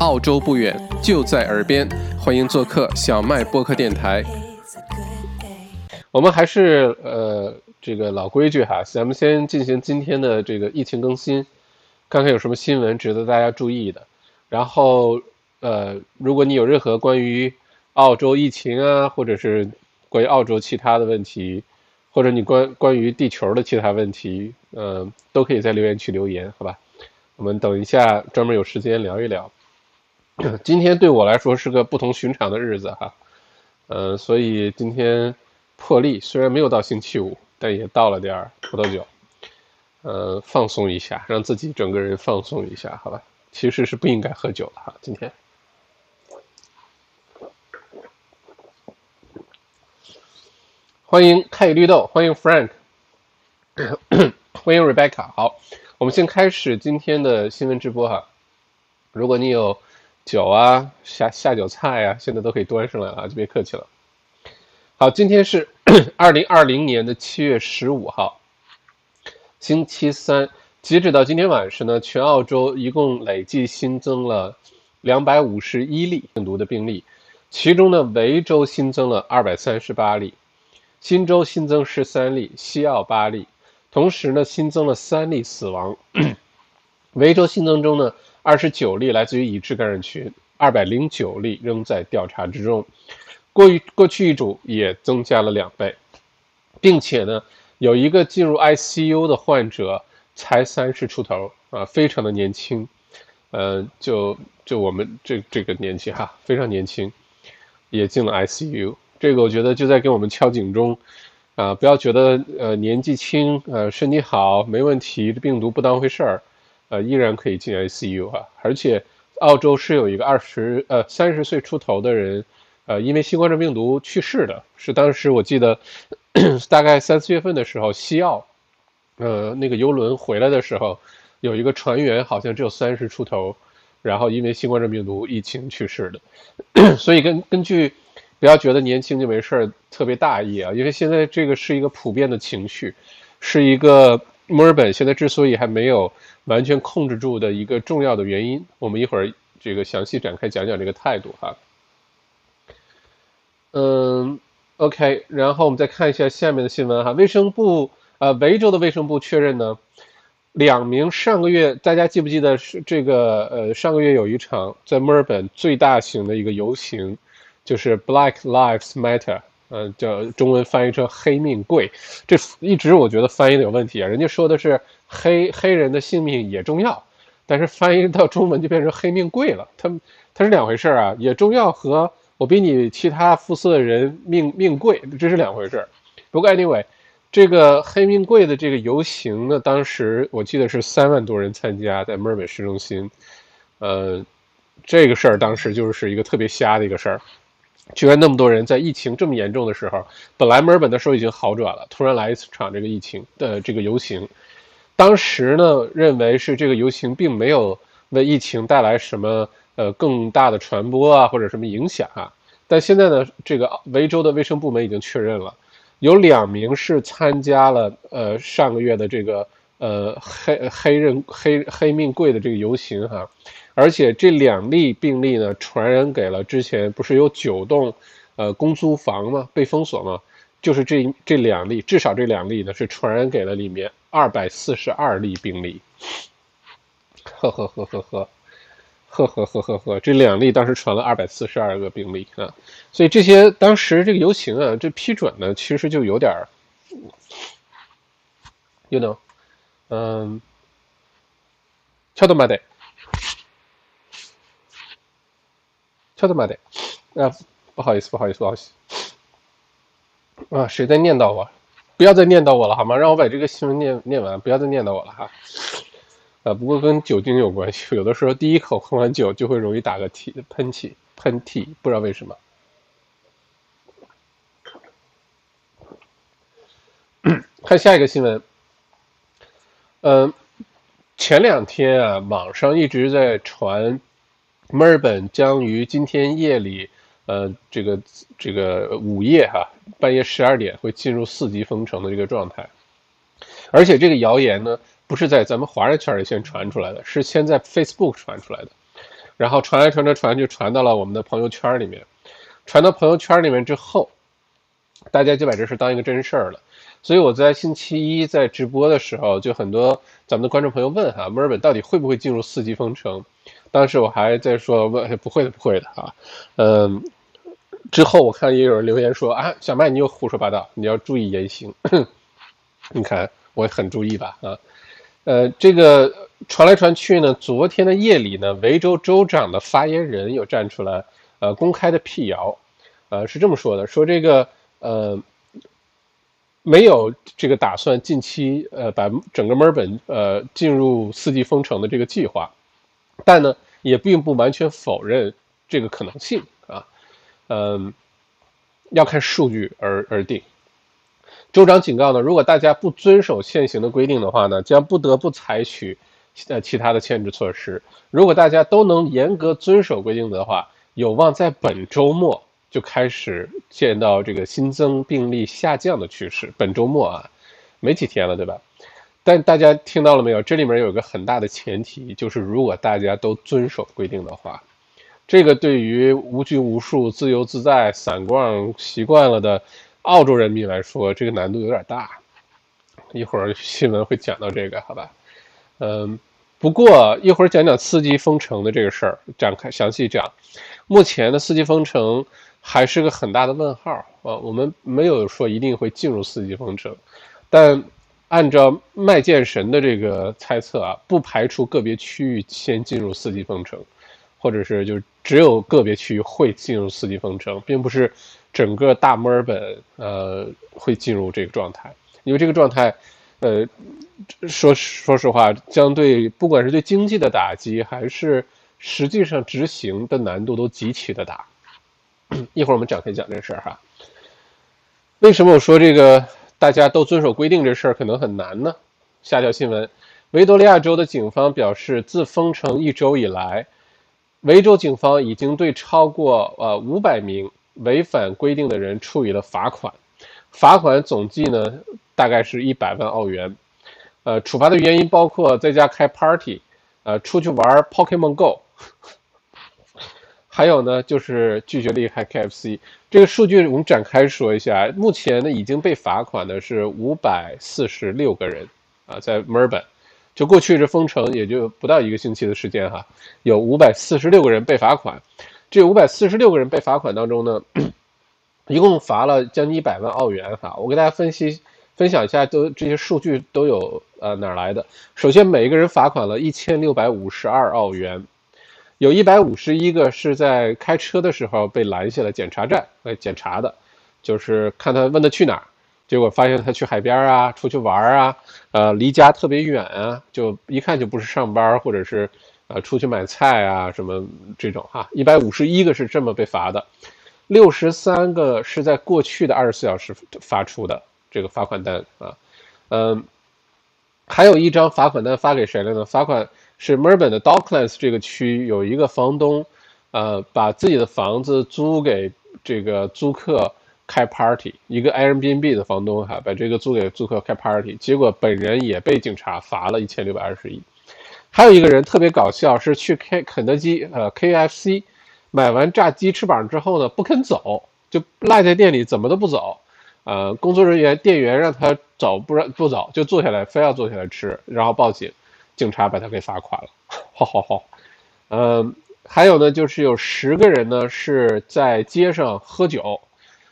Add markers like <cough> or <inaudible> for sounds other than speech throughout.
澳洲不远，就在耳边，欢迎做客小麦播客电台。我们还是呃这个老规矩哈，咱们先进行今天的这个疫情更新，看看有什么新闻值得大家注意的。然后呃，如果你有任何关于澳洲疫情啊，或者是关于澳洲其他的问题，或者你关关于地球的其他问题，嗯，都可以在留言区留言，好吧？我们等一下专门有时间聊一聊。<clears throat> 今天对我来说是个不同寻常的日子哈，呃，所以今天破例虽然没有到星期五，但也倒了点儿葡萄酒，呃，放松一下，让自己整个人放松一下，好吧？其实是不应该喝酒的哈，今天。欢迎开绿豆，欢迎 Frank，<clears throat> 欢迎 Rebecca。好，我们先开始今天的新闻直播哈。如果你有酒啊、下下酒菜啊，现在都可以端上来了，就别客气了。好，今天是 <clears throat> 二零二零年的七月十五号，星期三。截止到今天晚上呢，全澳洲一共累计新增了两百五十一例病毒的病例，其中呢，维州新增了二百三十八例。新州新增十三例，西澳八例，同时呢新增了三例死亡。<clears throat> 维州新增中呢二十九例来自于已知感染群，二百零九例仍在调查之中。过于过去一周也增加了两倍，并且呢有一个进入 ICU 的患者才三十出头啊，非常的年轻，呃，就就我们这这个年纪哈，非常年轻，也进了 ICU。这个我觉得就在给我们敲警钟，啊，不要觉得呃年纪轻，呃身体好没问题，病毒不当回事儿，呃依然可以进 ICU 哈。而且澳洲是有一个二十呃三十岁出头的人，呃因为新冠状病毒去世的，是当时我记得大概三四月份的时候，西澳，呃那个游轮回来的时候，有一个船员好像只有三十出头，然后因为新冠状病毒疫情去世的，<coughs> 所以根根据。不要觉得年轻就没事儿，特别大意啊！因为现在这个是一个普遍的情绪，是一个墨尔本现在之所以还没有完全控制住的一个重要的原因。我们一会儿这个详细展开讲讲这个态度哈。嗯，OK，然后我们再看一下下面的新闻哈。卫生部呃，维州的卫生部确认呢，两名上个月大家记不记得是这个呃上个月有一场在墨尔本最大型的一个游行。就是 Black Lives Matter，嗯，叫中文翻译成黑命贵，这一直我觉得翻译的有问题啊。人家说的是黑黑人的性命也重要，但是翻译到中文就变成黑命贵了。它它是两回事啊，也重要和我比你其他肤色的人命命贵，这是两回事。不过 anyway，这个黑命贵的这个游行呢，当时我记得是三万多人参加，在墨尔本市中心，呃，这个事儿当时就是一个特别瞎的一个事儿。居然那么多人在疫情这么严重的时候，本来墨尔本的时候已经好转了，突然来一场这个疫情的这个游行，当时呢认为是这个游行并没有为疫情带来什么呃更大的传播啊或者什么影响啊，但现在呢这个维州的卫生部门已经确认了，有两名是参加了呃上个月的这个呃黑黑人黑黑命贵的这个游行哈。而且这两例病例呢，传染给了之前不是有九栋，呃，公租房吗？被封锁吗？就是这这两例，至少这两例呢，是传染给了里面二百四十二例病例。呵呵呵呵呵，呵呵呵呵呵，这两例当时传了二百四十二个病例啊，所以这些当时这个游行啊，这批准呢，其实就有点儿，you know，嗯，敲的嘛得。悄他妈的，啊，不好意思，不好意思，不好意思，啊，谁在念叨我？不要再念叨我了，好吗？让我把这个新闻念念完，不要再念叨我了哈。啊，不过跟酒精有关系，<laughs> 有的时候第一口喝完酒就会容易打个嚏、喷嚏、喷嚏，不知道为什么。<coughs> 看下一个新闻，嗯，前两天啊，网上一直在传。墨尔本将于今天夜里，呃，这个这个午夜哈，半夜十二点会进入四级封城的这个状态。而且这个谣言呢，不是在咱们华人圈里先传出来的，是先在 Facebook 传出来的。然后传来传着传就传到了我们的朋友圈里面，传到朋友圈里面之后，大家就把这事当一个真事儿了。所以我在星期一在直播的时候，就很多咱们的观众朋友问哈，墨尔本到底会不会进入四级封城？当时我还在说问不会的不会的啊，嗯，之后我看也有人留言说啊，小麦你又胡说八道，你要注意言行。<coughs> 你看我很注意吧啊，呃，这个传来传去呢，昨天的夜里呢，维州州长的发言人又站出来，呃，公开的辟谣，呃，是这么说的，说这个呃。没有这个打算，近期呃把整个墨尔本呃进入四季封城的这个计划，但呢也并不完全否认这个可能性啊，嗯，要看数据而而定。州长警告呢，如果大家不遵守现行的规定的话呢，将不得不采取呃其他的限制措施。如果大家都能严格遵守规定的话，有望在本周末。就开始见到这个新增病例下降的趋势。本周末啊，没几天了，对吧？但大家听到了没有？这里面有个很大的前提，就是如果大家都遵守规定的话，这个对于无拘无束、自由自在、散逛习惯了的澳洲人民来说，这个难度有点大。一会儿新闻会讲到这个，好吧？嗯，不过一会儿讲讲四级封城的这个事儿，展开详细讲。目前的四级封城。还是个很大的问号啊！我们没有说一定会进入四级封城，但按照麦剑神的这个猜测啊，不排除个别区域先进入四级封城，或者是就只有个别区域会进入四级封城，并不是整个大墨尔本呃会进入这个状态，因为这个状态，呃，说说实话，将对不管是对经济的打击，还是实际上执行的难度都极其的大。<clears throat> 一会儿我们展开讲这事儿哈。为什么我说这个大家都遵守规定这事儿可能很难呢？下条新闻：维多利亚州的警方表示，自封城一周以来，维州警方已经对超过呃五百名违反规定的人处以了罚款，罚款总计呢大概是一百万澳元。呃，处罚的原因包括在家开 party，呃，出去玩 Pokemon Go。还有呢，就是拒绝离开 KFC 这个数据，我们展开说一下。目前呢，已经被罚款的是五百四十六个人啊，在墨尔本，就过去这封城也就不到一个星期的时间哈，有五百四十六个人被罚款。这五百四十六个人被罚款当中呢，<clears throat> 一共罚了将近一百万澳元哈。我给大家分析分享一下，都这些数据都有呃哪儿来的？首先，每一个人罚款了一千六百五十二澳元。有一百五十一个是在开车的时候被拦下了检查站来检查的，就是看他问他去哪儿，结果发现他去海边啊，出去玩啊，呃，离家特别远啊，就一看就不是上班或者是呃出去买菜啊什么这种哈。一百五十一个是这么被罚的，六十三个是在过去的二十四小时发出的这个罚款单啊，嗯，还有一张罚款单发给谁了呢？罚款。是墨尔本的 Docklands 这个区有一个房东，呃，把自己的房子租给这个租客开 party，一个 Airbnb 的房东哈，把这个租给租客开 party，结果本人也被警察罚了一千六百二十一。还有一个人特别搞笑，是去 K 肯德基呃 KFC 买完炸鸡翅膀之后呢，不肯走，就赖在店里怎么都不走，呃，工作人员店员让他走不让不走，就坐下来非要坐下来吃，然后报警。警察把他给罚款了，好好好，嗯，还有呢，就是有十个人呢是在街上喝酒，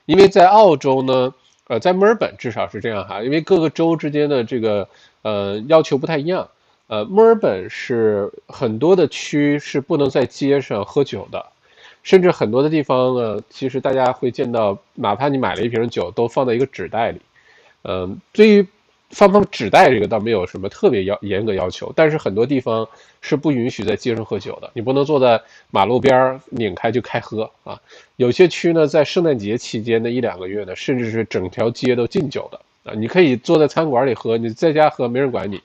因为在澳洲呢，呃，在墨尔本至少是这样哈，因为各个州之间的这个呃要求不太一样，呃，墨尔本是很多的区是不能在街上喝酒的，甚至很多的地方呢，其实大家会见到，哪怕你买了一瓶酒，都放在一个纸袋里，嗯，对于。放放纸袋这个倒没有什么特别要严格要求，但是很多地方是不允许在街上喝酒的，你不能坐在马路边拧开就开喝啊。有些区呢，在圣诞节期间的一两个月呢，甚至是整条街都禁酒的啊。你可以坐在餐馆里喝，你在家喝没人管你，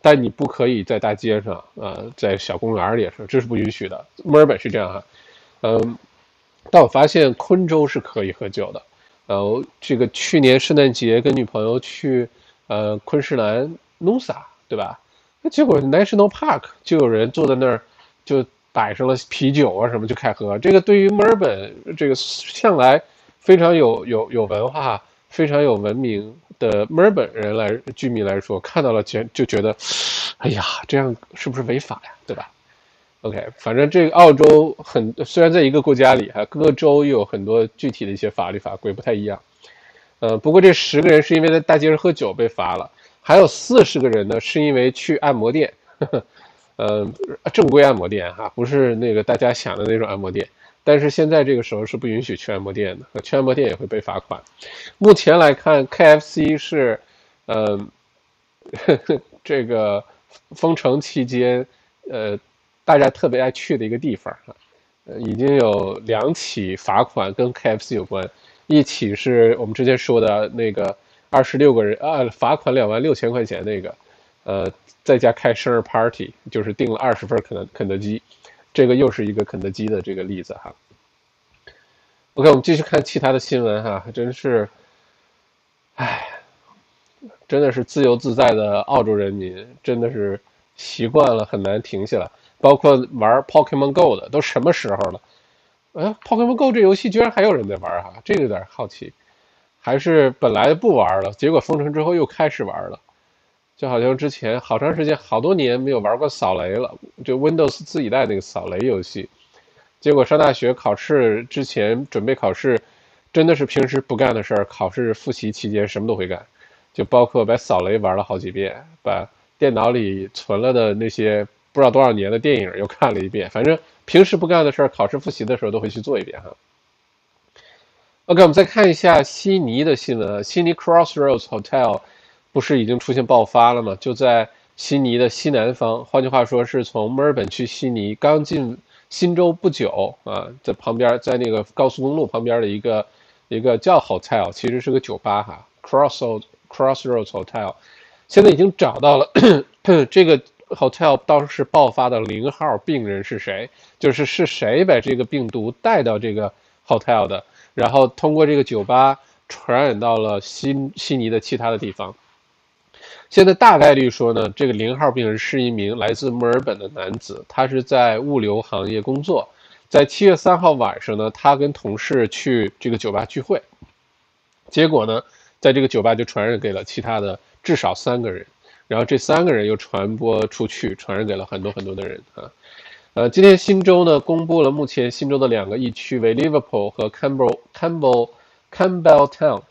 但你不可以在大街上啊，在小公园里也是，这是不允许的。墨尔本是这样哈，嗯，但我发现昆州是可以喝酒的，呃，这个去年圣诞节跟女朋友去。呃，昆士兰 Nusa 对吧？那结果 National Park 就有人坐在那儿，就摆上了啤酒啊什么就开喝。这个对于墨尔本这个向来非常有有有文化、非常有文明的墨尔本人来居民来说，看到了觉就觉得，哎呀，这样是不是违法呀？对吧？OK，反正这个澳洲很虽然在一个国家里哈，各个州有很多具体的一些法律法规不太一样。呃，不过这十个人是因为在大街上喝酒被罚了，还有四十个人呢是因为去按摩店，<laughs> 呃，正规按摩店哈，不是那个大家想的那种按摩店。但是现在这个时候是不允许去按摩店的，去按摩店也会被罚款。目前来看，KFC 是，呃，<laughs> 这个封城期间，呃，大家特别爱去的一个地方哈，呃，已经有两起罚款跟 KFC 有关。一起是我们之前说的那个二十六个人啊，罚款两万六千块钱那个，呃，在家开生日 party，就是订了二十份肯肯德基，这个又是一个肯德基的这个例子哈。OK，我们继续看其他的新闻哈，真是，唉，真的是自由自在的澳洲人民，真的是习惯了很难停下来，包括玩 Pokemon Go 的，都什么时候了？哎，Pokemon Go 这游戏居然还有人在玩哈，这个有点好奇，还是本来不玩了，结果封城之后又开始玩了，就好像之前好长时间好多年没有玩过扫雷了，就 Windows 自己带那个扫雷游戏，结果上大学考试之前准备考试，真的是平时不干的事儿，考试复习期间什么都会干，就包括把扫雷玩了好几遍，把电脑里存了的那些不知道多少年的电影又看了一遍，反正。平时不干的事儿，考试复习的时候都会去做一遍哈。OK，我们再看一下悉尼的新闻。悉尼 Crossroads Hotel 不是已经出现爆发了吗？就在悉尼的西南方，换句话说，是从墨尔本去悉尼，刚进新州不久啊，在旁边，在那个高速公路旁边的一个一个叫 Hotel，其实是个酒吧哈。Crossroads Crossroads Hotel 现在已经找到了 <coughs> 这个。Hotel 当时爆发的零号病人是谁？就是是谁把这个病毒带到这个 Hotel 的，然后通过这个酒吧传染到了悉悉尼的其他的地方。现在大概率说呢，这个零号病人是一名来自墨尔本的男子，他是在物流行业工作。在七月三号晚上呢，他跟同事去这个酒吧聚会，结果呢，在这个酒吧就传染给了其他的至少三个人。然后这三个人又传播出去，传染给了很多很多的人啊。呃，今天新州呢公布了目前新州的两个疫区为 Liverpool 和 Campbell Campbell Campbelltown。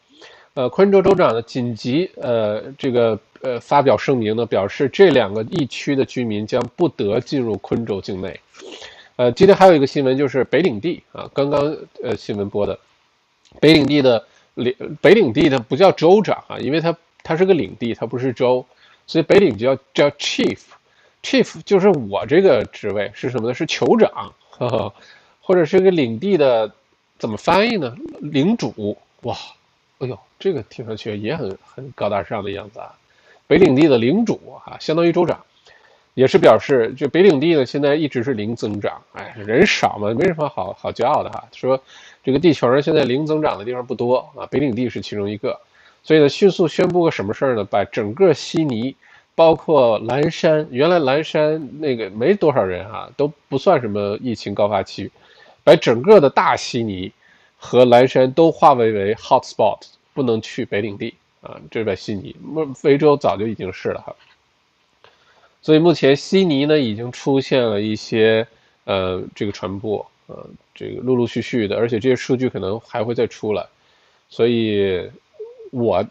呃，昆州州长呢紧急呃这个呃发表声明呢，表示这两个疫区的居民将不得进入昆州境内。呃，今天还有一个新闻就是北领地啊，刚刚呃新闻播的，北领地的领北领地它不叫州长啊，因为它它是个领地，它不是州。所以北领就叫叫 chief，chief 就是我这个职位是什么呢？是酋长，呵呵，或者是个领地的，怎么翻译呢？领主，哇，哎呦，这个听上去也很很高大上的样子啊。北领地的领主啊，相当于州长，也是表示就北领地呢现在一直是零增长，哎，人少嘛，没什么好好骄傲的哈。说这个地球上现在零增长的地方不多啊，北领地是其中一个。所以呢，迅速宣布个什么事儿呢？把整个悉尼，包括蓝山，原来蓝山那个没多少人哈，都不算什么疫情高发区，把整个的大悉尼和蓝山都划为为 hot spot，不能去北领地啊，这是在悉尼。非洲早就已经是了哈。所以目前悉尼呢，已经出现了一些呃这个传播，呃这个陆陆续续的，而且这些数据可能还会再出来，所以。我，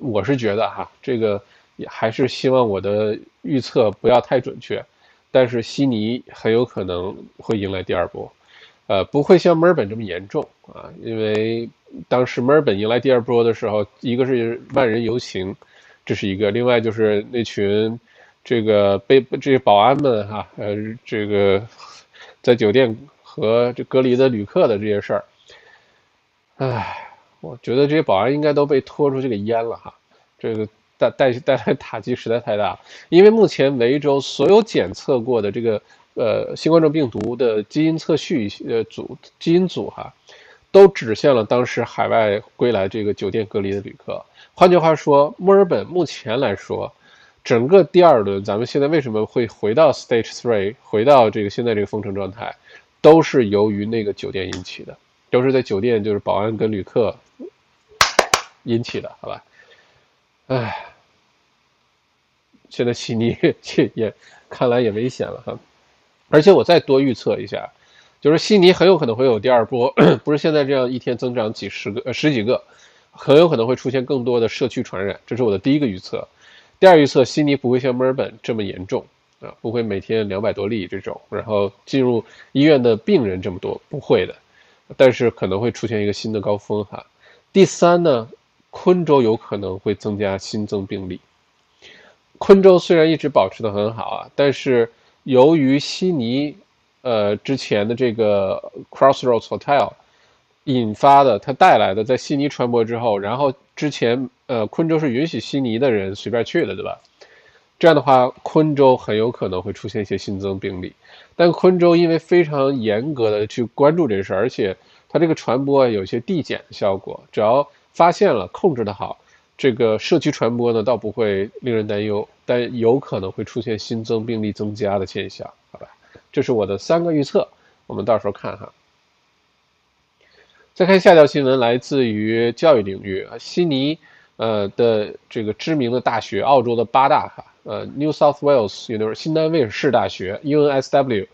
我是觉得哈，这个也还是希望我的预测不要太准确，但是悉尼很有可能会迎来第二波，呃，不会像墨尔本这么严重啊，因为当时墨尔本迎来第二波的时候，一个是万人游行，这是一个，另外就是那群这个被这些保安们哈，呃，这个在酒店和这隔离的旅客的这些事儿，唉。我觉得这些保安应该都被拖出去给淹了哈，这个带带带来打击实在太大。因为目前维州所有检测过的这个呃新冠状病毒的基因测序呃组基因组哈，都指向了当时海外归来这个酒店隔离的旅客。换句话说，墨尔本目前来说，整个第二轮，咱们现在为什么会回到 Stage Three，回到这个现在这个封城状态，都是由于那个酒店引起的，都是在酒店就是保安跟旅客引起的，好吧？唉，现在悉尼也看来也危险了哈，而且我再多预测一下，就是悉尼很有可能会有第二波，不是现在这样一天增长几十个、呃十几个，很有可能会出现更多的社区传染，这是我的第一个预测。第二预测，悉尼不会像墨尔本这么严重啊，不会每天两百多例这种，然后进入医院的病人这么多，不会的，但是可能会出现一个新的高峰哈。第三呢，昆州有可能会增加新增病例。昆州虽然一直保持的很好啊，但是由于悉尼呃之前的这个 Crossroads Hotel 引发的，它带来的在悉尼传播之后，然后之前。呃，昆州是允许悉尼的人随便去的，对吧？这样的话，昆州很有可能会出现一些新增病例。但昆州因为非常严格的去关注这事，而且它这个传播有些递减的效果，只要发现了，控制的好，这个社区传播呢倒不会令人担忧，但有可能会出现新增病例增加的现象，好吧？这是我的三个预测，我们到时候看哈。再看下条新闻，来自于教育领域，悉尼。呃的这个知名的大学，澳洲的八大哈，呃，New South Wales University 新南威尔士大学 UNSW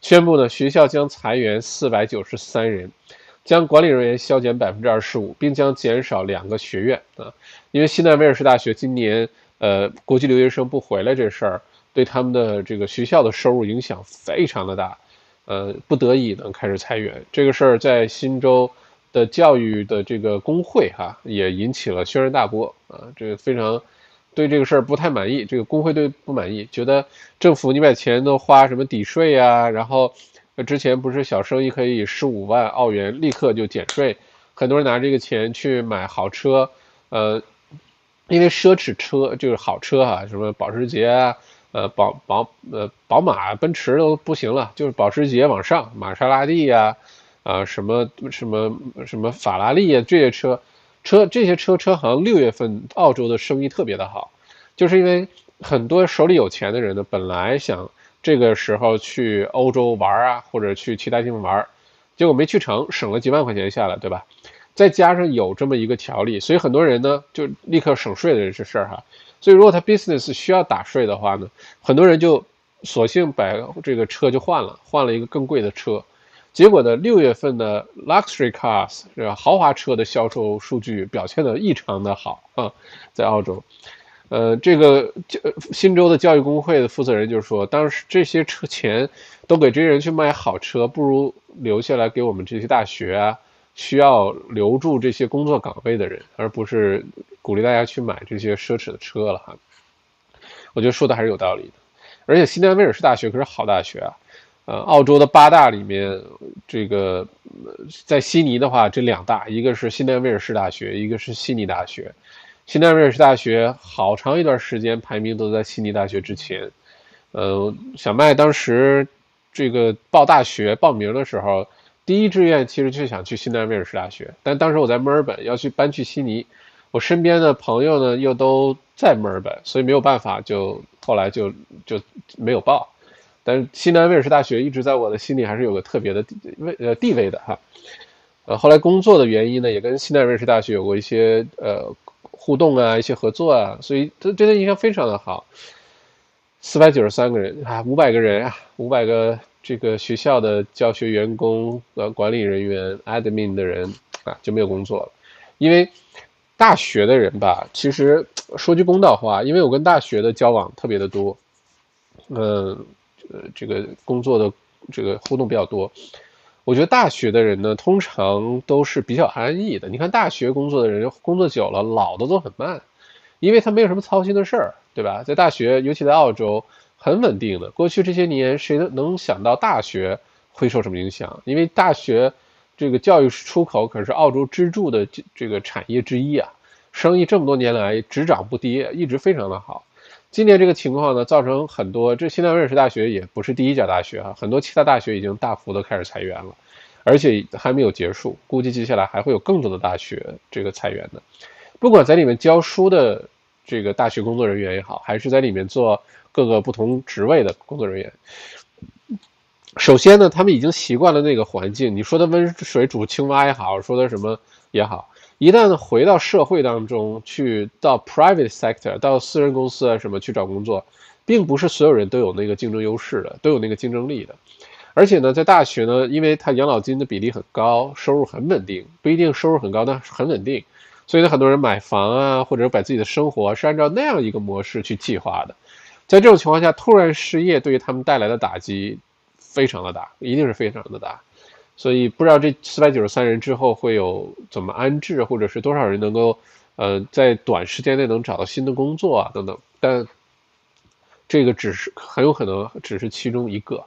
宣布呢，学校将裁员四百九十三人，将管理人员削减百分之二十五，并将减少两个学院啊，因为新南威尔士大学今年呃国际留学生不回来这事儿，对他们的这个学校的收入影响非常的大，呃，不得已呢开始裁员，这个事儿在新州。的教育的这个工会哈也引起了轩然大波啊，这个非常对这个事儿不太满意，这个工会对不满意，觉得政府你把钱都花什么抵税呀，然后之前不是小生意可以十五万澳元立刻就减税，很多人拿这个钱去买好车，呃，因为奢侈车就是好车哈，什么保时捷啊，呃宝宝呃宝马、奔驰都不行了，就是保时捷往上，玛莎拉蒂呀。啊，什么什么什么法拉利啊，这些车，车这些车车好像六月份澳洲的生意特别的好，就是因为很多手里有钱的人呢，本来想这个时候去欧洲玩啊，或者去其他地方玩，结果没去成，省了几万块钱下来，对吧？再加上有这么一个条例，所以很多人呢就立刻省税的这事儿哈。所以如果他 business 需要打税的话呢，很多人就索性把这个车就换了，换了一个更贵的车。结果呢，六月份的 luxury cars 是？豪华车的销售数据表现的异常的好啊，在澳洲，呃，这个教新州的教育工会的负责人就说，当时这些车钱都给这些人去买好车，不如留下来给我们这些大学啊，需要留住这些工作岗位的人，而不是鼓励大家去买这些奢侈的车了哈。我觉得说的还是有道理的，而且新南威尔士大学可是好大学啊。呃，澳洲的八大里面，这个在悉尼的话，这两大，一个是新南威尔士大学，一个是悉尼大学。新南威尔士大学好长一段时间排名都在悉尼大学之前。呃，小麦当时这个报大学报名的时候，第一志愿其实就想去新南威尔士大学，但当时我在墨尔本要去搬去悉尼，我身边的朋友呢又都在墨尔本，所以没有办法，就后来就就没有报。但是西南威尔士大学一直在我的心里还是有个特别的位呃地位的哈，呃后来工作的原因呢，也跟西南威尔士大学有过一些呃互动啊，一些合作啊，所以这对他印象非常的好。四百九十三个人啊，五百个人啊，五百个这个学校的教学员工呃管理人员 admin 的人啊就没有工作了，因为大学的人吧，其实说句公道话，因为我跟大学的交往特别的多，嗯。呃这个工作的这个互动比较多，我觉得大学的人呢，通常都是比较安逸的。你看大学工作的人，工作久了，老的都很慢，因为他没有什么操心的事儿，对吧？在大学，尤其在澳洲，很稳定的。过去这些年，谁能想到大学会受什么影响？因为大学这个教育出口可是澳洲支柱的这这个产业之一啊，生意这么多年来只涨不跌，一直非常的好。今年这个情况呢，造成很多这新南威尔士大学也不是第一家大学啊，很多其他大学已经大幅的开始裁员了，而且还没有结束，估计接下来还会有更多的大学这个裁员的。不管在里面教书的这个大学工作人员也好，还是在里面做各个不同职位的工作人员。首先呢，他们已经习惯了那个环境。你说的温水煮青蛙也好，说的什么也好，一旦回到社会当中去，到 private sector，到私人公司啊什么去找工作，并不是所有人都有那个竞争优势的，都有那个竞争力的。而且呢，在大学呢，因为他养老金的比例很高，收入很稳定，不一定收入很高，但是很稳定。所以呢，很多人买房啊，或者把自己的生活是按照那样一个模式去计划的。在这种情况下，突然失业对于他们带来的打击。非常的大，一定是非常的大，所以不知道这四百九十三人之后会有怎么安置，或者是多少人能够，呃，在短时间内能找到新的工作啊等等。但这个只是很有可能只是其中一个，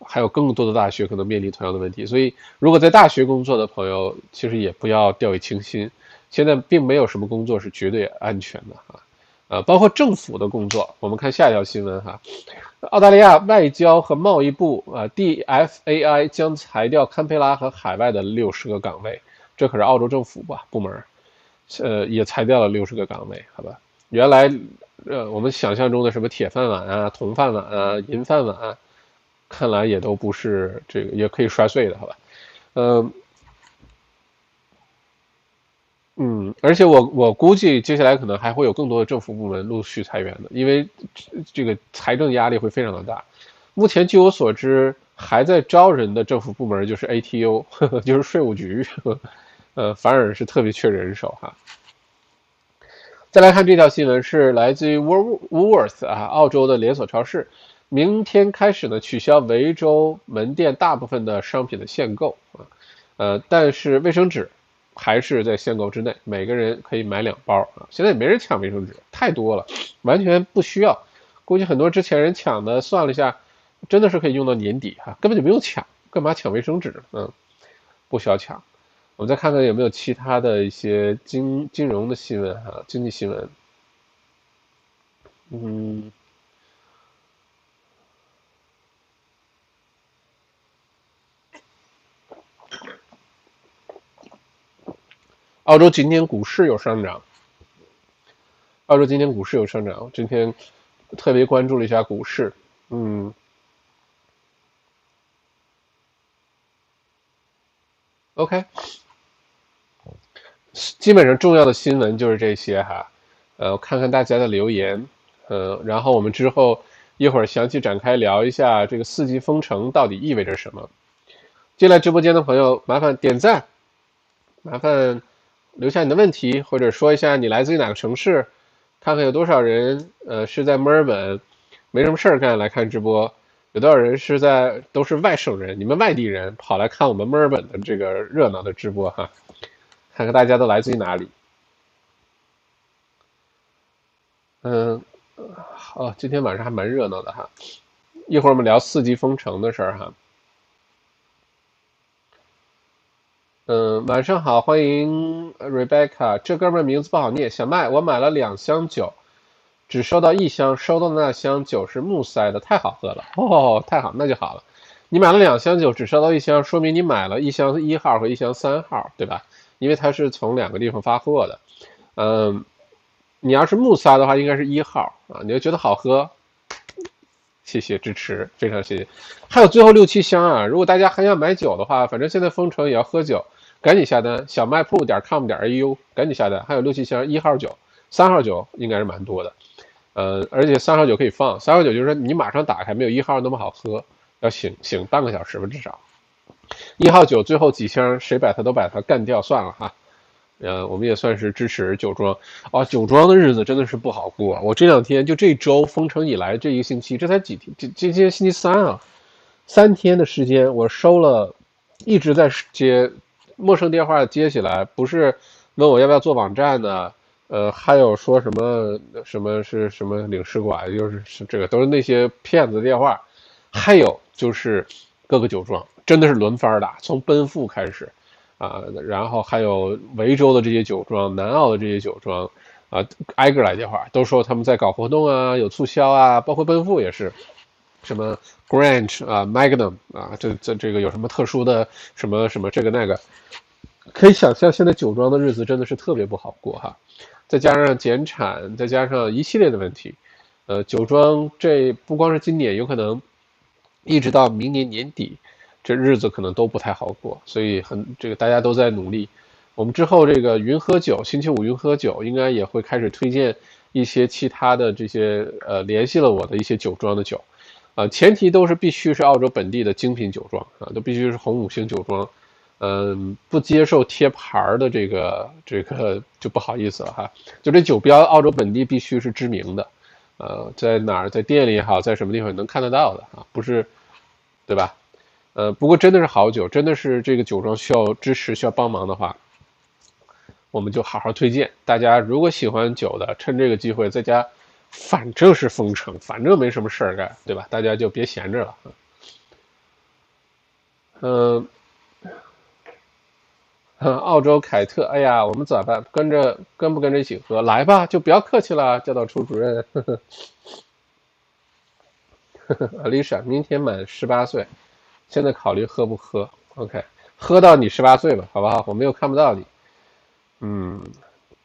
还有更多的大学可能面临同样的问题。所以，如果在大学工作的朋友，其实也不要掉以轻心。现在并没有什么工作是绝对安全的啊。呃，包括政府的工作，我们看下一条新闻哈。澳大利亚外交和贸易部啊，DFAI 将裁掉堪培拉和海外的六十个岗位，这可是澳洲政府吧部门，呃，也裁掉了六十个岗位，好吧。原来，呃，我们想象中的什么铁饭碗啊、铜饭碗啊、银饭碗，啊看来也都不是这个，也可以摔碎的，好吧。嗯。嗯，而且我我估计接下来可能还会有更多的政府部门陆续裁员的，因为这个财政压力会非常的大。目前据我所知，还在招人的政府部门就是 ATO，就是税务局呵，呃，反而是特别缺人手哈。再来看这条新闻，是来自于 Woolworth 啊，澳洲的连锁超市，明天开始呢取消维州门店大部分的商品的限购啊，呃，但是卫生纸。还是在限购之内，每个人可以买两包啊！现在也没人抢卫生纸，太多了，完全不需要。估计很多之前人抢的，算了一下，真的是可以用到年底哈，根本就不用抢，干嘛抢卫生纸？嗯，不需要抢。我们再看看有没有其他的一些金金融的新闻哈，经济新闻。嗯。澳洲今天股市有上涨。澳洲今天股市有上涨，今天特别关注了一下股市。嗯，OK，基本上重要的新闻就是这些哈。呃，看看大家的留言，呃，然后我们之后一会儿详细展开聊一下这个四级封城到底意味着什么。进来直播间的朋友，麻烦点赞，麻烦。留下你的问题，或者说一下你来自于哪个城市，看看有多少人，呃，是在墨尔本，没什么事儿干来看直播，有多少人是在都是外省人，你们外地人跑来看我们墨尔本的这个热闹的直播哈，看看大家都来自于哪里。嗯，好，今天晚上还蛮热闹的哈，一会儿我们聊四级封城的事儿哈。嗯，晚上好，欢迎 Rebecca。这哥们名字不好念，小麦。我买了两箱酒，只收到一箱，收到的那箱酒是木塞的，太好喝了哦，太好，那就好了。你买了两箱酒，只收到一箱，说明你买了一箱一号和一箱三号，对吧？因为它是从两个地方发货的。嗯，你要是木塞的话，应该是一号啊。你要觉得好喝，谢谢支持，非常谢谢。还有最后六七箱啊，如果大家还想买酒的话，反正现在封城也要喝酒。赶紧下单，小卖铺点 com 点 au，赶紧下单，还有六七箱一号酒，三号酒应该是蛮多的，呃，而且三号酒可以放，三号酒就是说你马上打开没有一号那么好喝，要醒醒半个小时吧至少。一号酒最后几箱谁把它都把它干掉算了哈，呃，我们也算是支持酒庄啊，酒庄的日子真的是不好过，我这两天就这周封城以来这一个星期，这才几天，这今天星期三啊，三天的时间我收了，一直在接。陌生电话接起来，不是问我要不要做网站的，呃，还有说什么什么是什么领事馆，就是是这个都是那些骗子电话，还有就是各个酒庄真的是轮番打，从奔富开始啊，然后还有维州的这些酒庄，南澳的这些酒庄啊，挨个来电话，都说他们在搞活动啊，有促销啊，包括奔富也是。什么 Grange 啊，Magnum 啊，这这这个有什么特殊的什么什么这个那个，可以想象现在酒庄的日子真的是特别不好过哈。再加上减产，再加上一系列的问题，呃，酒庄这不光是今年，有可能一直到明年年底，这日子可能都不太好过。所以很这个大家都在努力。我们之后这个云喝酒，星期五云喝酒应该也会开始推荐一些其他的这些呃联系了我的一些酒庄的酒，呃，前提都是必须是澳洲本地的精品酒庄啊，都必须是红五星酒庄。嗯，不接受贴牌儿的这个这个就不好意思了哈。就这酒标，澳洲本地必须是知名的，呃，在哪儿，在店里也好，在什么地方能看得到的啊，不是，对吧？呃，不过真的是好酒，真的是这个酒庄需要支持、需要帮忙的话，我们就好好推荐。大家如果喜欢酒的，趁这个机会在家，反正是封城，反正没什么事儿干，对吧？大家就别闲着了。嗯。澳洲凯特，哎呀，我们咋办？跟着跟不跟着一起喝？来吧，就不要客气了，教导处主任。呵呵呵呵，Alicia，明天满十八岁，现在考虑喝不喝？OK，喝到你十八岁吧，好不好？我们又看不到你。嗯，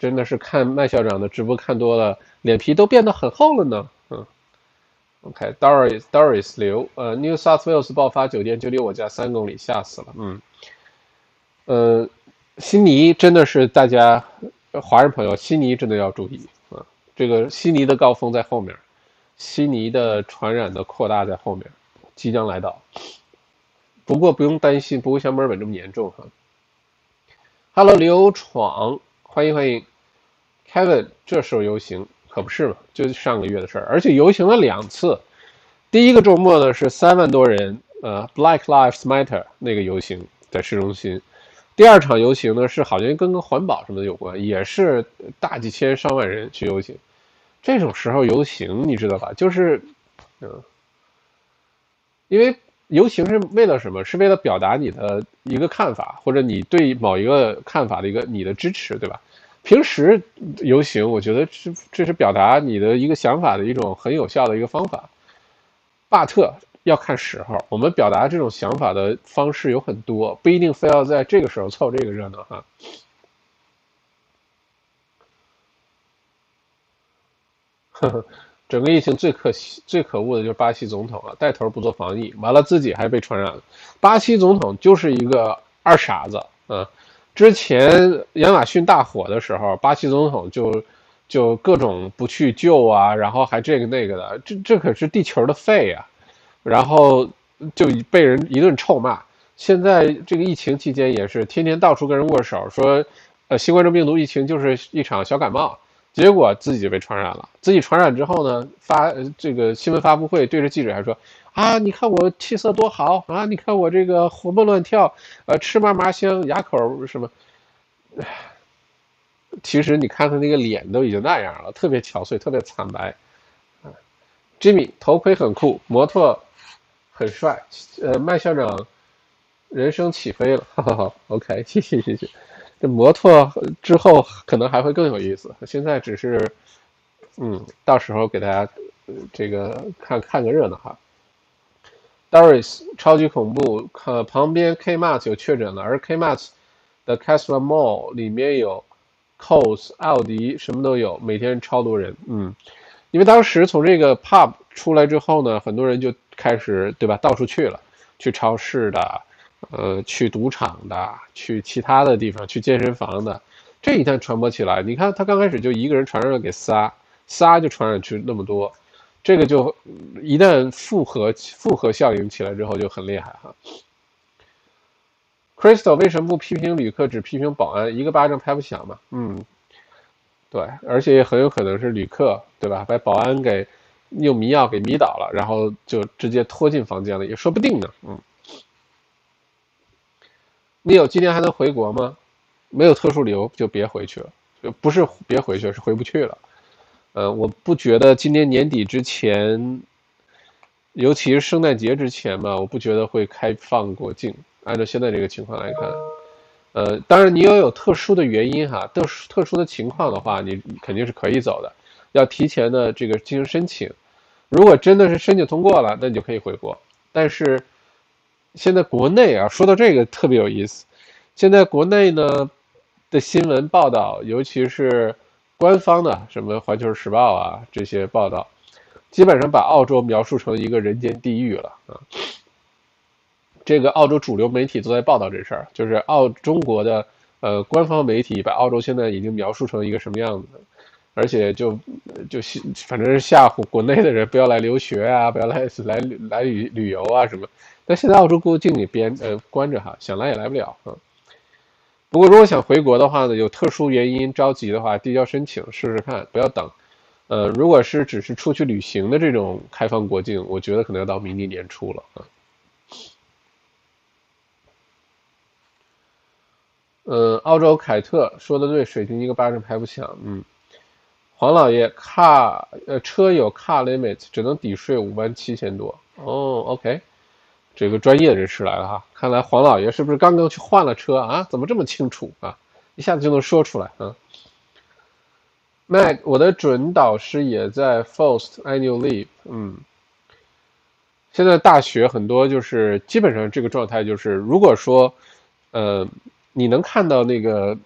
真的是看麦校长的直播看多了，脸皮都变得很厚了呢。嗯，OK，Doris，Doris 刘，呃，New South Wales 爆发酒店就离我家三公里，吓死了。嗯，呃。悉尼真的是大家华人朋友，悉尼真的要注意啊！这个悉尼的高峰在后面，悉尼的传染的扩大在后面，即将来到。不过不用担心，不会像墨尔本这么严重哈。Hello，刘闯，欢迎欢迎，Kevin，这时候游行可不是嘛？就上个月的事儿，而且游行了两次。第一个周末呢是三万多人，呃，Black Lives Matter 那个游行在市中心。第二场游行呢，是好像跟个环保什么的有关，也是大几千上万人去游行。这种时候游行，你知道吧？就是，嗯，因为游行是为了什么？是为了表达你的一个看法，或者你对某一个看法的一个你的支持，对吧？平时游行，我觉得这这是表达你的一个想法的一种很有效的一个方法。巴特。要看时候，我们表达这种想法的方式有很多，不一定非要在这个时候凑这个热闹哈。呵呵，整个疫情最可惜、最可恶的就是巴西总统了，带头不做防疫，完了自己还被传染了。巴西总统就是一个二傻子，嗯，之前亚马逊大火的时候，巴西总统就就各种不去救啊，然后还这个那个的，这这可是地球的肺啊。然后就被人一顿臭骂。现在这个疫情期间也是天天到处跟人握手，说，呃，新冠状病毒疫情就是一场小感冒。结果自己就被传染了。自己传染之后呢，发这个新闻发布会对着记者还说：“啊，你看我气色多好啊，你看我这个活蹦乱跳，呃，吃嘛嘛香，牙口什么。”其实你看他那个脸都已经那样了，特别憔悴，特别惨白。啊，Jimmy 头盔很酷，模特。很帅，呃，麦校长，人生起飞了，哈哈哈。OK，谢谢谢谢。摩托之后可能还会更有意思，现在只是，嗯，到时候给大家这个看看个热闹哈。Doris 超级恐怖，看旁边 Kmart 有确诊了，而 Kmart 的 Castle Mall 里面有 c o s、奥迪，什么都有，每天超多人，嗯，因为当时从这个 Pub 出来之后呢，很多人就。开始对吧？到处去了，去超市的，呃，去赌场的，去其他的地方，去健身房的。这一旦传播起来，你看他刚开始就一个人传染给仨，仨就传染去那么多，这个就一旦复合复合效应起来之后就很厉害哈。Crystal 为什么不批评旅客，只批评保安？一个巴掌拍不响嘛。嗯，对，而且也很有可能是旅客对吧？把保安给。用迷药给迷倒了，然后就直接拖进房间了，也说不定呢。嗯，你有今年还能回国吗？没有特殊理由就别回去了，就不是别回去，是回不去了。呃，我不觉得今年年底之前，尤其是圣诞节之前吧，我不觉得会开放国境。按照现在这个情况来看，呃，当然你要有特殊的原因哈，特殊特殊的情况的话，你肯定是可以走的。要提前的这个进行申请，如果真的是申请通过了，那你就可以回国。但是现在国内啊，说到这个特别有意思，现在国内呢的新闻报道，尤其是官方的什么《环球时报》啊这些报道，基本上把澳洲描述成一个人间地狱了啊。这个澳洲主流媒体都在报道这事儿，就是澳中国的呃官方媒体把澳洲现在已经描述成一个什么样子，而且就就反正是吓唬国内的人不要来留学啊，不要来来来旅旅游啊什么。但现在澳洲国境里边呃关着哈，想来也来不了啊。不过如果想回国的话呢，有特殊原因着急的话，递交申请试试看，不要等。呃，如果是只是出去旅行的这种开放国境，我觉得可能要到明年年初了啊。嗯，澳洲凯特说的对，水晶一个巴掌拍不响。嗯，黄老爷，car 呃车有 car limit，只能抵税五万七千多。哦，OK，这个专业人士来了哈，看来黄老爷是不是刚刚去换了车啊？怎么这么清楚啊？一下子就能说出来啊麦我的准导师也在 First Annual Leave。嗯，现在大学很多就是基本上这个状态就是，如果说，呃。你能看到那个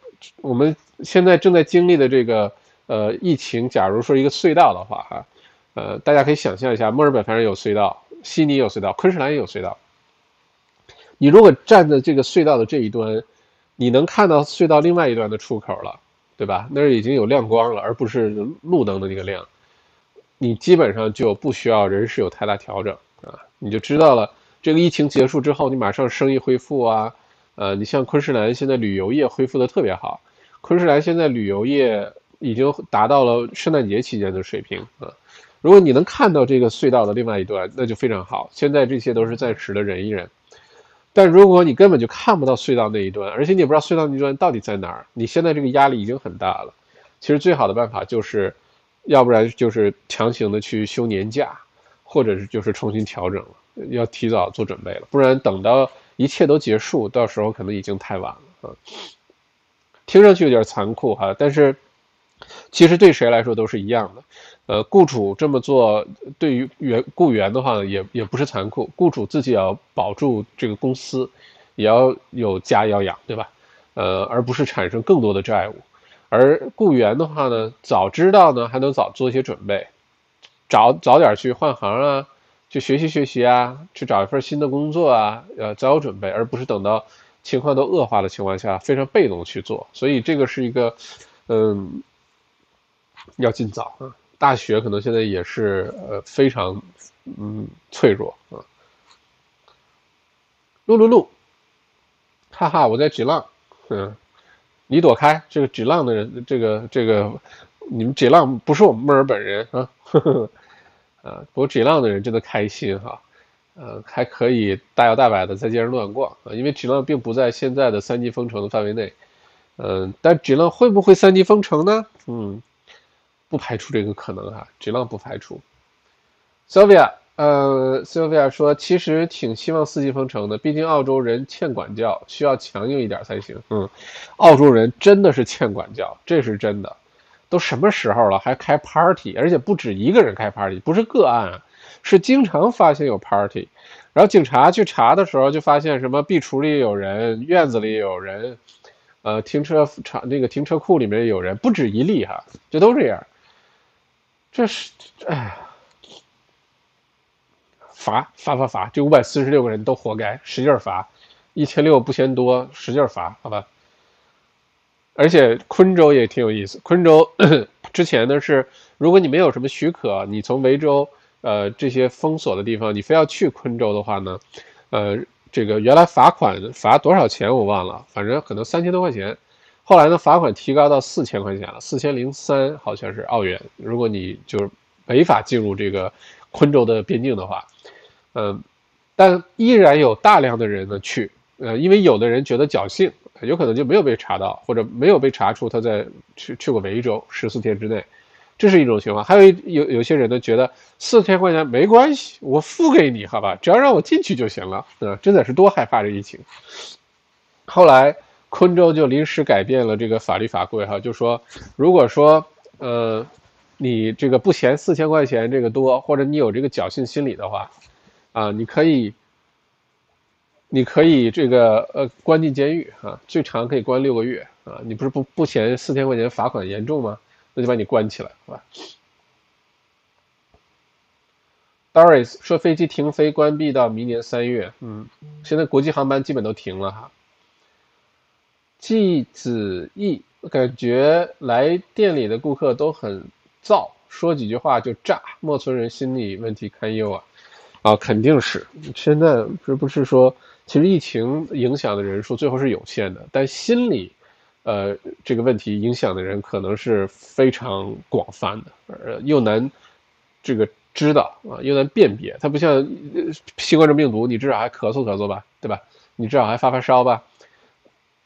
我们现在正在经历的这个呃疫情，假如说一个隧道的话，哈，呃，大家可以想象一下，墨尔本反正有隧道，悉尼有隧道，昆士兰也有隧道。你如果站在这个隧道的这一端，你能看到隧道另外一端的出口了，对吧？那儿已经有亮光了，而不是路灯的那个亮。你基本上就不需要人事有太大调整啊，你就知道了，这个疫情结束之后，你马上生意恢复啊。呃，你像昆士兰现在旅游业恢复的特别好，昆士兰现在旅游业已经达到了圣诞节期间的水平啊。如果你能看到这个隧道的另外一端，那就非常好。现在这些都是暂时的忍一忍，但如果你根本就看不到隧道那一端，而且你也不知道隧道那一端到底在哪儿，你现在这个压力已经很大了。其实最好的办法就是，要不然就是强行的去休年假，或者是就是重新调整了，要提早做准备了，不然等到。一切都结束，到时候可能已经太晚了啊！听上去有点残酷哈，但是其实对谁来说都是一样的。呃，雇主这么做，对于员雇员的话也也不是残酷，雇主自己要保住这个公司，也要有家要养，对吧？呃，而不是产生更多的债务。而雇员的话呢，早知道呢，还能早做一些准备，早早点去换行啊。去学习学习啊，去找一份新的工作啊，呃，早有准备，而不是等到情况都恶化的情况下非常被动去做。所以这个是一个，嗯，要尽早啊。大学可能现在也是呃非常嗯脆弱啊。露露露，哈哈，我在挤浪，嗯，你躲开这个挤浪的人，这个这个你们挤浪不是我们墨尔本人啊。<laughs> 呵呵呃，不过挤浪的人真的开心哈，呃，还可以大摇大摆的在街上乱逛啊，因为挤浪并不在现在的三级封城的范围内，嗯，但挤浪会不会三级封城呢？嗯，不排除这个可能哈，挤浪不排除。Sylvia，呃，Sylvia 说，其实挺希望四季封城的，毕竟澳洲人欠管教，需要强硬一点才行。嗯，澳洲人真的是欠管教，这是真的。都什么时候了，还开 party，而且不止一个人开 party，不是个案，是经常发现有 party。然后警察去查的时候，就发现什么壁橱里有人，院子里有人，呃，停车场那个停车库里面有人，不止一例哈，这都这样。这是，哎呀，罚罚罚罚，这五百四十六个人都活该，使劲罚，一千六不嫌多，使劲罚，好吧。而且昆州也挺有意思。昆州 <coughs> 之前呢是，如果你没有什么许可，你从维州呃这些封锁的地方，你非要去昆州的话呢，呃，这个原来罚款罚多少钱我忘了，反正可能三千多块钱。后来呢，罚款提高到四千块钱了，四千零三好像是澳元。如果你就是违法进入这个昆州的边境的话，嗯，但依然有大量的人呢去，呃，因为有的人觉得侥幸。有可能就没有被查到，或者没有被查出他在去去过维州十四天之内，这是一种情况。还有有有些人呢，觉得四千块钱没关系，我付给你，好吧，只要让我进去就行了。啊，真的是多害怕这疫情。后来昆州就临时改变了这个法律法规，哈，就说如果说呃你这个不嫌四千块钱这个多，或者你有这个侥幸心理的话，啊，你可以。你可以这个呃关进监狱啊，最长可以关六个月啊。你不是不不嫌四千块钱罚款严重吗？那就把你关起来，好吧？Doris 说飞机停飞关闭到明年三月，嗯，现在国际航班基本都停了哈。季子义感觉来店里的顾客都很燥，说几句话就炸，莫村人心理问题堪忧啊！啊，肯定是。现在这不是说，其实疫情影响的人数最后是有限的，但心理，呃，这个问题影响的人可能是非常广泛的，呃，又难这个知道啊，又难辨别。它不像新冠状病毒，你至少还咳嗽咳嗽吧，对吧？你至少还发发烧吧。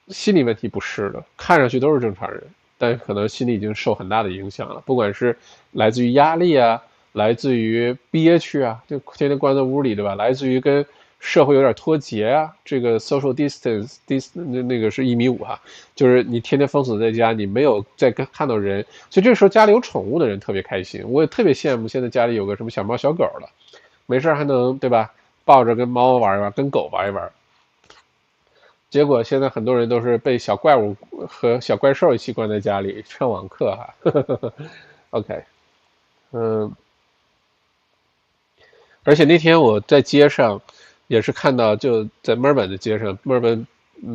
心理问题不是的，看上去都是正常人，但可能心里已经受很大的影响了。不管是来自于压力啊，来自于憋屈啊，就天天关在屋里，对吧？来自于跟社会有点脱节啊，这个 social distance，dis 那那个是一米五哈，就是你天天封锁在家，你没有再跟看到人，所以这时候家里有宠物的人特别开心。我也特别羡慕现在家里有个什么小猫小狗的，没事还能对吧，抱着跟猫玩一玩，跟狗玩一玩。结果现在很多人都是被小怪物和小怪兽一起关在家里上网课哈。<laughs> OK，嗯，而且那天我在街上也是看到，就在墨尔本的街上，墨尔本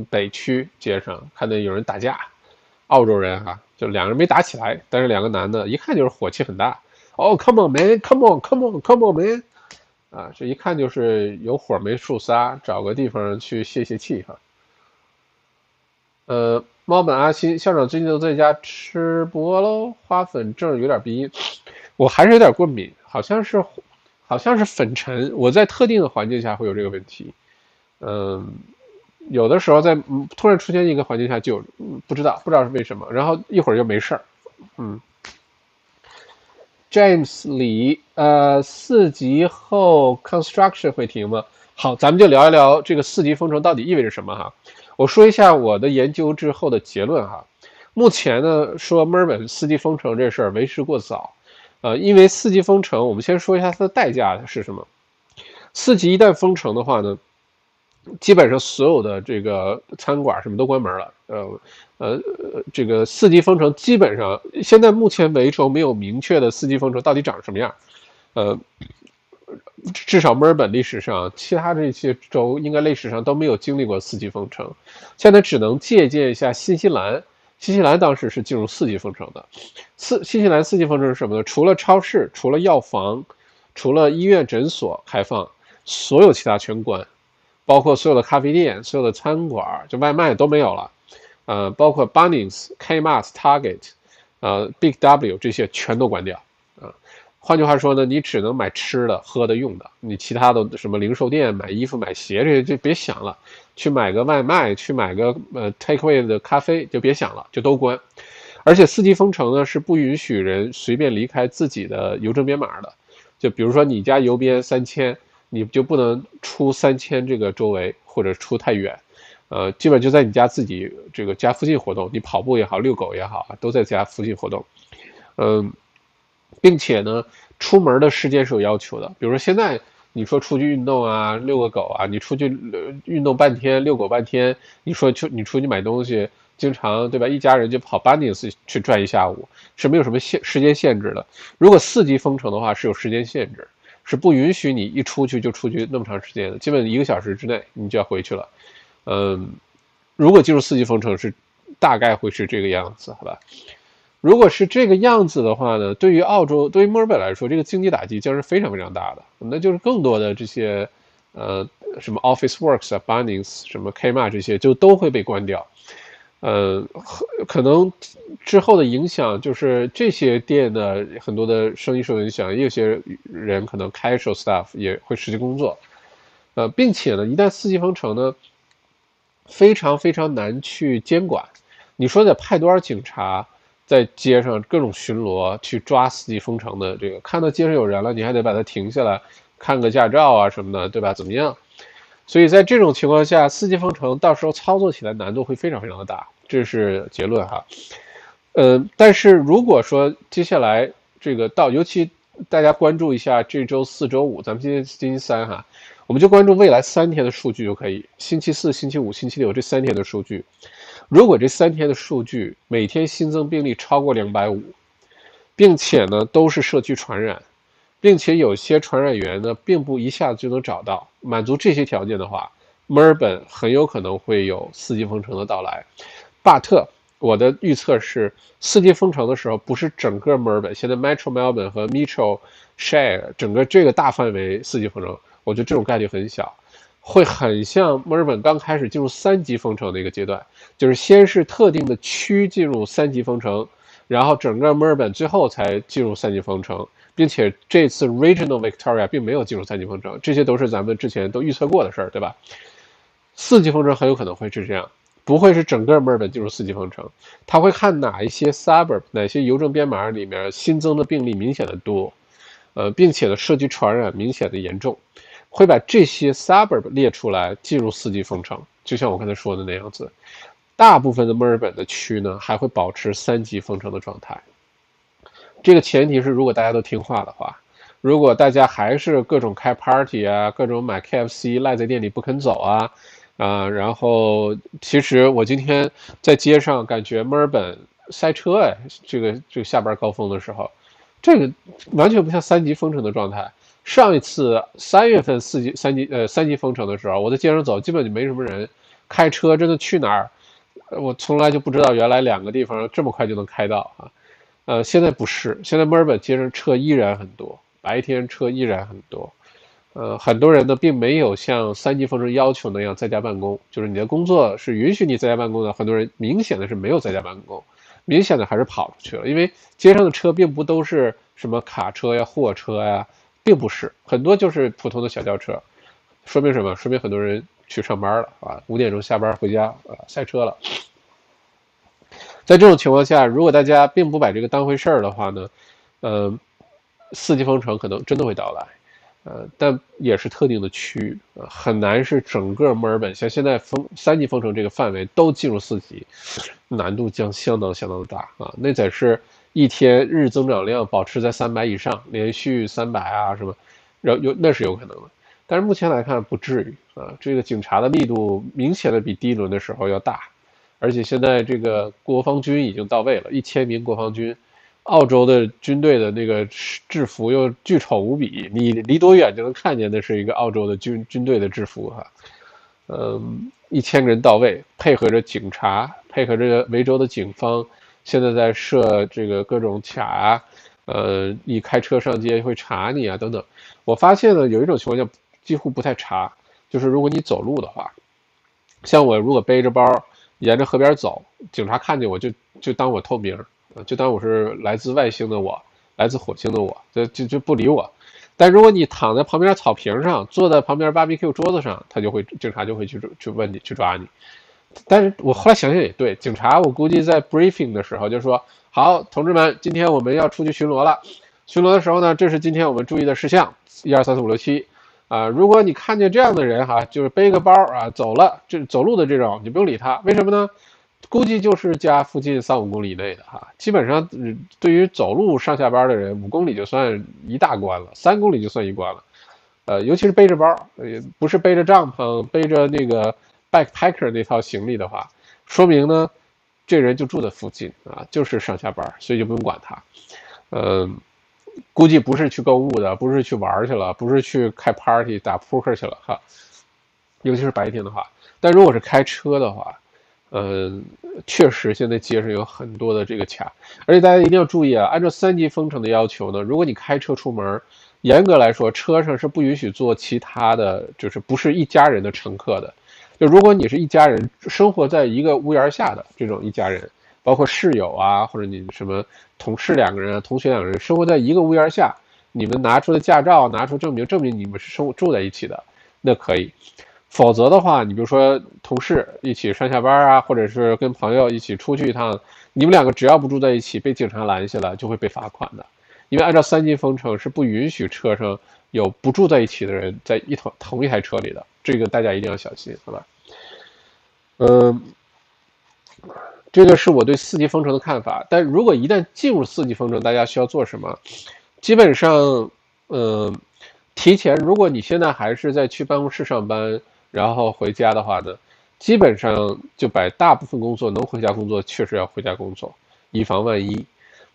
北区街上看到有人打架，澳洲人哈，就两个人没打起来，但是两个男的一看就是火气很大。哦，Come on man，Come on，Come on，Come on man，啊，这一看就是有火没处撒，找个地方去泄泄气哈。呃，猫本阿新校长最近都在家吃播喽，花粉症有点鼻音，我还是有点过敏，好像是，好像是粉尘，我在特定的环境下会有这个问题，嗯，有的时候在突然出现一个环境下就不知道不知道是为什么，然后一会儿就没事儿，嗯，James 李，呃，四级后 construction 会停吗？好，咱们就聊一聊这个四级封城到底意味着什么哈。我说一下我的研究之后的结论哈。目前呢，说墨尔本四级封城这事儿为时过早，呃，因为四级封城，我们先说一下它的代价是什么。四级一旦封城的话呢，基本上所有的这个餐馆什么都关门了。呃呃，这个四级封城基本上现在目前为止没有明确的四级封城到底长什么样，呃。至少墨尔本历史上，其他这些州应该历史上都没有经历过四级封城，现在只能借鉴一下新西兰。新西兰当时是进入四级封城的。四新西兰四级封城是什么呢？除了超市、除了药房、除了医院诊所开放，所有其他全关，包括所有的咖啡店、所有的餐馆，就外卖都没有了。呃，包括 Bunnings、Kmart、Target、呃 Big W 这些全都关掉。换句话说呢，你只能买吃的、喝的、用的，你其他的什么零售店买衣服、买鞋这些就别想了。去买个外卖，去买个呃 takeaway 的咖啡就别想了，就都关。而且四级封城呢是不允许人随便离开自己的邮政编码的。就比如说你家邮编三千，你就不能出三千这个周围或者出太远，呃，基本就在你家自己这个家附近活动。你跑步也好，遛狗也好，都在家附近活动。嗯。并且呢，出门的时间是有要求的。比如说现在你说出去运动啊，遛个狗啊，你出去运动半天，遛狗半天，你说去你出去买东西，经常对吧？一家人就跑 b u n n i n s 去转一下午，是没有什么限时间限制的。如果四级封城的话，是有时间限制，是不允许你一出去就出去那么长时间的，基本一个小时之内你就要回去了。嗯，如果进入四级封城是大概会是这个样子，好吧？如果是这个样子的话呢，对于澳洲，对于墨尔本来说，这个经济打击将是非常非常大的。那就是更多的这些，呃，什么 Office Works 啊、Bunnings、什么 Kmart 这些就都会被关掉。呃，可能之后的影响就是这些店的很多的生意受影响，也有些人可能 casual staff 也会失去工作。呃，并且呢，一旦四级封城呢，非常非常难去监管。你说得派多少警察？在街上各种巡逻去抓四级封城的这个，看到街上有人了，你还得把它停下来，看个驾照啊什么的，对吧？怎么样？所以在这种情况下，四级封城到时候操作起来难度会非常非常的大，这是结论哈。呃，但是如果说接下来这个到，尤其大家关注一下这周四周五，咱们今天星期三哈，我们就关注未来三天的数据就可以，星期四、星期五、星期六这三天的数据。如果这三天的数据每天新增病例超过两百五，并且呢都是社区传染，并且有些传染源呢并不一下子就能找到。满足这些条件的话，墨尔本很有可能会有四级封城的到来。巴特，我的预测是四级封城的时候不是整个墨尔本，现在 Metro Melbourne 和 Metro Shire 整个这个大范围四级封城，我觉得这种概率很小。会很像墨尔本刚开始进入三级封城的一个阶段，就是先是特定的区进入三级封城，然后整个墨尔本最后才进入三级封城，并且这次 Regional Victoria 并没有进入三级封城，这些都是咱们之前都预测过的事儿，对吧？四级封城很有可能会是这样，不会是整个墨尔本进入四级封城，他会看哪一些 suburb 哪些邮政编码里面新增的病例明显的多，呃，并且呢涉及传染明显的严重。会把这些 suburb 列出来，进入四级封城，就像我刚才说的那样子。大部分的墨尔本的区呢，还会保持三级封城的状态。这个前提是，如果大家都听话的话，如果大家还是各种开 party 啊，各种买 KFC 赖在店里不肯走啊，啊，然后其实我今天在街上感觉墨尔本塞车哎，这个这个下班高峰的时候，这个完全不像三级封城的状态。上一次三月份四级三级呃三级封城的时候，我在街上走，基本就没什么人。开车真的去哪儿，我从来就不知道原来两个地方这么快就能开到啊。呃，现在不是，现在墨尔本街上车依然很多，白天车依然很多。呃，很多人呢并没有像三级封城要求那样在家办公，就是你的工作是允许你在家办公的。很多人明显的是没有在家办公，明显的还是跑出去了，因为街上的车并不都是什么卡车呀、货车呀。并不是很多，就是普通的小轿车，说明什么？说明很多人去上班了啊，五点钟下班回家啊，塞车了。在这种情况下，如果大家并不把这个当回事儿的话呢，呃，四级封城可能真的会到来，呃，但也是特定的区域啊，很难是整个墨尔本像现在封三级封城这个范围都进入四级，难度将相当相当的大啊，那才是。一天日增长量保持在三百以上，连续三百啊什么，然后有那是有可能的，但是目前来看不至于啊。这个警察的力度明显的比第一轮的时候要大，而且现在这个国防军已经到位了，一千名国防军，澳洲的军队的那个制服又巨丑无比，你离多远就能看见那是一个澳洲的军军队的制服哈。嗯，一千个人到位，配合着警察，配合着维州的警方。现在在设这个各种卡啊，呃，你开车上街会查你啊，等等。我发现呢，有一种情况下几乎不太查，就是如果你走路的话，像我如果背着包沿着河边走，警察看见我就就当我透明，就当我是来自外星的我，来自火星的我，就就就不理我。但如果你躺在旁边草坪上，坐在旁边 barbecue 桌子上，他就会警察就会去去问你，去抓你。但是我后来想想也对，警察我估计在 briefing 的时候就说：“好，同志们，今天我们要出去巡逻了。巡逻的时候呢，这是今天我们注意的事项，一二三四五六七。啊，如果你看见这样的人哈，就是背个包啊走了，这走路的这种，你不用理他。为什么呢？估计就是家附近三五公里以内的哈。基本上，对于走路上下班的人，五公里就算一大关了，三公里就算一关了。呃，尤其是背着包，呃，不是背着帐篷，背着那个。” Backpacker 那套行李的话，说明呢，这人就住在附近啊，就是上下班，所以就不用管他。嗯，估计不是去购物的，不是去玩去了，不是去开 party 打扑克去了哈。尤其是白天的话，但如果是开车的话，嗯，确实现在街上有很多的这个卡，而且大家一定要注意啊，按照三级封城的要求呢，如果你开车出门，严格来说，车上是不允许坐其他的就是不是一家人的乘客的。就如果你是一家人生活在一个屋檐下的这种一家人，包括室友啊，或者你什么同事两个人、同学两个人生活在一个屋檐下，你们拿出的驾照，拿出证明，证明你们是生住在一起的，那可以。否则的话，你比如说同事一起上下班啊，或者是跟朋友一起出去一趟，你们两个只要不住在一起，被警察拦下了就会被罚款的。因为按照三级封城是不允许车上有不住在一起的人在一同同一台车里的。这个大家一定要小心，好吧？嗯，这个是我对四级封城的看法。但如果一旦进入四级封城，大家需要做什么？基本上，嗯，提前，如果你现在还是在去办公室上班，然后回家的话呢，基本上就把大部分工作能回家工作，确实要回家工作，以防万一。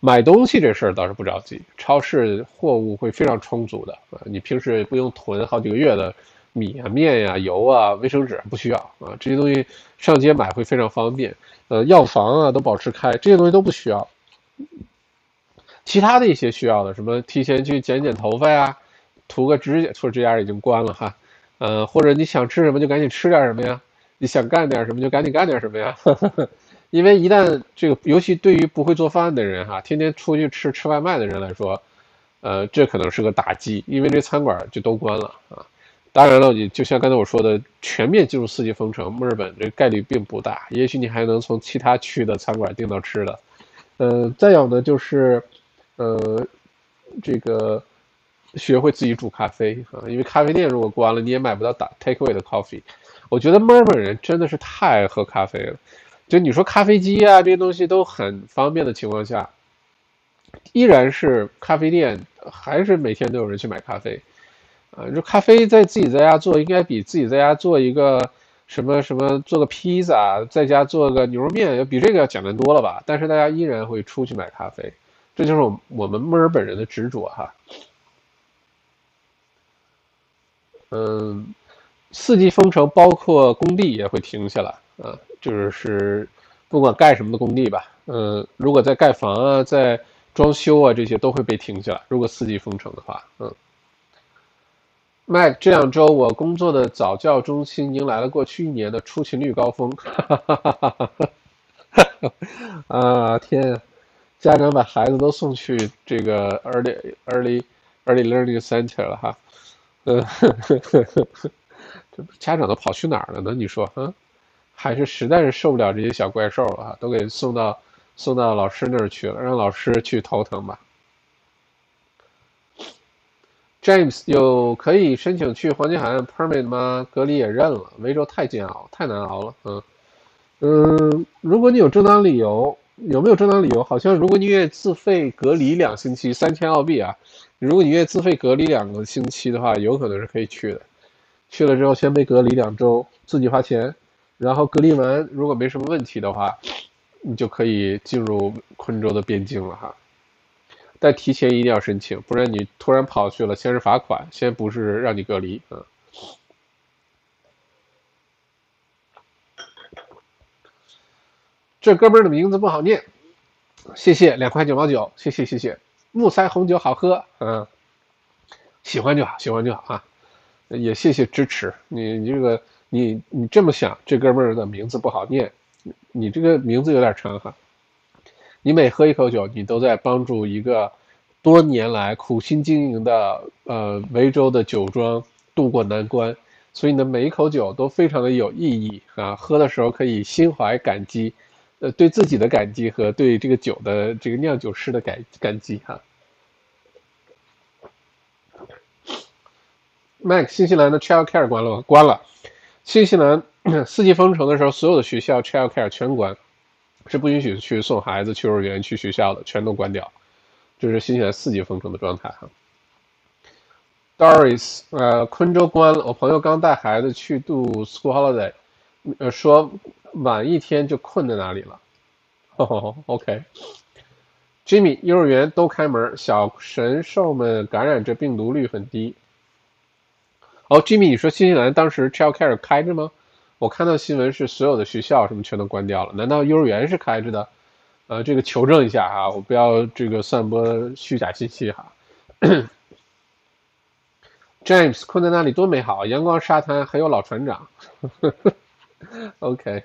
买东西这事儿倒是不着急，超市货物会非常充足的啊，你平时不用囤好几个月的米啊、面呀、油啊、卫生纸不需要啊，这些东西上街买会非常方便。呃，药房啊都保持开，这些东西都不需要。其他的一些需要的，什么提前去剪剪头发呀，涂个指甲，涂指甲已经关了哈。呃，或者你想吃什么就赶紧吃点什么呀，你想干点什么就赶紧干点什么呀。呵呵因为一旦这个，尤其对于不会做饭的人哈，天天出去吃吃外卖的人来说，呃，这可能是个打击，因为这餐馆就都关了啊。当然了，你就像刚才我说的，全面进入四季封城，墨尔本这概率并不大，也许你还能从其他区的餐馆订到吃的。呃，再有呢就是。呃，这个学会自己煮咖啡啊，因为咖啡店如果关了，你也买不到打 takeaway 的 coffee。我觉得墨尔本人真的是太爱喝咖啡了，就你说咖啡机啊这些东西都很方便的情况下，依然是咖啡店还是每天都有人去买咖啡啊。就咖啡在自己在家做，应该比自己在家做一个什么什么做个披萨，在家做个牛肉面要比这个要简单多了吧？但是大家依然会出去买咖啡。这就是我我们墨尔本人的执着哈，嗯，四季封城，包括工地也会停下来啊，就是不管盖什么的工地吧，嗯，如果在盖房啊，在装修啊，这些都会被停下来。如果四季封城的话，嗯，Mac，这两周我工作的早教中心迎来了过去一年的出勤率高峰，哈哈哈哈哈哈，啊天！家长把孩子都送去这个 early early early learning center 了哈，呃，<laughs> 这家长都跑去哪儿了呢？你说啊，还是实在是受不了这些小怪兽了，都给送到送到老师那儿去了，让老师去头疼吧。James 有可以申请去黄金海岸 permit 吗？隔离也认了，维州太煎熬，太难熬了。嗯嗯，如果你有正当理由。有没有正当理由？好像如果你愿意自费隔离两星期，三千澳币啊。如果你愿意自费隔离两个星期的话，有可能是可以去的。去了之后先被隔离两周，自己花钱，然后隔离完如果没什么问题的话，你就可以进入昆州的边境了哈。但提前一定要申请，不然你突然跑去了，先是罚款，先不是让你隔离啊。这哥们儿的名字不好念，谢谢两块九毛九，谢谢谢谢。木塞红酒好喝，嗯，喜欢就好，喜欢就好啊。也谢谢支持你，你这个你你这么想，这哥们儿的名字不好念，你这个名字有点长哈。你每喝一口酒，你都在帮助一个多年来苦心经营的呃维州的酒庄渡过难关，所以你的每一口酒都非常的有意义啊。喝的时候可以心怀感激。呃，对自己的感激和对这个酒的这个酿酒师的感感激哈。Mike，新西兰的 Child Care 关了吗？关了。新西兰 <clears throat> 四季封城的时候，所有的学校 Child Care 全关，是不允许去送孩子去幼儿园、去学校的，全都关掉。这是新西兰四季封城的状态哈。Doris，呃，昆州关了。我朋友刚带孩子去度 School Holiday，呃，说。晚一天就困在那里了。<laughs> OK，Jimmy，幼儿园都开门，小神兽们感染这病毒率很低。哦，Jimmy，你说新西兰当时 Child Care 开着吗？我看到新闻是所有的学校什么全都关掉了，难道幼儿园是开着的？呃，这个求证一下哈，我不要这个散播虚假信息哈。<coughs> James，困在那里多美好，阳光、沙滩，还有老船长。<laughs> OK。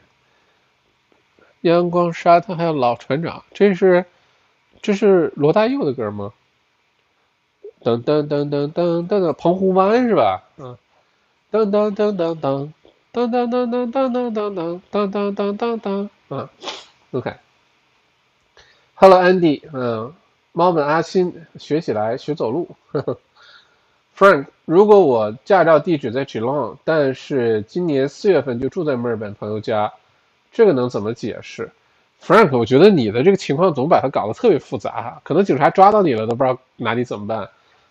阳光沙滩还有老船长，这是这是罗大佑的歌吗？噔噔噔噔噔噔噔，澎湖湾是吧？嗯，噔噔噔噔噔噔噔噔噔噔噔噔噔噔噔噔噔，嗯，OK。Hello，Andy，嗯，猫们阿新学起来学走路。Frank，如果我驾照地址在 Geelong，但是今年四月份就住在墨尔本朋友家。这个能怎么解释，Frank？我觉得你的这个情况总把它搞得特别复杂，可能警察抓到你了都不知道拿你怎么办。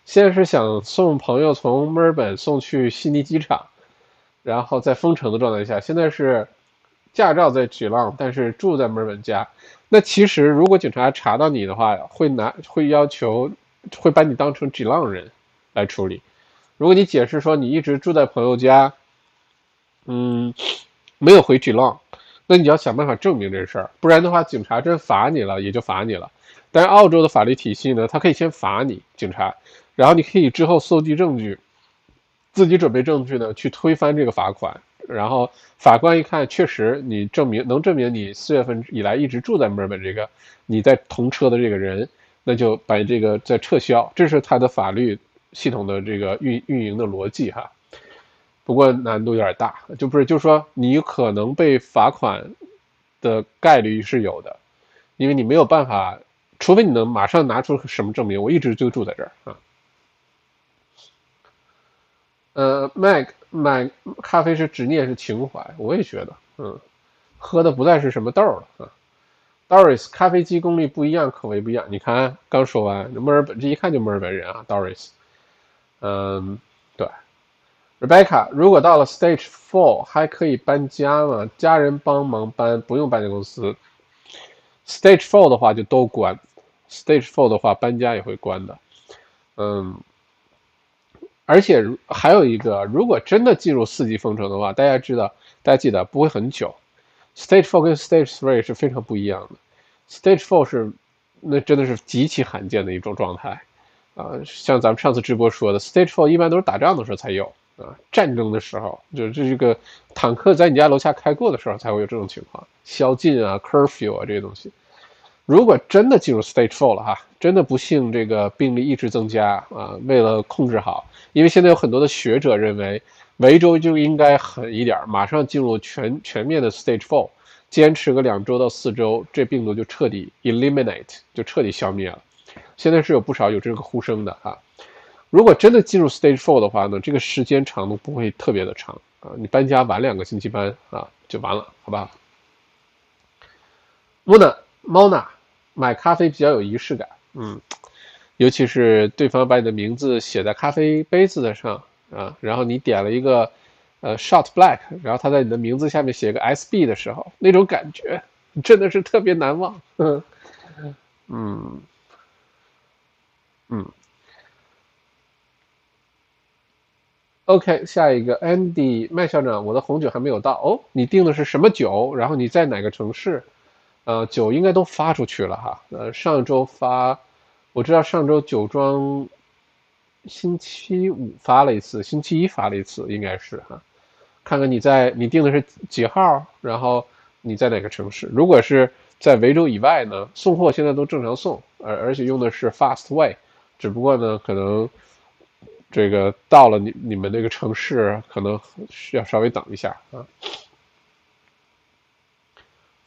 现在是想送朋友从墨尔本送去悉尼机场，然后在封城的状态下，现在是驾照在 g 浪，但是住在墨尔本家，那其实如果警察查到你的话，会拿会要求会把你当成 g 浪人来处理。如果你解释说你一直住在朋友家，嗯，没有回 g 浪，那你要想办法证明这事儿，不然的话，警察真罚你了也就罚你了。但是澳洲的法律体系呢，他可以先罚你警察，然后你可以之后搜集证据，自己准备证据呢去推翻这个罚款。然后法官一看，确实你证明能证明你四月份以来一直住在墨尔本这个你在同车的这个人，那就把这个再撤销。这是他的法律系统的这个运运营的逻辑哈。不过难度有点大，就不是就是说你可能被罚款的概率是有的，因为你没有办法，除非你能马上拿出什么证明，我一直就住在这儿啊。呃，Mac 买咖啡是执念是情怀，我也觉得，嗯，喝的不再是什么豆了啊。Doris，咖啡机功率不一样，口味不一样。你看，刚说完，墨尔本这一看就墨尔本人啊，Doris。嗯，对，Rebecca，如果到了 Stage Four 还可以搬家吗？家人帮忙搬，不用搬家公司。Stage Four 的话就都关，Stage Four 的话搬家也会关的，嗯。而且还有一个，如果真的进入四级封城的话，大家知道，大家记得不会很久。Stage Four 跟 Stage Three 是非常不一样的。Stage Four 是那真的是极其罕见的一种状态啊，像咱们上次直播说的，Stage Four 一般都是打仗的时候才有啊，战争的时候，就这是个坦克在你家楼下开过的时候才会有这种情况，宵禁啊、curfew 啊这些东西。如果真的进入 Stage Four 了哈，真的不幸这个病例一直增加啊，为了控制好。因为现在有很多的学者认为，维州就应该狠一点，马上进入全全面的 Stage Four，坚持个两周到四周，这病毒就彻底 eliminate，就彻底消灭了。现在是有不少有这个呼声的哈。如果真的进入 Stage Four 的话呢，这个时间长度不会特别的长啊，你搬家晚两个星期搬啊就完了，好吧？Mona，Mona，买咖啡比较有仪式感，嗯。尤其是对方把你的名字写在咖啡杯子的上啊，然后你点了一个呃 shot black，然后他在你的名字下面写个 SB 的时候，那种感觉真的是特别难忘。<laughs> 嗯嗯嗯。OK，下一个 Andy 麦校长，我的红酒还没有到哦。你订的是什么酒？然后你在哪个城市？呃，酒应该都发出去了哈。呃，上周发。我知道上周酒庄星期五发了一次，星期一发了一次，应该是哈。看看你在你定的是几号，然后你在哪个城市？如果是在维州以外呢，送货现在都正常送，而而且用的是 Fast Way，只不过呢，可能这个到了你你们那个城市，可能需要稍微等一下啊。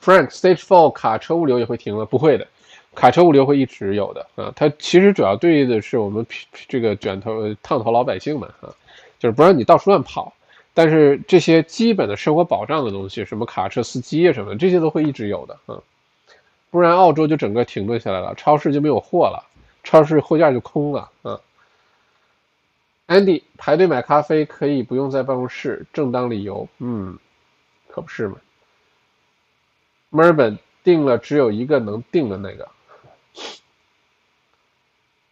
Frank Stage Four 卡车物流也会停了？不会的。卡车物流会一直有的啊，它其实主要对应的是我们这个卷头烫头老百姓们啊，就是不让你到处乱跑。但是这些基本的生活保障的东西，什么卡车司机啊什么，这些都会一直有的啊，不然澳洲就整个停顿下来了，超市就没有货了，超市货架就空了啊。Andy 排队买咖啡可以不用在办公室，正当理由，嗯，可不是嘛。墨尔本定了只有一个能定的那个。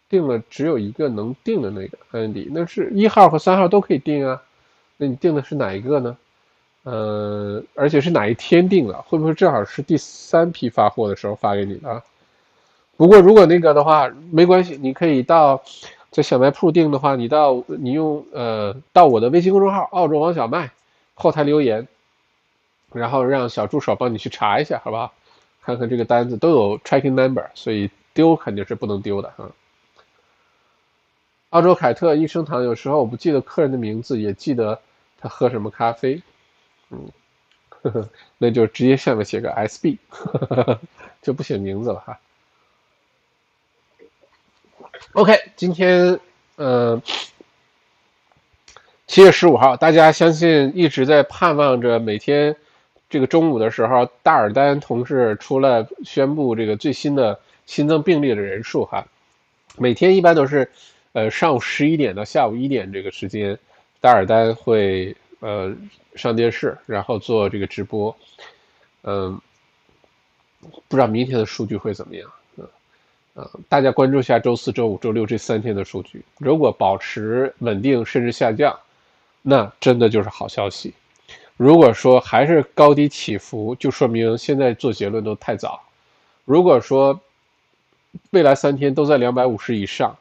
定了只有一个能定的那个 Andy，那是一号和三号都可以定啊。那你定的是哪一个呢？呃，而且是哪一天定的？会不会正好是第三批发货的时候发给你的？不过如果那个的话，没关系，你可以到在小卖铺订的话，你到你用呃到我的微信公众号“澳洲王小麦”后台留言，然后让小助手帮你去查一下，好不好？看看这个单子都有 tracking number，所以丢肯定是不能丢的啊。澳洲凯特益生堂，有时候我不记得客人的名字，也记得他喝什么咖啡，嗯，呵 <laughs> 呵那就直接下面写个 SB，<laughs> 就不写名字了哈。OK，今天呃七月十五号，大家相信一直在盼望着每天这个中午的时候，大尔丹同事出来宣布这个最新的新增病例的人数哈，每天一般都是。呃，上午十一点到下午一点这个时间，大尔丹会呃上电视，然后做这个直播。嗯，不知道明天的数据会怎么样。嗯，呃，大家关注一下周四周五周六这三天的数据，如果保持稳定甚至下降，那真的就是好消息。如果说还是高低起伏，就说明现在做结论都太早。如果说未来三天都在两百五十以上，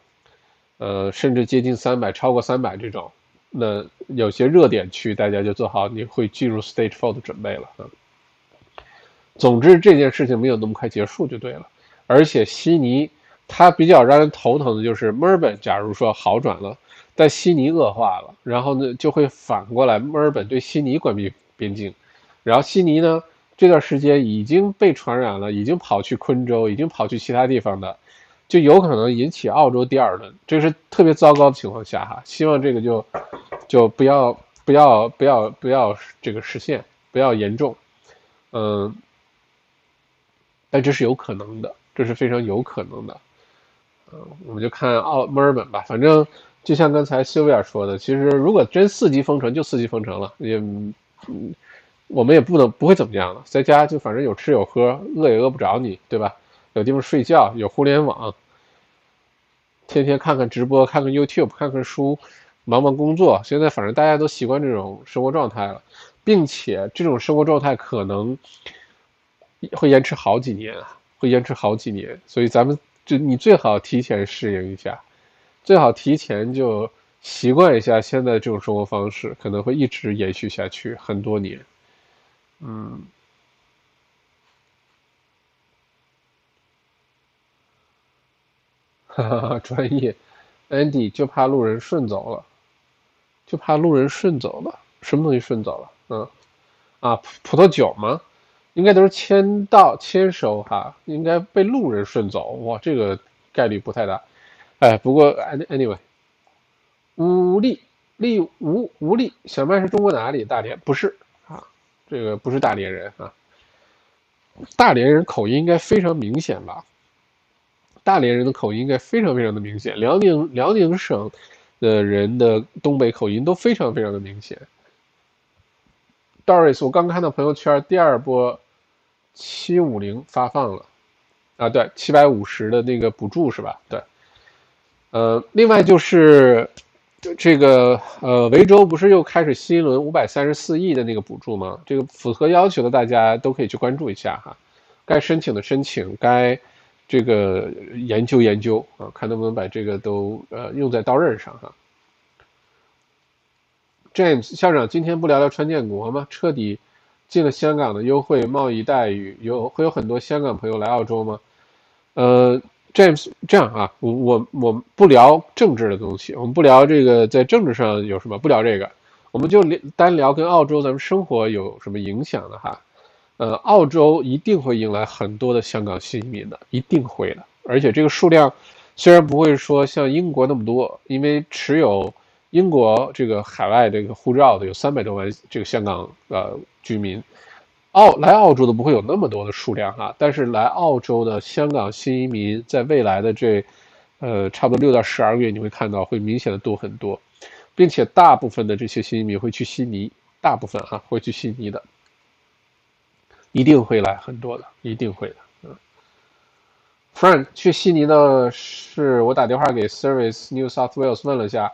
呃，甚至接近三百，超过三百这种，那有些热点区，大家就做好你会进入 stage four 的准备了啊。总之这件事情没有那么快结束就对了。而且悉尼它比较让人头疼的就是墨尔本，假如说好转了，在悉尼恶化了，然后呢就会反过来墨尔本对悉尼关闭边境，然后悉尼呢？这段时间已经被传染了，已经跑去昆州，已经跑去其他地方的，就有可能引起澳洲第二轮，这是特别糟糕的情况下哈。希望这个就就不要不要不要不要这个实现，不要严重，嗯，但这是有可能的，这是非常有可能的，嗯，我们就看澳墨尔本吧，反正就像刚才修维尔说的，其实如果真四级封城就四级封城了，也嗯。我们也不能不会怎么样了，在家就反正有吃有喝，饿也饿不着你，对吧？有地方睡觉，有互联网，天天看看直播，看看 YouTube，看看书，忙忙工作。现在反正大家都习惯这种生活状态了，并且这种生活状态可能会延迟好几年啊，会延迟好几年。所以咱们就你最好提前适应一下，最好提前就习惯一下现在这种生活方式，可能会一直延续下去很多年。嗯，哈哈哈，专业，Andy 就怕路人顺走了，就怕路人顺走了，什么东西顺走了？嗯，啊，葡葡萄酒吗？应该都是签到签收哈，应该被路人顺走，哇，这个概率不太大。哎，不过 anyway，武力力无无力，小麦是中国哪里？大连不是啊。这个不是大连人啊，大连人口音应该非常明显吧？大连人的口音应该非常非常的明显，辽宁辽宁省的人的东北口音都非常非常的明显。Doris，我刚看到朋友圈第二波七五零发放了啊，对，七百五十的那个补助是吧？对，呃，另外就是。这个呃，维州不是又开始新一轮五百三十四亿的那个补助吗？这个符合要求的大家都可以去关注一下哈，该申请的申请，该这个研究研究啊，看能不能把这个都呃用在刀刃上哈。James 校长今天不聊聊川建国吗？彻底进了香港的优惠贸易待遇，有会有很多香港朋友来澳洲吗？呃。James，这样啊，我我我不聊政治的东西，我们不聊这个在政治上有什么，不聊这个，我们就单聊跟澳洲咱们生活有什么影响的哈。呃，澳洲一定会迎来很多的香港新移民的，一定会的，而且这个数量虽然不会说像英国那么多，因为持有英国这个海外这个护照的有三百多万这个香港呃居民。澳来澳洲的不会有那么多的数量哈，但是来澳洲的香港新移民在未来的这，呃，差不多六到十二个月，你会看到会明显的多很多，并且大部分的这些新移民会去悉尼，大部分哈会去悉尼的，一定会来很多的，一定会的，嗯。Frank 去悉尼的是我打电话给 Service New South Wales 问了一下，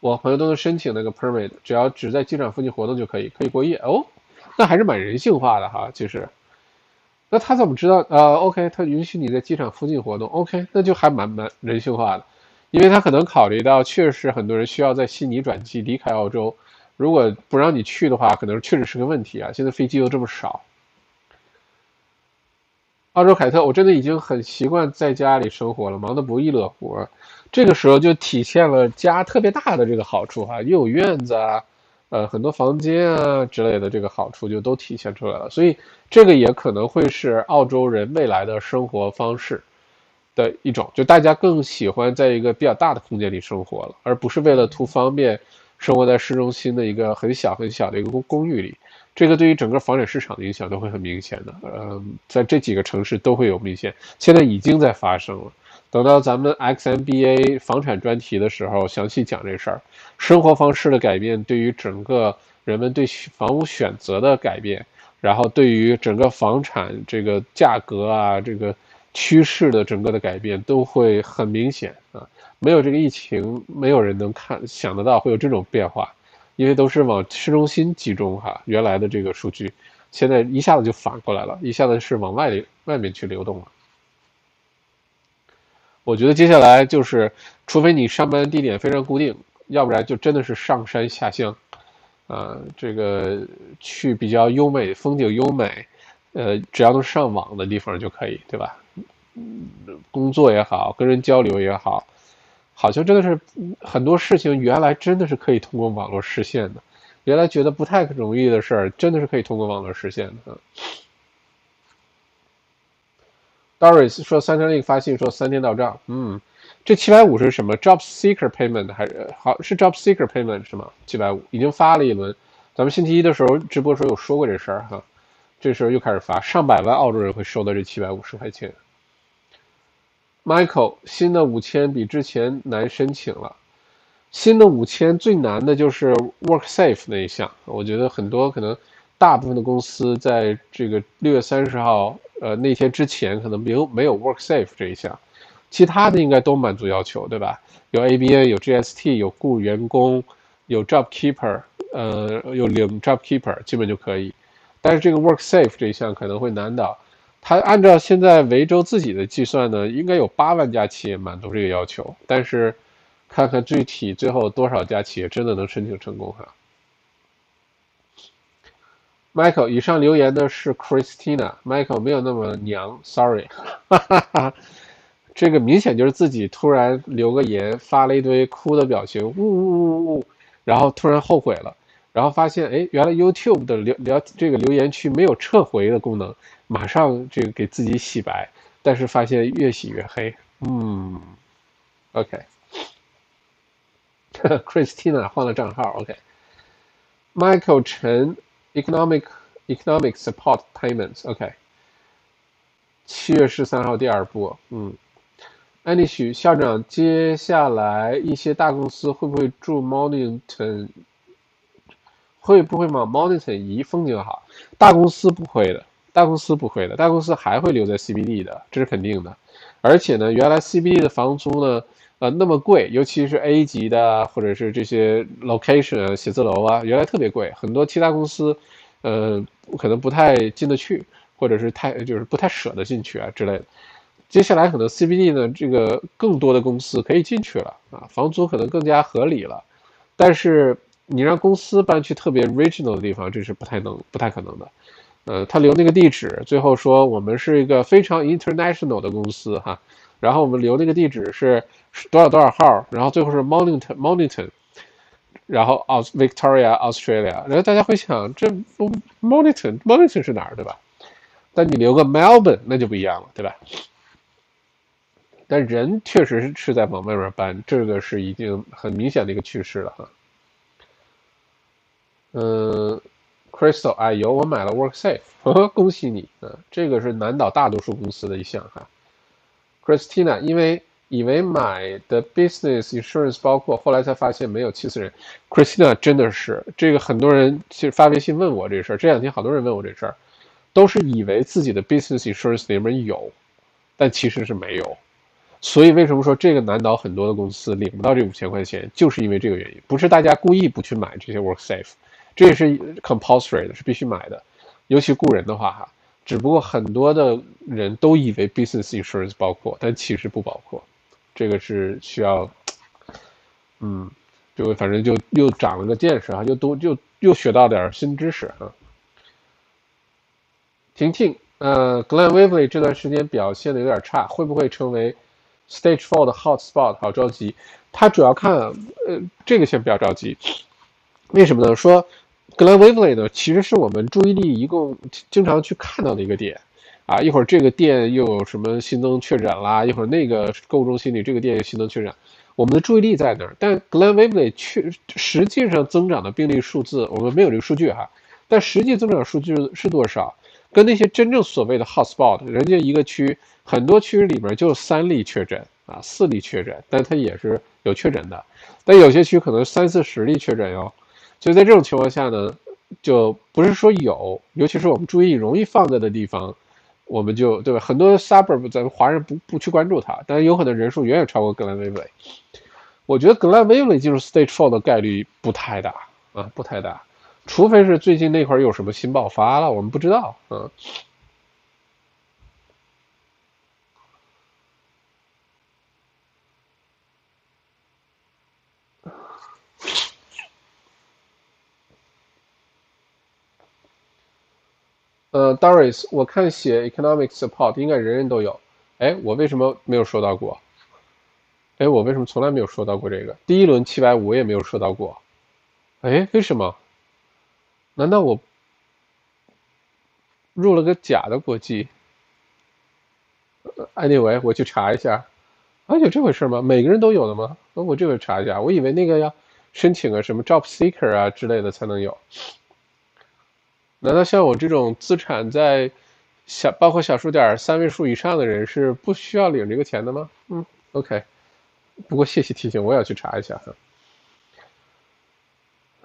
我朋友都能申请那个 permit，只要只在机场附近活动就可以，可以过夜哦。那还是蛮人性化的哈，其实，那他怎么知道？呃，OK，他允许你在机场附近活动，OK，那就还蛮蛮人性化的，因为他可能考虑到，确实很多人需要在悉尼转机离开澳洲，如果不让你去的话，可能确实是个问题啊。现在飞机又这么少，澳洲凯特，我真的已经很习惯在家里生活了，忙得不亦乐乎，这个时候就体现了家特别大的这个好处哈，又有院子啊。呃，很多房间啊之类的，这个好处就都体现出来了。所以这个也可能会是澳洲人未来的生活方式的一种，就大家更喜欢在一个比较大的空间里生活了，而不是为了图方便生活在市中心的一个很小很小的一个公公寓里。这个对于整个房产市场的影响都会很明显的。呃，在这几个城市都会有明显，现在已经在发生了。等到咱们 XMBA 房产专题的时候，详细讲这事儿。生活方式的改变对于整个人们对房屋选择的改变，然后对于整个房产这个价格啊，这个趋势的整个的改变都会很明显啊。没有这个疫情，没有人能看想得到会有这种变化，因为都是往市中心集中哈。原来的这个数据，现在一下子就反过来了，一下子是往外外面去流动了。我觉得接下来就是，除非你上班地点非常固定，要不然就真的是上山下乡，啊，这个去比较优美、风景优美，呃，只要能上网的地方就可以，对吧？工作也好，跟人交流也好。好像真的是很多事情原来真的是可以通过网络实现的，原来觉得不太容易的事儿，真的是可以通过网络实现的。Doris 说三天内发信说三天到账，嗯，这七百五是什么？Job Seeker Payment 还是好是 Job Seeker Payment 是吗？七百五已经发了一轮，咱们星期一的时候直播时候有说过这事儿哈，这时候又开始发，上百万澳洲人会收到这七百五十块钱。Michael，新的五千比之前难申请了。新的五千最难的就是 WorkSafe 那一项，我觉得很多可能大部分的公司在这个六月三十号呃那天之前可能没有没有 WorkSafe 这一项，其他的应该都满足要求，对吧？有 ABA，有 GST，有雇员工，有 JobKeeper，呃，有领 JobKeeper，基本就可以。但是这个 WorkSafe 这一项可能会难倒。他按照现在维州自己的计算呢，应该有八万家企业满足这个要求，但是看看具体最后多少家企业真的能申请成功哈。Michael，以上留言的是 Christina，Michael 没有那么娘，Sorry，哈哈哈，<laughs> 这个明显就是自己突然留个言，发了一堆哭的表情，呜呜呜呜，然后突然后悔了，然后发现哎，原来 YouTube 的留留这个留言区没有撤回的功能。马上这个给自己洗白，但是发现越洗越黑。嗯，OK，Christina <laughs> 换了账号。OK，Michael 陈 Economic Economic Support Payments。OK，七月十三号第二波。嗯，安利许校长，接下来一些大公司会不会住 Mornington？会不会往 Mornington 移？风景好，大公司不会的。大公司不会的，大公司还会留在 CBD 的，这是肯定的。而且呢，原来 CBD 的房租呢，呃，那么贵，尤其是 A 级的或者是这些 location 写字楼啊，原来特别贵，很多其他公司，呃，可能不太进得去，或者是太就是不太舍得进去啊之类的。接下来可能 CBD 呢，这个更多的公司可以进去了啊，房租可能更加合理了。但是你让公司搬去特别 regional 的地方，这是不太能、不太可能的。呃，他留那个地址，最后说我们是一个非常 international 的公司哈，然后我们留那个地址是多少多少号，然后最后是 Mornington Mornington，然后 Aus Victoria Australia，然后大家会想这 Mornington Mornington 是哪儿对吧？但你留个 Melbourne 那就不一样了对吧？但人确实是是在往外面搬，这个是已经很明显的一个趋势了哈。嗯。Crystal，哎呦，我买了 WorkSafe，恭喜你啊！这个是难倒大多数公司的一项哈。Christina，因为以为买的 Business Insurance 包括，后来才发现没有气死人。Christina 真的是这个，很多人其实发微信问我这事儿，这两天好多人问我这事儿，都是以为自己的 Business Insurance 里面有，但其实是没有。所以为什么说这个难倒很多的公司领不到这五千块钱，就是因为这个原因，不是大家故意不去买这些 WorkSafe。这也是 compulsory 的，是必须买的，尤其雇人的话哈。只不过很多的人都以为 business insurance 包括，但其实不包括。这个是需要，嗯，就反正就又长了个见识啊，又多又又学到点新知识啊。婷婷，呃，Glenn Waverly 这段时间表现的有点差，会不会成为 stage four 的 hot spot？好着急。他主要看，呃，这个先不要着急。为什么呢？说。Glen Waverly 呢，其实是我们注意力一共经常去看到的一个点，啊，一会儿这个店又有什么新增确诊啦，一会儿那个购物中心里这个店又新增确诊，我们的注意力在那儿。但 Glen w a v e l y 确实际上增长的病例数字，我们没有这个数据哈，但实际增长数据是多少？跟那些真正所谓的 hotspot，人家一个区很多区里面就三例确诊啊，四例确诊，但它也是有确诊的，但有些区可能三四十例确诊哟。所以在这种情况下呢，就不是说有，尤其是我们注意容易放在的地方，我们就对吧？很多 suburb 咱们华人不不去关注它，但是有可能人数远远超过格兰威维。我觉得格兰威维进入 stage four 的概率不太大啊，不太大，除非是最近那块儿有什么新爆发了，我们不知道啊。呃，Doris，我看写 economic support 应该人人都有。哎，我为什么没有收到过？哎，我为什么从来没有收到过这个？第一轮七百五我也没有收到过。哎，为什么？难道我入了个假的国际？Anyway，我去查一下。啊，有这回事吗？每个人都有的吗？那我这回查一下。我以为那个要申请个什么 job seeker 啊之类的才能有。难道像我这种资产在小，包括小数点三位数以上的人是不需要领这个钱的吗？嗯，OK。不过谢谢提醒，我也要去查一下哈。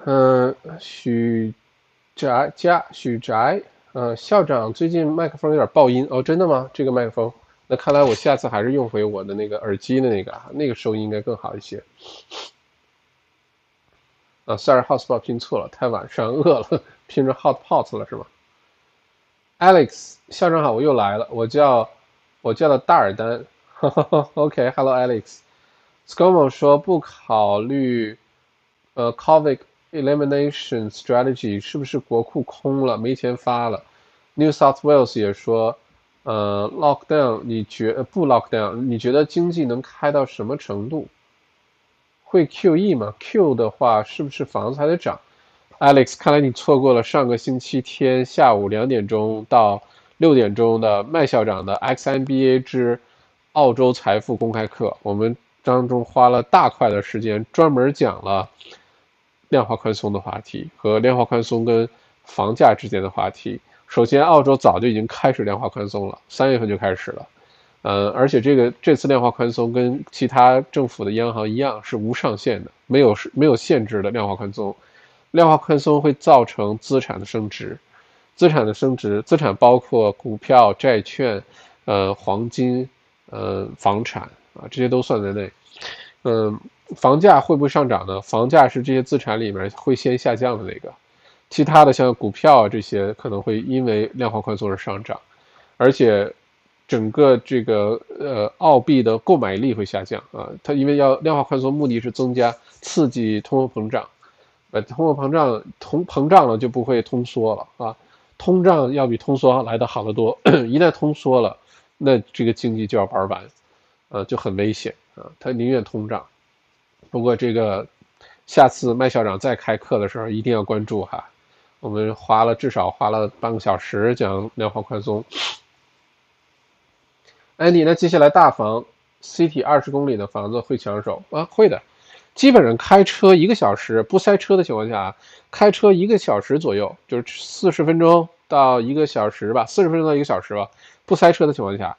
嗯，许宅家许宅，呃，校长最近麦克风有点爆音哦，真的吗？这个麦克风，那看来我下次还是用回我的那个耳机的那个，那个收音应该更好一些。啊，Sorry，House 报拼错了，太晚上饿了，拼成 Hot Pot 了是吗？Alex，校长好，我又来了，我叫我叫了大尔丹。OK，Hello Alex，Scomo 说不考虑呃 Covid elimination strategy 是不是国库空了，没钱发了？New South Wales 也说呃 lockdown，你觉不 lockdown？你觉得经济能开到什么程度？会 QE 吗？Q 的话是不是房子还得涨？Alex，看来你错过了上个星期天下午两点钟到六点钟的麦校长的 XMBA 之澳洲财富公开课。我们当中花了大块的时间专门讲了量化宽松的话题和量化宽松跟房价之间的话题。首先，澳洲早就已经开始量化宽松了，三月份就开始了。呃，而且这个这次量化宽松跟其他政府的央行一样是无上限的，没有没有限制的量化宽松。量化宽松会造成资产的升值，资产的升值，资产包括股票、债券、呃黄金、呃房产啊，这些都算在内。嗯，房价会不会上涨呢？房价是这些资产里面会先下降的那个，其他的像股票啊这些可能会因为量化宽松而上涨，而且。整个这个呃澳币的购买力会下降啊，它因为要量化宽松，目的是增加刺激通货膨胀，呃，通货膨胀通膨胀了就不会通缩了啊，通胀要比通缩来的好得多，<clears throat> 一旦通缩了，那这个经济就要玩完，呃，就很危险啊，他宁愿通胀。不过这个下次麦校长再开课的时候一定要关注哈，我们花了至少花了半个小时讲量化宽松。Andy，那接下来大房 City 二十公里的房子会抢手啊？会的，基本上开车一个小时不塞车的情况下，开车一个小时左右，就是四十分钟到一个小时吧，四十分钟到一个小时吧，不塞车的情况下，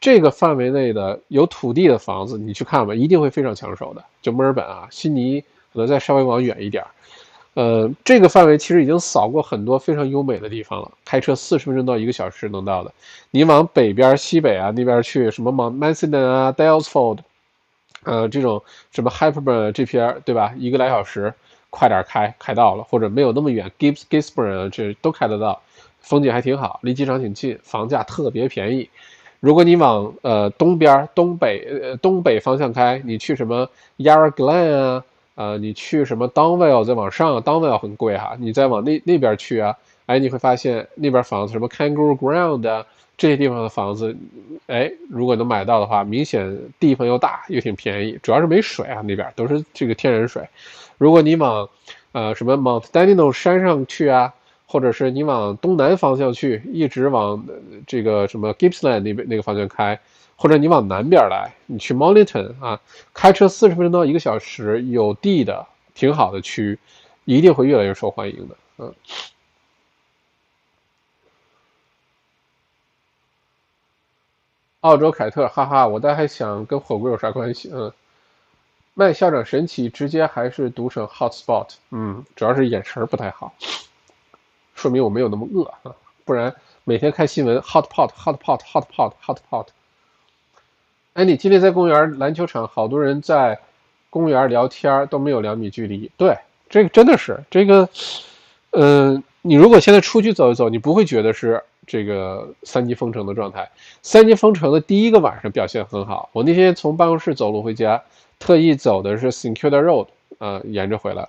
这个范围内的有土地的房子，你去看吧，一定会非常抢手的。就墨尔本啊，悉尼可能再稍微往远一点儿。呃，这个范围其实已经扫过很多非常优美的地方了，开车四十分钟到一个小时能到的。你往北边、西北啊那边去，什么 Mount m a s d e n 啊、Dalesford，呃，这种什么 Hyperburn 这片，对吧？一个来小时，快点开，开到了，或者没有那么远，Gibbs Gisborne 这都开得到，风景还挺好，离机场挺近，房价特别便宜。如果你往呃东边、东北、呃东北方向开，你去什么 Yarra Glen 啊？呃，你去什么 Downvale 再往上，Downvale 很贵哈，你再往那那边去啊，哎，你会发现那边房子什么 Kangaroo Ground 啊，这些地方的房子，哎，如果能买到的话，明显地方又大又挺便宜，主要是没水啊，那边都是这个天然水。如果你往呃什么 Mount Dandenong 山上去啊，或者是你往东南方向去，一直往这个什么 Gippsland 那边那个方向开。或者你往南边来，你去 m o n i t o n 啊，开车四十分钟到一个小时，有地的挺好的区，一定会越来越受欢迎的。嗯，澳洲凯特，哈哈，我倒还想跟火锅有啥关系？嗯，麦校长神奇，直接还是读成 hot spot。嗯，主要是眼神不太好。说明我没有那么饿啊，不然每天看新闻，hot pot，hot pot，hot pot，hot pot。哎，你今天在公园篮球场，好多人在公园聊天，都没有两米距离。对，这个真的是这个，嗯，你如果现在出去走一走，你不会觉得是这个三级封城的状态。三级封城的第一个晚上表现很好，我那天从办公室走路回家，特意走的是 Secure Road，呃，沿着回来，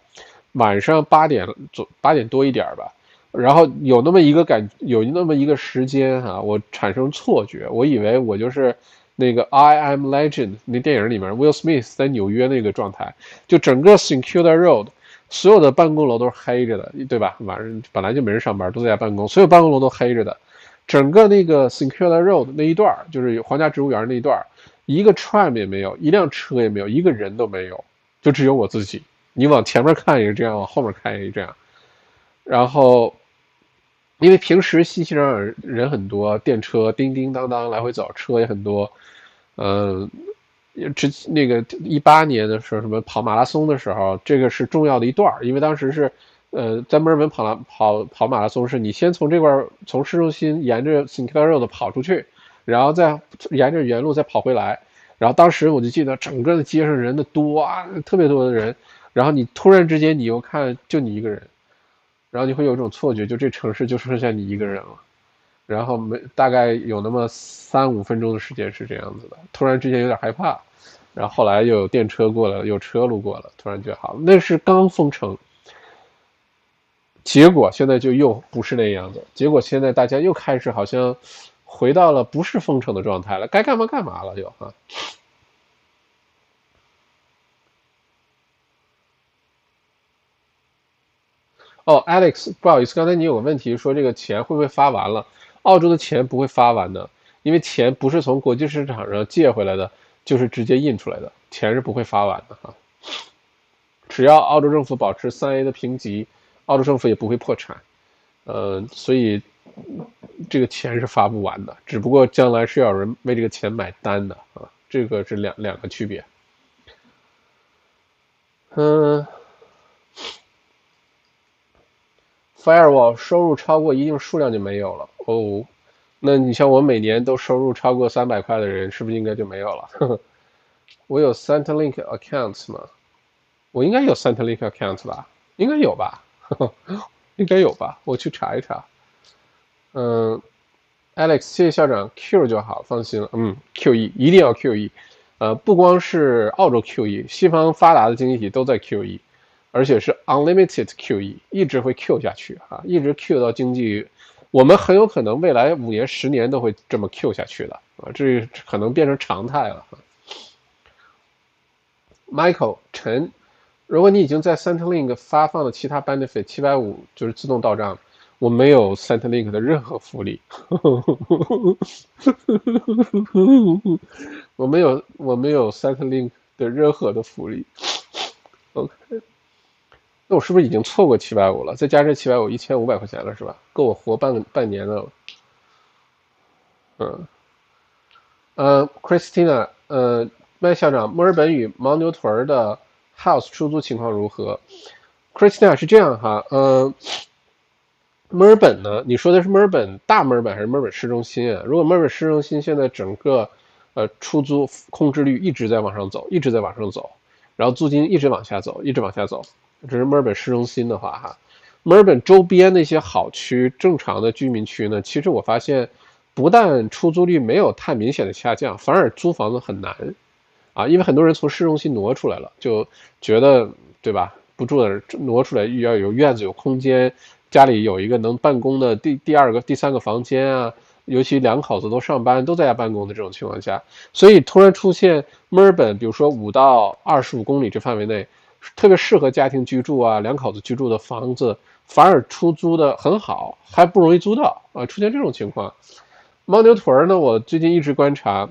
晚上八点左八点多一点吧，然后有那么一个感，有那么一个时间哈，我产生错觉，我以为我就是。那个《I Am Legend》那电影里面，Will Smith 在纽约那个状态，就整个 Secure Road，所有的办公楼都是黑着的，对吧？晚上本来就没人上班，都在家办公，所有办公楼都黑着的。整个那个 Secure Road 那一段，就是皇家植物园那一段，一个 tram 也没有，一辆车也没有，一个人都没有，就只有我自己。你往前面看也是这样，往后面看也是这样。然后。因为平时熙熙攘攘人很多，电车叮叮当当来回走，车也很多。嗯，之那个一八年的时候，什么跑马拉松的时候，这个是重要的一段因为当时是，呃，在墨尔本跑了跑跑马拉松，是你先从这块从市中心沿着 s i n c l a r Road 跑出去，然后再沿着原路再跑回来。然后当时我就记得整个的街上人的多啊，特别多的人。然后你突然之间你又看，就你一个人。然后你会有一种错觉，就这城市就剩下你一个人了，然后没大概有那么三五分钟的时间是这样子的，突然之间有点害怕，然后后来又有电车过了，有车路过了，突然觉好，那是刚封城，结果现在就又不是那样子，结果现在大家又开始好像回到了不是封城的状态了，该干嘛干嘛了又啊。哦，Alex，不好意思，刚才你有个问题说这个钱会不会发完了？澳洲的钱不会发完的，因为钱不是从国际市场上借回来的，就是直接印出来的，钱是不会发完的哈。只要澳洲政府保持三 A 的评级，澳洲政府也不会破产。呃，所以这个钱是发不完的，只不过将来是要有人为这个钱买单的啊，这个是两两个区别。嗯。Firewall 收入超过一定数量就没有了哦，那你像我每年都收入超过三百块的人，是不是应该就没有了？<laughs> 我有 Centrelink accounts 吗？我应该有 Centrelink accounts 吧？应该有吧？<laughs> 应该有吧？我去查一查。嗯，Alex，谢谢校长，Q 就好，放心了。嗯，QE 一定要 QE，呃，不光是澳洲 QE，西方发达的经济体都在 QE。而且是 unlimited QE，一直会 Q 下去啊，一直 Q 到经济，我们很有可能未来五年、十年都会这么 Q 下去的啊，这可能变成常态了。Michael 陈，如果你已经在 Centrelink 发放了其他 benefit 七百五，就是自动到账，我没有 Centrelink 的任何福利，<laughs> 我没有，我没有 Centrelink 的任何的福利。OK。那我是不是已经错过七百五了？再加这七百五，一千五百块钱了，是吧？够我活半个半年的了。嗯，呃，Christina，呃，麦校长，墨尔本与牦牛屯的 house 出租情况如何？Christina 是这样哈，呃，墨尔本呢？你说的是墨尔本大墨尔本还是墨尔本市中心啊？如果墨尔本市中心现在整个呃出租控制率一直在往上走，一直在往上走，然后租金一直往下走，一直往下走。这是墨尔本市中心的话，哈，墨尔本周边那些好区、正常的居民区呢，其实我发现，不但出租率没有太明显的下降，反而租房子很难，啊，因为很多人从市中心挪出来了，就觉得，对吧？不住的挪出来，要有院子、有空间，家里有一个能办公的第第二个、第三个房间啊，尤其两口子都上班，都在家办公的这种情况下，所以突然出现墨尔本，比如说五到二十五公里这范围内。特别适合家庭居住啊，两口子居住的房子，反而出租的很好，还不容易租到啊，出现这种情况。牦牛屯呢，我最近一直观察，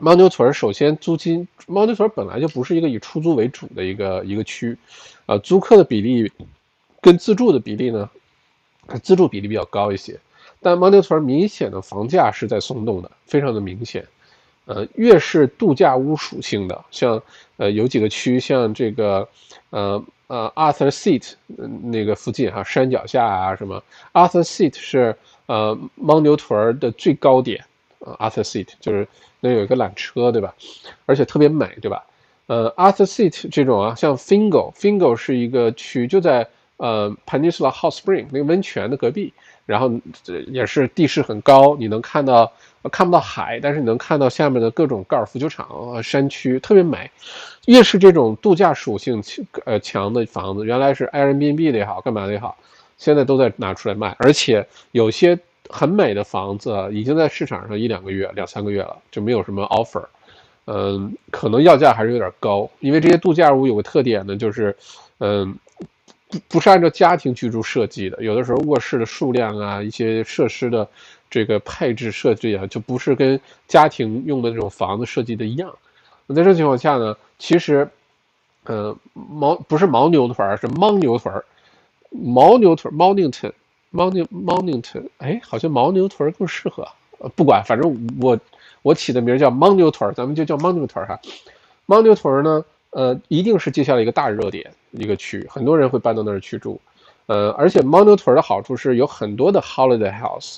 牦牛屯首先租金，牦牛屯本来就不是一个以出租为主的一个一个区，啊，租客的比例跟自住的比例呢，自住比例比较高一些，但牦牛屯明显的房价是在松动的，非常的明显。呃，越是度假屋属性的，像呃有几个区，像这个呃呃 Arthur Seat 那个附近哈，山脚下啊什么，Arthur Seat 是呃牦牛屯的最高点啊，Arthur Seat 就是那有一个缆车对吧？而且特别美对吧？呃，Arthur Seat 这种啊，像 Fingal，Fingal 是一个区，就在呃 Peninsula Hot Spring 那个温泉的隔壁，然后也是地势很高，你能看到。看不到海，但是你能看到下面的各种高尔夫球场、山区，特别美。越是这种度假属性呃强的房子，原来是 Airbnb 的也好，干嘛的也好，现在都在拿出来卖。而且有些很美的房子已经在市场上一两个月、两三个月了，就没有什么 offer。嗯，可能要价还是有点高，因为这些度假屋有个特点呢，就是嗯不不是按照家庭居住设计的，有的时候卧室的数量啊，一些设施的。这个配置设计啊，就不是跟家庭用的那种房子设计的一样。那在这情况下呢，其实，呃，牦不是牦牛屯，是牦牛屯，牦牛屯 m o n i n g t o n m o n i m o n i n g t o n 哎，好像牦牛屯更适合。呃，不管，反正我我起的名叫牦牛屯，咱们就叫牦牛屯哈。牦牛屯呢，呃，一定是接下来一个大热点一个区域，很多人会搬到那儿去住。呃，而且牦牛屯的好处是有很多的 holiday house。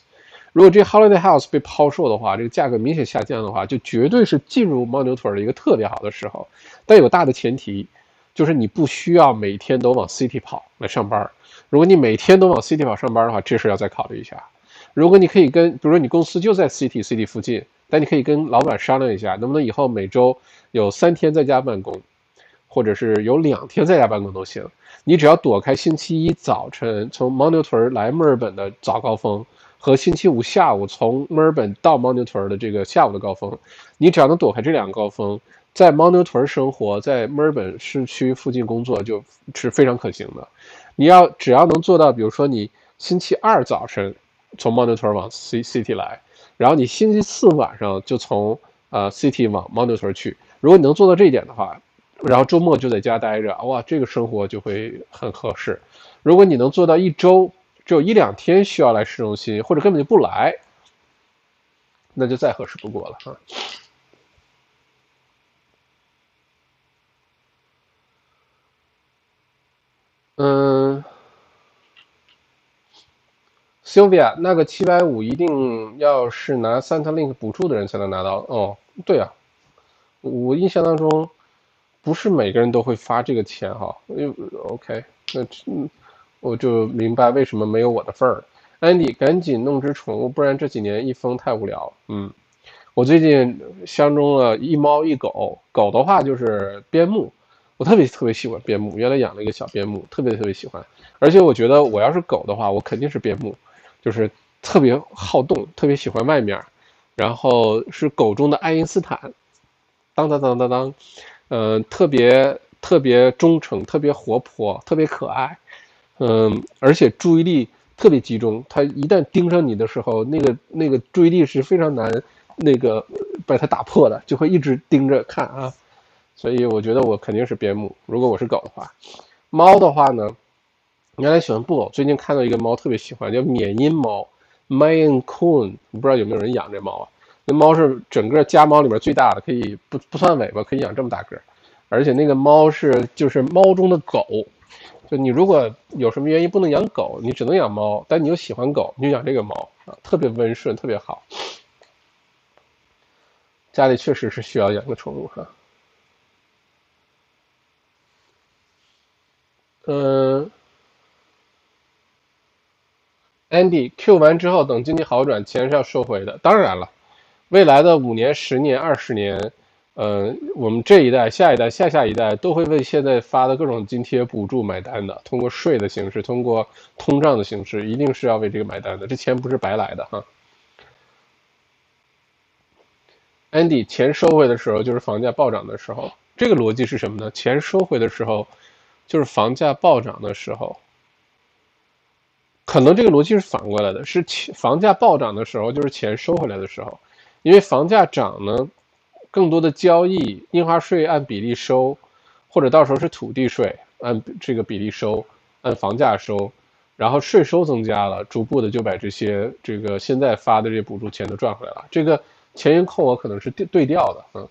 如果这 holiday house 被抛售的话，这个价格明显下降的话，就绝对是进入牦牛屯的一个特别好的时候。但有大的前提，就是你不需要每天都往 city 跑来上班。如果你每天都往 city 跑上班的话，这事要再考虑一下。如果你可以跟，比如说你公司就在 city city 附近，但你可以跟老板商量一下，能不能以后每周有三天在家办公，或者是有两天在家办公都行。你只要躲开星期一早晨从牦牛屯来墨尔本的早高峰。和星期五下午从墨尔本到牦牛屯的这个下午的高峰，你只要能躲开这两个高峰，在牦牛屯生活，在墨尔本市区附近工作，就是非常可行的。你要只要能做到，比如说你星期二早晨从牦牛屯往 C City 来，然后你星期四晚上就从呃 City 往牦牛屯去，如果你能做到这一点的话，然后周末就在家待着，哇，这个生活就会很合适。如果你能做到一周。只有一两天需要来市中心，或者根本就不来，那就再合适不过了啊。嗯，Sylvia，那个七百五一定要是拿 Santa Link 补助的人才能拿到哦。对啊，我印象当中不是每个人都会发这个钱哈。因为 OK，那。我就明白为什么没有我的份儿。Andy，赶紧弄只宠物，不然这几年一封太无聊。嗯，我最近相中了一猫一狗。狗的话就是边牧，我特别特别喜欢边牧。原来养了一个小边牧，特别特别喜欢。而且我觉得我要是狗的话，我肯定是边牧，就是特别好动，特别喜欢外面，然后是狗中的爱因斯坦。当当当当当，嗯，特别特别忠诚，特别活泼，特别可爱。嗯，而且注意力特别集中，它一旦盯上你的时候，那个那个注意力是非常难那个把它打破的，就会一直盯着看啊。所以我觉得我肯定是边牧。如果我是狗的话，猫的话呢，原来喜欢布偶，最近看到一个猫特别喜欢，叫缅因猫 （Maine Coon），不知道有没有人养这猫啊？那猫是整个家猫里面最大的，可以不不算尾巴，可以养这么大个儿，而且那个猫是就是猫中的狗。就你如果有什么原因不能养狗，你只能养猫，但你又喜欢狗，你就养这个猫啊，特别温顺，特别好。家里确实是需要养个宠物哈。嗯，Andy Q 完之后，等经济好转，钱是要收回的。当然了，未来的五年、十年、二十年。呃，我们这一代、下一代、下下一代都会为现在发的各种津贴、补助买单的。通过税的形式，通过通胀的形式，一定是要为这个买单的。这钱不是白来的哈。Andy，钱收回的时候就是房价暴涨的时候。这个逻辑是什么呢？钱收回的时候就是房价暴涨的时候。可能这个逻辑是反过来的，是钱房价暴涨的时候就是钱收回来的时候，因为房价涨呢。更多的交易，印花税按比例收，或者到时候是土地税按这个比例收，按房价收，然后税收增加了，逐步的就把这些这个现在发的这些补助钱都赚回来了。这个前因后果可能是对对调的，嗯。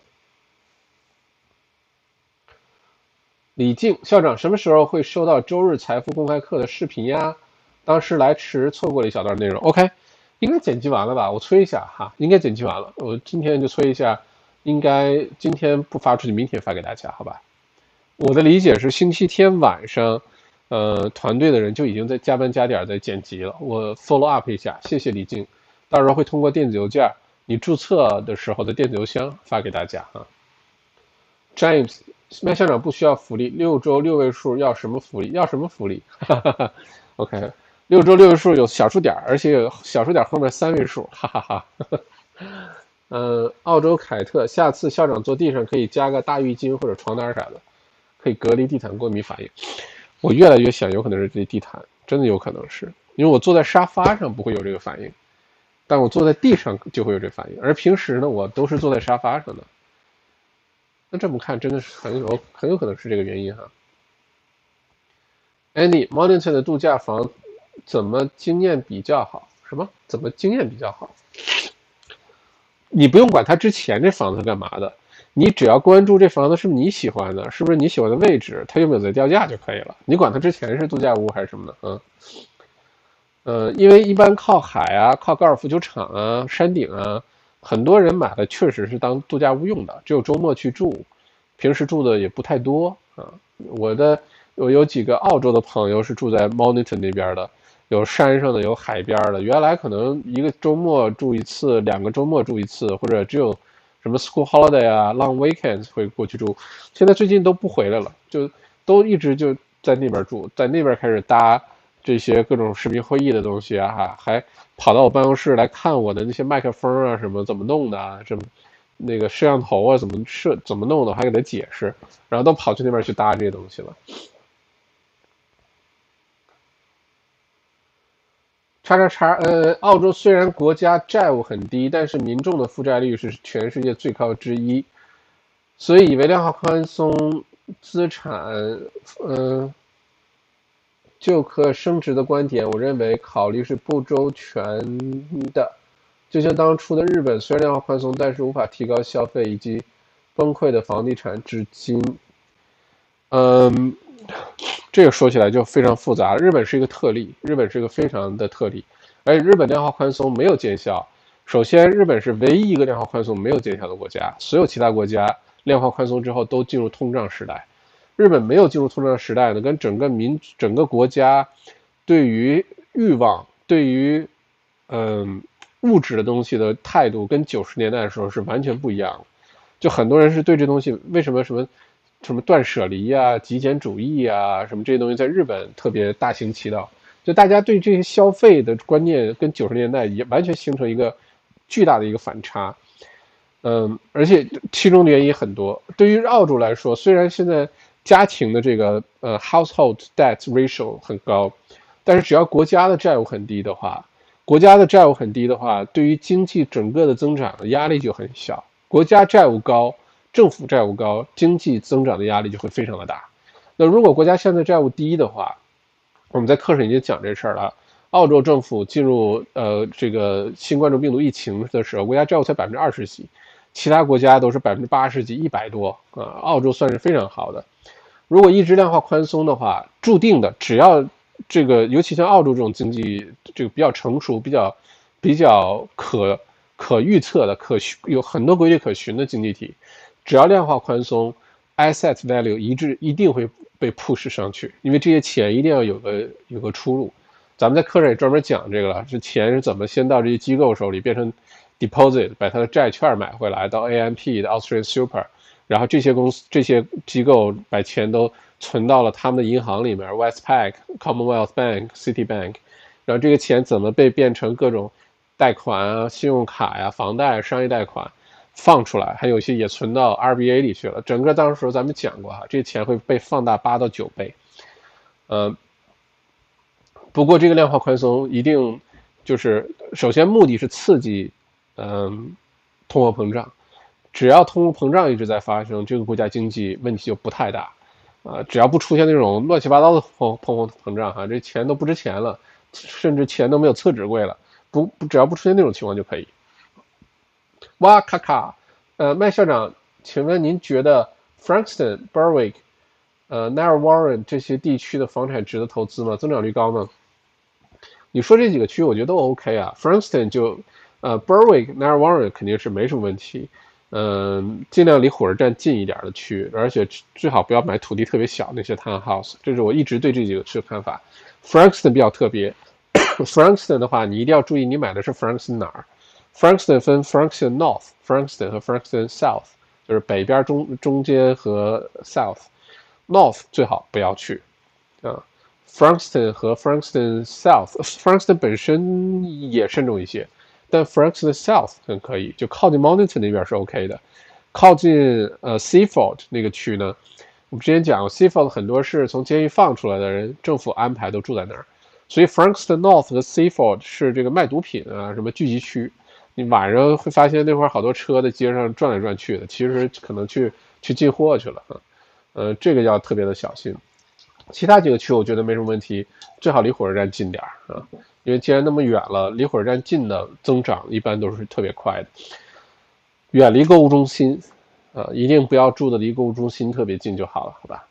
李静校长什么时候会收到周日财富公开课的视频呀？当时来迟，错过了一小段内容。OK，应该剪辑完了吧？我催一下哈，应该剪辑完了。我今天就催一下，应该今天不发出去，明天发给大家，好吧？我的理解是星期天晚上，呃，团队的人就已经在加班加点在剪辑了。我 follow up 一下，谢谢李静，到时候会通过电子邮件，你注册的时候的电子邮箱发给大家啊。James。麦校长不需要福利，六周六位数要什么福利？<laughs> 要什么福利？哈哈哈。OK，六周六位数有小数点，而且有小数点后面三位数，<laughs> 哈哈哈。嗯，澳洲凯特，下次校长坐地上可以加个大浴巾或者床单啥的，可以隔离地毯过敏反应。我越来越想，有可能是这地毯，真的有可能是因为我坐在沙发上不会有这个反应，但我坐在地上就会有这反应，而平时呢，我都是坐在沙发上的。这么看，真的是很有很有可能是这个原因哈。Andy，Mornington 的度假房怎么经验比较好？什么？怎么经验比较好？你不用管他之前这房子干嘛的，你只要关注这房子是不是你喜欢的，是不是你喜欢的位置，它有没有在掉价就可以了。你管它之前是度假屋还是什么的，嗯，呃，因为一般靠海啊，靠高尔夫球场啊，山顶啊。很多人买的确实是当度假屋用的，只有周末去住，平时住的也不太多啊。我的我有几个澳洲的朋友是住在 Monitor 那边的，有山上的，有海边的。原来可能一个周末住一次，两个周末住一次，或者只有什么 School Holiday 啊、Long Weekends 会过去住。现在最近都不回来了，就都一直就在那边住，在那边开始搭。这些各种视频会议的东西啊，还跑到我办公室来看我的那些麦克风啊，什么怎么弄的啊，这么那个摄像头啊，怎么设怎么弄的，还给他解释，然后都跑去那边去搭这些东西了。叉叉叉，呃，澳洲虽然国家债务很低，但是民众的负债率是全世界最高之一，所以以为量化宽松资产，嗯。就可升值的观点，我认为考虑是不周全的。就像当初的日本，虽然量化宽松，但是无法提高消费，以及崩溃的房地产至今。嗯，这个说起来就非常复杂。日本是一个特例，日本是一个非常的特例，而且日本量化宽松没有见效。首先，日本是唯一一个量化宽松没有见效的国家，所有其他国家量化宽松之后都进入通胀时代。日本没有进入通胀时代呢，跟整个民整个国家对于欲望、对于嗯物质的东西的态度，跟九十年代的时候是完全不一样的。就很多人是对这东西为什么什么什么断舍离啊、极简主义啊什么这些东西，在日本特别大行其道。就大家对这些消费的观念跟九十年代也完全形成一个巨大的一个反差。嗯，而且其中的原因很多。对于澳洲来说，虽然现在家庭的这个呃 household debt ratio 很高，但是只要国家的债务很低的话，国家的债务很低的话，对于经济整个的增长的压力就很小。国家债务高，政府债务高，经济增长的压力就会非常的大。那如果国家现在债务低的话，我们在课上已经讲这事儿了。澳洲政府进入呃这个新冠状病毒疫情的时候，国家债务才百分之二十几，其他国家都是百分之八十几、一百多啊，澳洲算是非常好的。如果一直量化宽松的话，注定的，只要这个，尤其像澳洲这种经济，这个比较成熟、比较比较可可预测的、可有很多规律可循的经济体，只要量化宽松，asset value 一致一定会被 push 上去，因为这些钱一定要有个有个出路。咱们在课上也专门讲这个了，这钱是怎么先到这些机构手里，变成 deposit，把它的债券买回来，到 AMP 的 Australian Super。然后这些公司、这些机构把钱都存到了他们的银行里面，Westpac、Commonwealth Bank、Citibank。然后这个钱怎么被变成各种贷款啊、信用卡呀、房贷、商业贷款放出来？还有一些也存到 RBA 里去了。整个当时咱们讲过哈，这钱会被放大八到九倍。嗯，不过这个量化宽松一定就是首先目的是刺激，嗯，通货膨胀。只要通货膨胀一直在发生，这个国家经济问题就不太大，啊，只要不出现那种乱七八糟的通通货膨胀，哈，这钱都不值钱了，甚至钱都没有厕纸贵了，不不，只要不出现那种情况就可以。哇咔咔，呃，麦校长，请问您觉得 Frankston、Berwick、呃 Narra Warren 这些地区的房产值得投资吗？增长率高吗？你说这几个区，我觉得都 OK 啊。Frankston 就，呃，Berwick、Narra Warren 肯定是没什么问题。嗯，尽量离火车站近一点的区，而且最好不要买土地特别小那些 townhouse。这是我一直对这几个区的看法。Frankston 比较特别，Frankston 的话，你一定要注意，你买的是 Frankston 哪儿？Frankston 分 Frankston North、Frankston 和 Frankston South，就是北边、中中间和 South。North 最好不要去啊。Frankston 和 Frankston South，Frankston 本身也慎重一些，但 Frankston South 很可以，就靠近 Mornington 那边是 OK 的。靠近呃 Seaford 那个区呢，我们之前讲过，Seaford 很多是从监狱放出来的人，政府安排都住在那儿，所以 Frankston North 和 Seaford 是这个卖毒品啊什么聚集区。你晚上会发现那块儿好多车在街上转来转去的，其实可能去去进货去了啊，呃，这个要特别的小心。其他几个区我觉得没什么问题，最好离火车站近点儿啊，因为既然那么远了，离火车站近的增长一般都是特别快的。远离购物中心啊，一定不要住的离购物中心特别近就好了，好吧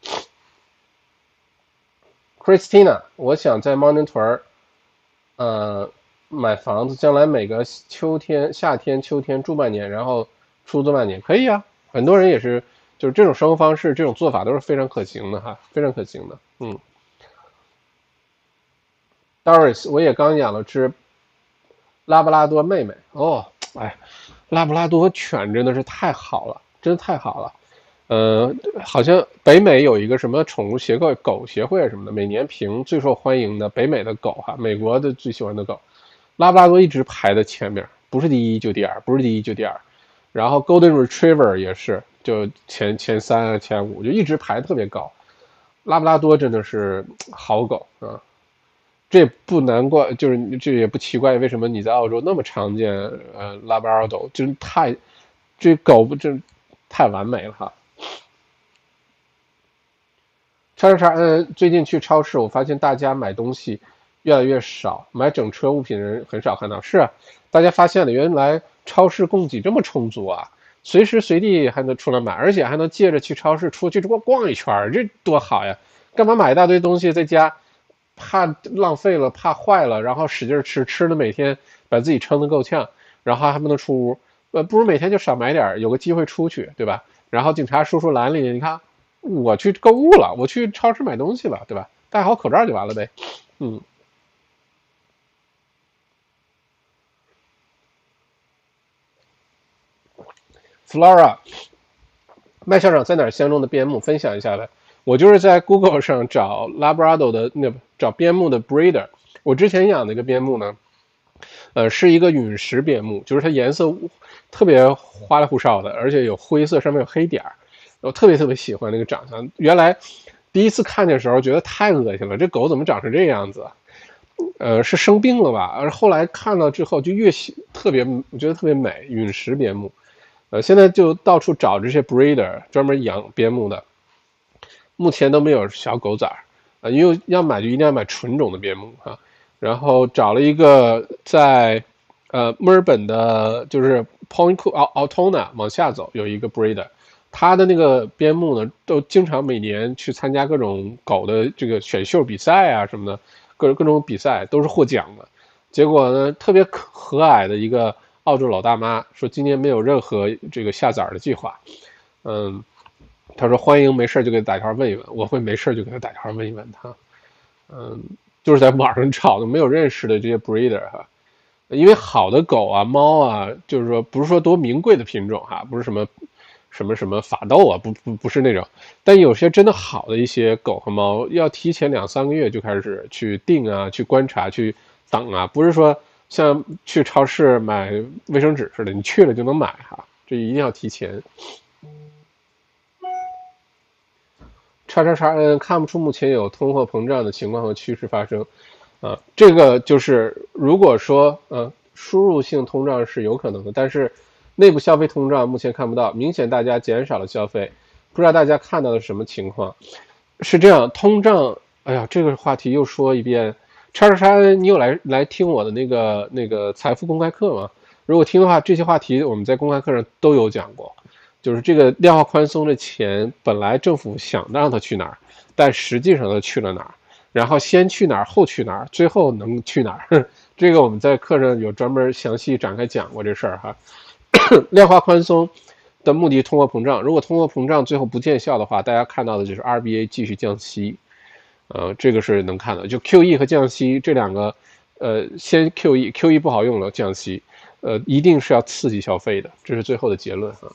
？Christina，我想在猫宁屯儿，呃。买房子，将来每个秋天、夏天、秋天住半年，然后出租半年，可以啊。很多人也是，就是这种生活方式、这种做法都是非常可行的哈，非常可行的。嗯，Doris，我也刚养了只拉布拉多妹妹哦，哎，拉布拉多犬真的是太好了，真的太好了。呃，好像北美有一个什么宠物协会、狗协会什么的，每年评最受欢迎的北美的狗哈，美国的最喜欢的狗。拉布拉多一直排在前面，不是第一就第二，不是第一就第二。然后 Golden Retriever 也是，就前前三前五，就一直排特别高。拉布拉多真的是好狗啊，这不难怪，就是这也不奇怪，为什么你在澳洲那么常见？呃，拉布拉多真太，这狗不真太完美了哈。叉叉叉，嗯，最近去超市，我发现大家买东西。越来越少买整车物品的人很少看到，是啊，大家发现了，原来超市供给这么充足啊，随时随地还能出来买，而且还能借着去超市出去逛逛一圈，这多好呀！干嘛买一大堆东西在家，怕浪费了，怕坏了，然后使劲吃，吃的每天把自己撑得够呛，然后还不能出屋，呃，不如每天就少买点，有个机会出去，对吧？然后警察叔叔拦你，你看，我去购物了，我去超市买东西了，对吧？戴好口罩就完了呗，嗯。Flora，麦校长在哪儿相中的边牧？分享一下呗。我就是在 Google 上找 Labrador 的那找边牧的 breeder。我之前养的一个边牧呢，呃，是一个陨石边牧，就是它颜色特别花里胡哨的，而且有灰色，上面有黑点儿。我特别特别喜欢那个长相。原来第一次看见的时候觉得太恶心了，这狗怎么长成这个样子？呃，是生病了吧？而后来看了之后就越喜特别，我觉得特别美，陨石边牧。呃，现在就到处找这些 breeder，专门养边牧的，目前都没有小狗崽儿，啊，因为要买就一定要买纯种的边牧哈。然后找了一个在呃墨尔本的，就是 Point Cool Altona 往下走有一个 breeder，他的那个边牧呢，都经常每年去参加各种狗的这个选秀比赛啊什么的，各各种比赛都是获奖的。结果呢，特别可和蔼的一个。澳洲老大妈说：“今年没有任何这个下崽的计划。”嗯，他说：“欢迎，没事就给他打电话问一问。”我会没事就给他打电话问一问他。嗯，就是在网上找的，没有认识的这些 breeder 哈。因为好的狗啊、猫啊，就是说不是说多名贵的品种哈，不是什么什么什么法斗啊，不不不是那种。但有些真的好的一些狗和猫，要提前两三个月就开始去定啊、去观察、去等啊，不是说。像去超市买卫生纸似的，你去了就能买哈，这一定要提前。叉叉叉嗯，看不出目前有通货膨胀的情况和趋势发生，啊，这个就是如果说呃输入性通胀是有可能的，但是内部消费通胀目前看不到，明显大家减少了消费，不知道大家看到的什么情况？是这样，通胀，哎呀，这个话题又说一遍。叉叉叉，你有来来听我的那个那个财富公开课吗？如果听的话，这些话题我们在公开课上都有讲过，就是这个量化宽松的钱本来政府想让它去哪儿，但实际上它去了哪儿，然后先去哪儿后去哪儿，最后能去哪儿？<laughs> 这个我们在课上有专门详细展开讲过这事儿哈。<coughs> 量化宽松的目的通货膨胀，如果通货膨胀最后不见效的话，大家看到的就是 RBA 继续降息，呃，这个是能看的，就 QE 和降息这两个，呃，先 QE，QE 不好用了，降息。呃，一定是要刺激消费的，这是最后的结论啊。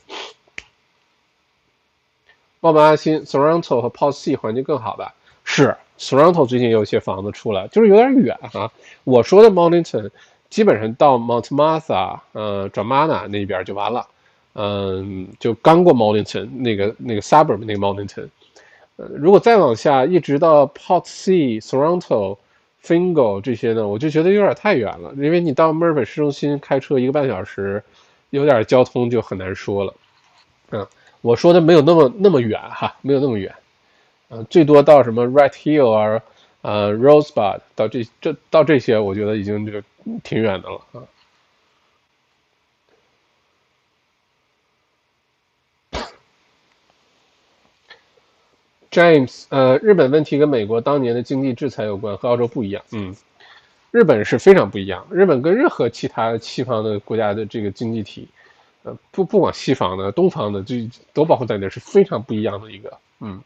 茂本阿新，Sorrento 和 Pos C 环境更好吧？是，Sorrento 最近有一些房子出来，就是有点远哈。我说的 Mornington 基本上到 Mount Martha，呃，转 Mana 那边就完了，嗯，就刚过 Mornington 那个那个 suburb 那个 Mornington，如果再往下一直到 Port C Sorrento。Fingo 这些呢，我就觉得有点太远了，因为你到墨尔本市中心开车一个半小时，有点交通就很难说了。嗯，我说的没有那么那么远哈，没有那么远，嗯，最多到什么 Right Hill 啊，呃，Rosebud 到这这到这些，我觉得已经就挺远的了啊。James，呃，日本问题跟美国当年的经济制裁有关，和澳洲不一样。嗯，日本是非常不一样。日本跟任何其他西方的国家的这个经济体，呃，不不光西方的，东方的，就都包括在内，是非常不一样的一个。嗯，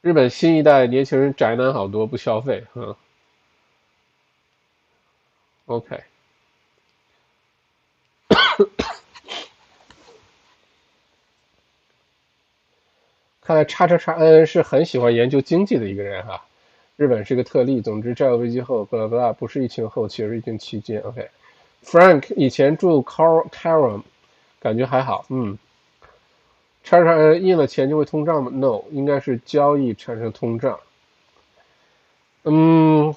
日本新一代年轻人宅男好多，不消费。嗯，OK。看来叉叉叉 N 是很喜欢研究经济的一个人哈，日本是个特例。总之，债务危机后，巴拉巴拉不是疫情后期，而是疫情期间。OK，Frank 以前住 Carl Caron，感觉还好。嗯，叉叉 N 印了钱就会通胀吗？No，应该是交易产生通胀。嗯，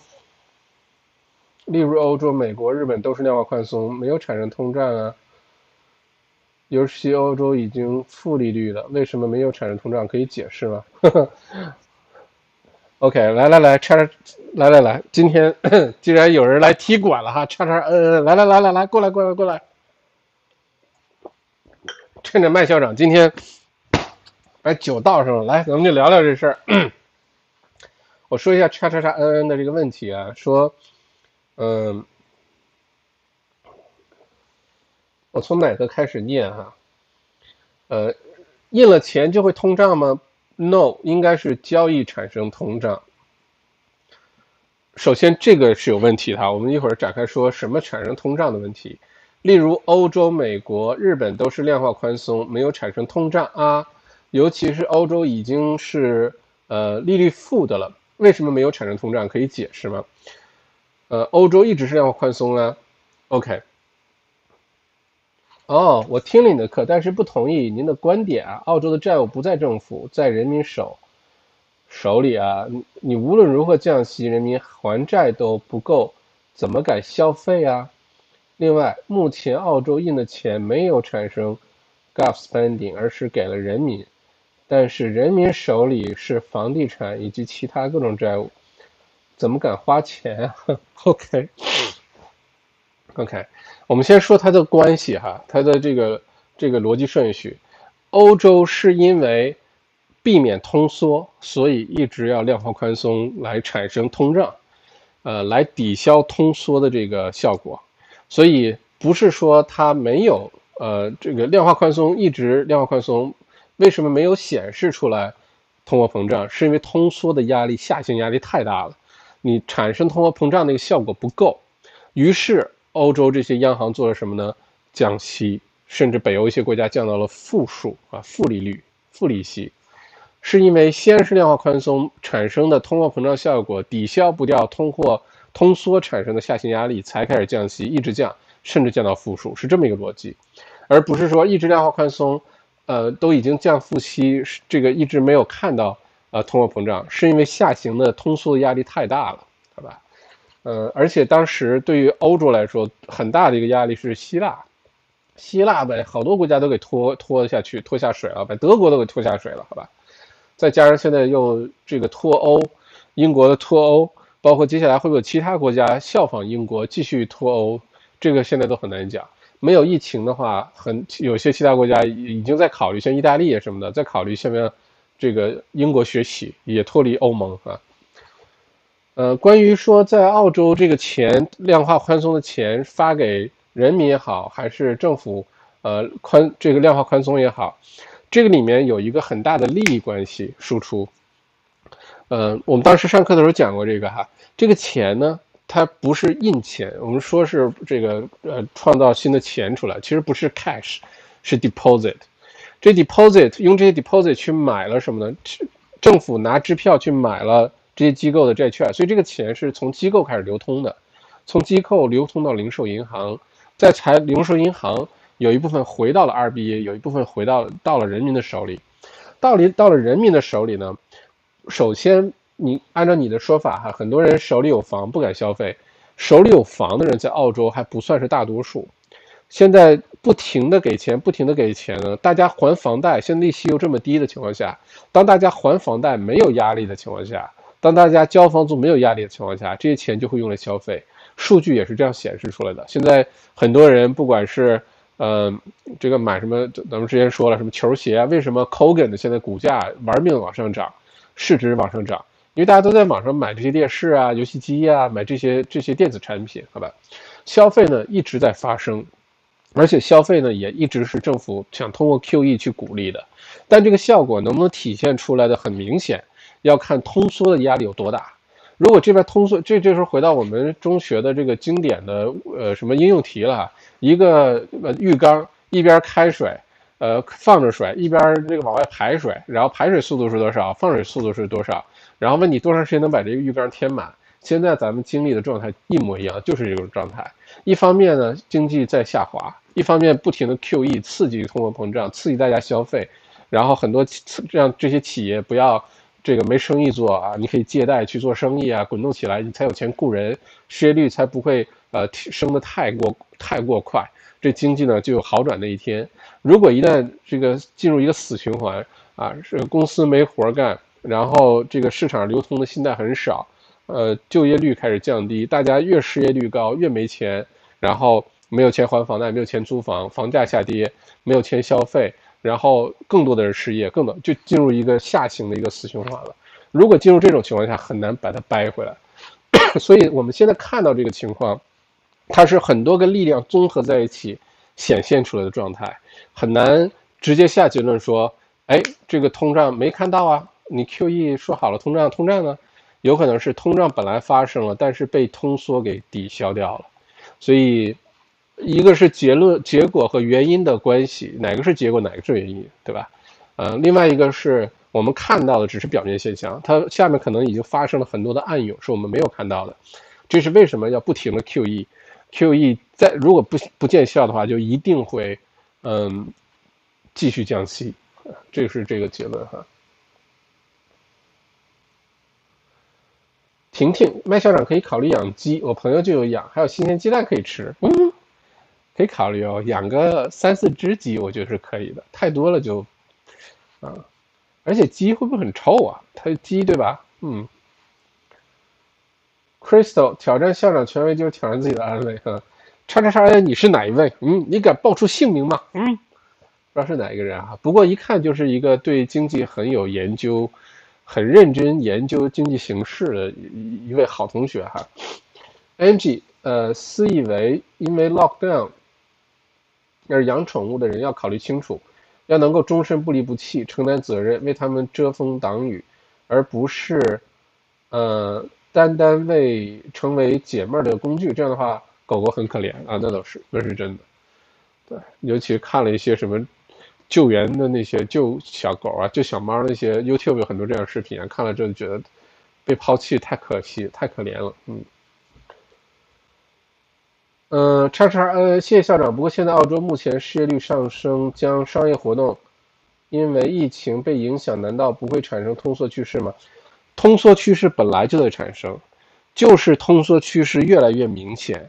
例如欧洲、美国、日本都是量化宽松，没有产生通胀啊。尤其欧洲已经负利率了，为什么没有产生通胀？可以解释吗？<laughs> OK，来来来，叉叉，来来来，今天既然有人来踢馆了哈，叉叉，嗯，来来来来来，过来过来过来，趁着麦校长今天把酒倒上了，来，咱们就聊聊这事儿。<coughs> 我说一下叉叉叉嗯嗯的这个问题啊，说，嗯。我从哪个开始念哈？呃，印了钱就会通胀吗？No，应该是交易产生通胀。首先这个是有问题的，我们一会儿展开说什么产生通胀的问题。例如欧洲、美国、日本都是量化宽松，没有产生通胀啊。尤其是欧洲已经是呃利率负的了，为什么没有产生通胀？可以解释吗？呃，欧洲一直是量化宽松啊。OK。哦，我听了你的课，但是不同意您的观点啊。澳洲的债务不在政府，在人民手手里啊。你无论如何降息，人民还债都不够，怎么敢消费啊？另外，目前澳洲印的钱没有产生 gov spending，而是给了人民，但是人民手里是房地产以及其他各种债务，怎么敢花钱啊？<laughs> OK OK，。我们先说它的关系哈，它的这个这个逻辑顺序。欧洲是因为避免通缩，所以一直要量化宽松来产生通胀，呃，来抵消通缩的这个效果。所以不是说它没有呃这个量化宽松一直量化宽松，为什么没有显示出来通货膨胀？是因为通缩的压力下行压力太大了，你产生通货膨胀那个效果不够，于是。欧洲这些央行做了什么呢？降息，甚至北欧一些国家降到了负数啊，负利率、负利息，是因为先是量化宽松产生的通货膨胀效果抵消不掉通货通缩产生的下行压力，才开始降息，一直降，甚至降到负数，是这么一个逻辑，而不是说一直量化宽松，呃，都已经降负息，这个一直没有看到呃通货膨胀，是因为下行的通缩的压力太大了，呃，而且当时对于欧洲来说，很大的一个压力是希腊，希腊呗，好多国家都给拖拖下去，拖下水了，把德国都给拖下水了，好吧？再加上现在又这个脱欧，英国的脱欧，包括接下来会不会有其他国家效仿英国继续脱欧，这个现在都很难讲。没有疫情的话，很有些其他国家已经在考虑，像意大利什么的，在考虑下面这个英国学习也脱离欧盟啊。呃，关于说在澳洲这个钱量化宽松的钱发给人民也好，还是政府呃宽这个量化宽松也好，这个里面有一个很大的利益关系输出。嗯，我们当时上课的时候讲过这个哈，这个钱呢。它不是印钱，我们说是这个呃创造新的钱出来，其实不是 cash，是 deposit。这 deposit 用这些 deposit 去买了什么呢？政府拿支票去买了这些机构的债券，所以这个钱是从机构开始流通的，从机构流通到零售银行，在财零售银行有一部分回到了 RBA，有一部分回到到了人民的手里。到了到了人民的手里呢，首先。你按照你的说法哈，很多人手里有房不敢消费，手里有房的人在澳洲还不算是大多数。现在不停的给钱，不停的给钱呢，大家还房贷，现在利息又这么低的情况下，当大家还房贷没有压力的情况下，当大家交房租没有压力的情况下，这些钱就会用来消费。数据也是这样显示出来的。现在很多人不管是呃这个买什么，咱们之前说了什么球鞋啊，为什么 Kogan 的现在股价玩命往上涨，市值往上涨？因为大家都在网上买这些电视啊、游戏机啊，买这些这些电子产品，好吧？消费呢一直在发生，而且消费呢也一直是政府想通过 QE 去鼓励的，但这个效果能不能体现出来的很明显，要看通缩的压力有多大。如果这边通缩，这这时候回到我们中学的这个经典的呃什么应用题了，一个浴缸一边开水。呃，放着水，一边这个往外排水，然后排水速度是多少，放水速度是多少，然后问你多长时间能把这个浴缸填满。现在咱们经历的状态一模一样，就是这种状态。一方面呢，经济在下滑；一方面不停的 QE 刺激通货膨胀，刺激大家消费，然后很多让这些企业不要这个没生意做啊，你可以借贷去做生意啊，滚动起来，你才有钱雇人，失业率才不会呃升的太过太过快。这经济呢就有好转的一天。如果一旦这个进入一个死循环啊，是公司没活干，然后这个市场流通的信贷很少，呃，就业率开始降低，大家越失业率高越没钱，然后没有钱还房贷，没有钱租房，房价下跌，没有钱消费，然后更多的人失业，更多就进入一个下行的一个死循环了。如果进入这种情况下，很难把它掰回来。<coughs> 所以我们现在看到这个情况。它是很多个力量综合在一起显现出来的状态，很难直接下结论说，哎，这个通胀没看到啊？你 QE 说好了通胀，通胀呢？有可能是通胀本来发生了，但是被通缩给抵消掉了。所以，一个是结论、结果和原因的关系，哪个是结果，哪个是原因，对吧？呃，另外一个是我们看到的只是表面现象，它下面可能已经发生了很多的暗涌，是我们没有看到的。这是为什么要不停的 QE？QE 在如果不不见效的话，就一定会，嗯，继续降息，这是这个结论哈。婷婷，麦校长可以考虑养鸡，我朋友就有养，还有新鲜鸡蛋可以吃，嗯，可以考虑哦，养个三四只鸡，我觉得是可以的，太多了就，啊，而且鸡会不会很臭啊？它鸡对吧？嗯。Crystal 挑战校长权威就是挑战自己的安危哈，叉叉叉你是哪一位？嗯，你敢报出姓名吗？嗯，不知道是哪一个人啊，不过一看就是一个对经济很有研究、很认真研究经济形势的一一位好同学哈。Ang 呃，私以为因为 lockdown 要是养宠物的人要考虑清楚，要能够终身不离不弃，承担责任，为他们遮风挡雨，而不是呃。单单为成为解闷儿的工具，这样的话，狗狗很可怜啊，那倒是，那是真的。对，尤其看了一些什么救援的那些救小狗啊、救小猫那些 YouTube 有很多这样视频啊，看了之后觉得被抛弃太可惜、太可怜了。嗯，嗯，叉叉，呃，谢谢校长。不过现在澳洲目前失业率上升，将商业活动因为疫情被影响，难道不会产生通缩趋势吗？通缩趋势本来就在产生，就是通缩趋势越来越明显，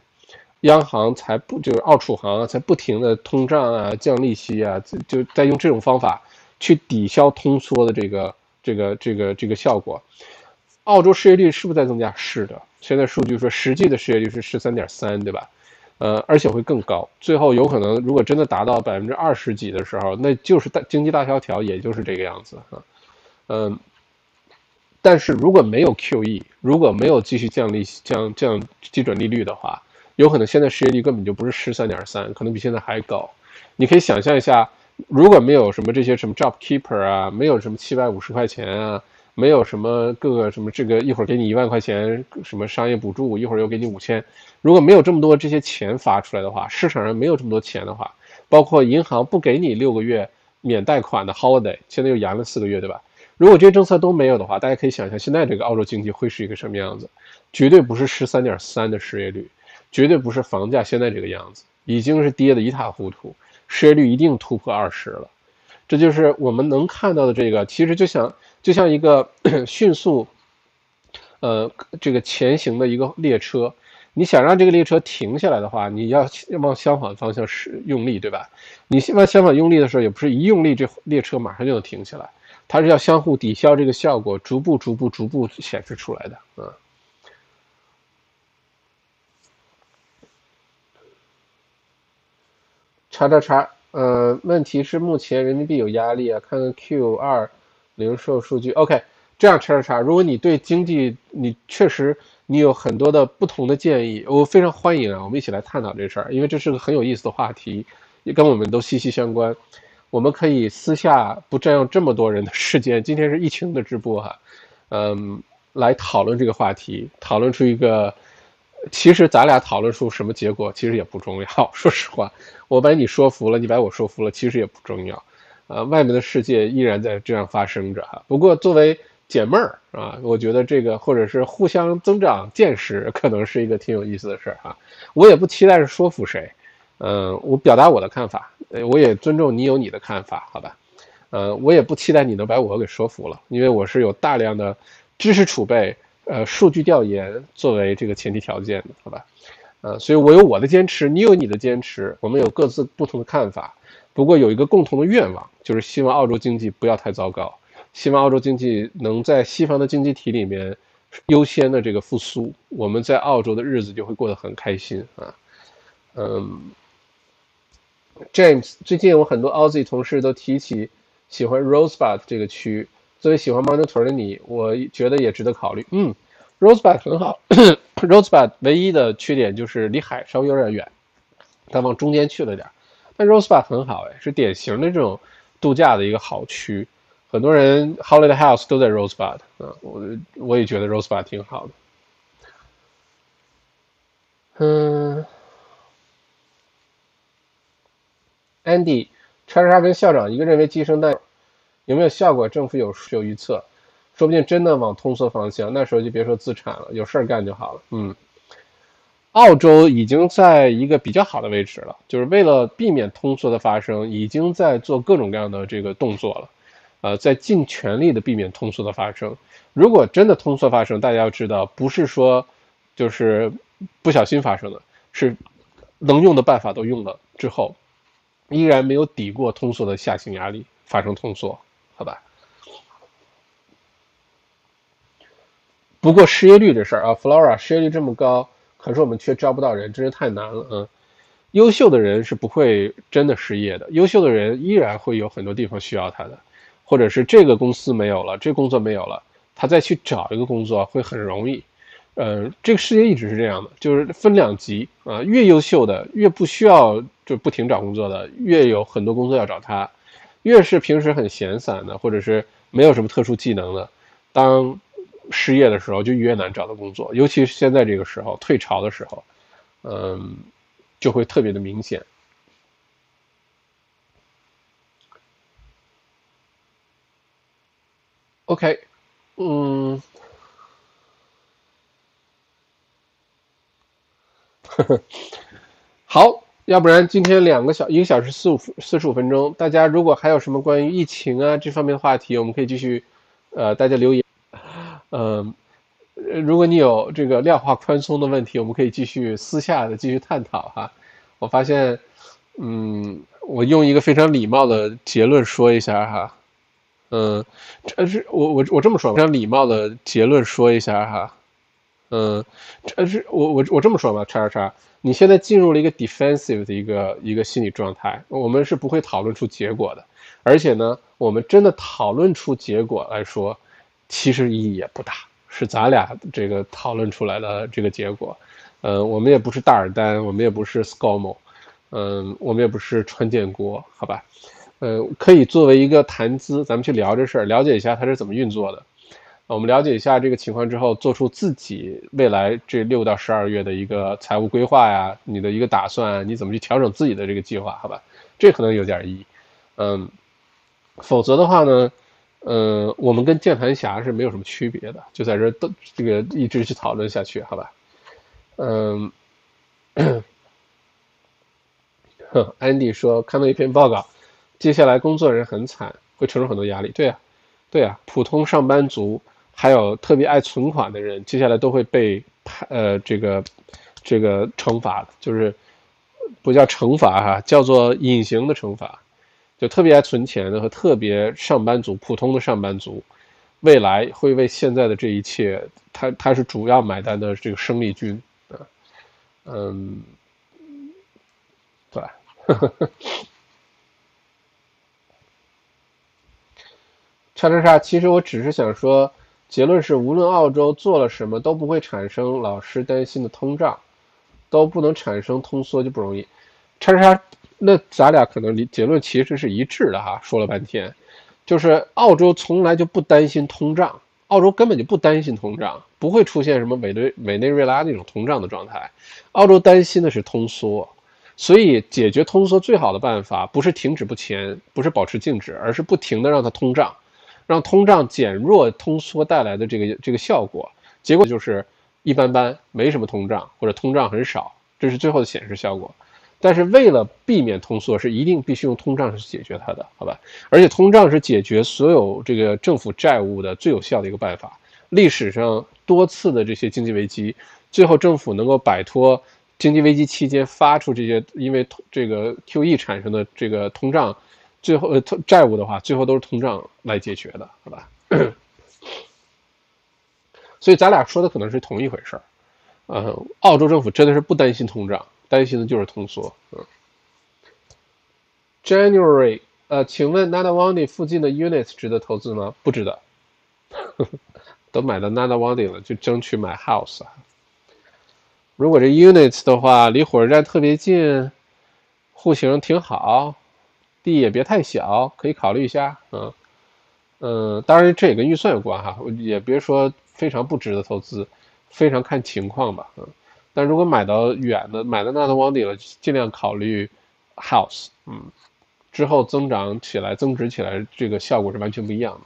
央行才不就是澳储行才不停的通胀啊、降利息啊，就在用这种方法去抵消通缩的这个这个这个这个效果。澳洲失业率是不是在增加？是的，现在数据说实际的失业率是十三点三，对吧？呃，而且会更高。最后有可能，如果真的达到百分之二十几的时候，那就是大经济大萧条，也就是这个样子啊。嗯，但是如果没有 QE，如果没有继续降利降降基准利率的话，有可能现在失业率根本就不是十三点三，可能比现在还高。你可以想象一下，如果没有什么这些什么 Job Keeper 啊，没有什么七百五十块钱啊。没有什么各个什么这个一会儿给你一万块钱什么商业补助，一会儿又给你五千。如果没有这么多这些钱发出来的话，市场上没有这么多钱的话，包括银行不给你六个月免贷款的 holiday，现在又延了四个月，对吧？如果这些政策都没有的话，大家可以想象现在这个澳洲经济会是一个什么样子？绝对不是十三点三的失业率，绝对不是房价现在这个样子，已经是跌得一塌糊涂，失业率一定突破二十了。这就是我们能看到的这个，其实就像。就像一个 <coughs> 迅速，呃，这个前行的一个列车，你想让这个列车停下来的话，你要往相反方向使用力，对吧？你往相反用力的时候，也不是一用力这列车马上就能停下来，它是要相互抵消这个效果，逐步、逐步、逐步显示出来的。嗯。叉叉叉，呃，问题是目前人民币有压力啊，看看 Q 二。零售数据，OK，这样叉叉叉。如果你对经济，你确实你有很多的不同的建议，我非常欢迎啊，我们一起来探讨这事儿，因为这是个很有意思的话题，也跟我们都息息相关。我们可以私下不占用这么多人的时间，今天是疫情的直播哈，嗯，来讨论这个话题，讨论出一个，其实咱俩讨论出什么结果其实也不重要，<laughs> 说实话，我把你说服了，你把我说服了，其实也不重要。呃，外面的世界依然在这样发生着。不过作为解闷儿啊，我觉得这个或者是互相增长见识，可能是一个挺有意思的事儿哈。我也不期待是说服谁，嗯，我表达我的看法，我也尊重你有你的看法，好吧？呃，我也不期待你能把我给说服了，因为我是有大量的知识储备，呃，数据调研作为这个前提条件，好吧？呃，所以我有我的坚持，你有你的坚持，我们有各自不同的看法。不过有一个共同的愿望，就是希望澳洲经济不要太糟糕，希望澳洲经济能在西方的经济体里面优先的这个复苏，我们在澳洲的日子就会过得很开心啊。嗯，James，最近我很多 Aussie 同事都提起喜欢 Rosebud 这个区，作为喜欢牦牛屯的你，我觉得也值得考虑。嗯，Rosebud 很好，Rosebud 唯一的缺点就是离海稍微有点远，它往中间去了点。但 Rosebud 很好哎，是典型的这种度假的一个好区，很多人 Holiday House 都在 Rosebud 啊，我我也觉得 Rosebud 挺好的。嗯，Andy，叉叉跟校长一个认为鸡生蛋，有没有效果？政府有有预测，说不定真的往通缩方向，那时候就别说资产了，有事儿干就好了。嗯。澳洲已经在一个比较好的位置了，就是为了避免通缩的发生，已经在做各种各样的这个动作了，呃，在尽全力的避免通缩的发生。如果真的通缩发生，大家要知道，不是说就是不小心发生的，是能用的办法都用了之后，依然没有抵过通缩的下行压力，发生通缩，好吧？不过失业率这事儿啊，Flora 失业率这么高。可是我们却招不到人，真是太难了啊，优秀的人是不会真的失业的，优秀的人依然会有很多地方需要他的，或者是这个公司没有了，这工作没有了，他再去找一个工作会很容易。呃，这个世界一直是这样的，就是分两级啊，越优秀的越不需要就不停找工作的，越有很多工作要找他；越是平时很闲散的，或者是没有什么特殊技能的，当。失业的时候就越难找到工作，尤其是现在这个时候退潮的时候，嗯，就会特别的明显。OK，嗯，<laughs> 好，要不然今天两个小一个小时四五四十五分钟，大家如果还有什么关于疫情啊这方面的话题，我们可以继续，呃，大家留言。嗯，如果你有这个量化宽松的问题，我们可以继续私下的继续探讨哈。我发现，嗯，我用一个非常礼貌的结论说一下哈。嗯，这是我我我这么说，非常礼貌的结论说一下哈。嗯，这是我我我这么说吧，叉叉叉，你现在进入了一个 defensive 的一个一个心理状态，我们是不会讨论出结果的，而且呢，我们真的讨论出结果来说，其实意义也不大，是咱俩这个讨论出来的这个结果，呃，我们也不是大尔丹，我们也不是 ScoMo，嗯，我们也不是川建国，好吧，呃，可以作为一个谈资，咱们去聊这事儿，了解一下它是怎么运作的。我们了解一下这个情况之后，做出自己未来这六到十二月的一个财务规划呀，你的一个打算，你怎么去调整自己的这个计划？好吧，这可能有点意义。嗯，否则的话呢，嗯，我们跟键盘侠是没有什么区别的，就在这都这个一直去讨论下去，好吧？嗯，<coughs> 安迪说看到一篇报告，接下来工作人很惨，会承受很多压力。对呀，对呀，普通上班族。还有特别爱存款的人，接下来都会被呃这个这个惩罚，就是不叫惩罚哈，叫做隐形的惩罚。就特别爱存钱的和特别上班族、普通的上班族，未来会为现在的这一切，他他是主要买单的这个生力军啊，嗯，对，<laughs> 叉叉叉，其实我只是想说。结论是，无论澳洲做了什么，都不会产生老师担心的通胀，都不能产生通缩就不容易。叉叉，那咱俩可能离结论其实是一致的哈。说了半天，就是澳洲从来就不担心通胀，澳洲根本就不担心通胀，不会出现什么委内委内瑞拉那种通胀的状态。澳洲担心的是通缩，所以解决通缩最好的办法不是停止不前，不是保持静止，而是不停的让它通胀。让通胀减弱通缩带来的这个这个效果，结果就是一般般，没什么通胀或者通胀很少，这是最后的显示效果。但是为了避免通缩，是一定必须用通胀去解决它的，好吧？而且通胀是解决所有这个政府债务的最有效的一个办法。历史上多次的这些经济危机，最后政府能够摆脱经济危机期间发出这些因为这个 QE 产生的这个通胀。最后，呃，债务的话，最后都是通胀来解决的，好吧？<coughs> 所以咱俩说的可能是同一回事儿。呃，澳洲政府真的是不担心通胀，担心的就是通缩。嗯。January，呃，请问 Nadawandi 附近的 units 值得投资吗？不值得。<laughs> 都买到 Nadawandi 了，就争取买 house 啊。如果这 units 的话，离火车站特别近，户型挺好。地也别太小，可以考虑一下，嗯，嗯，当然这也跟预算有关哈，也别说非常不值得投资，非常看情况吧，嗯，但如果买到远的，买到纳德旺底了，尽量考虑 house，嗯，之后增长起来、增值起来，这个效果是完全不一样的。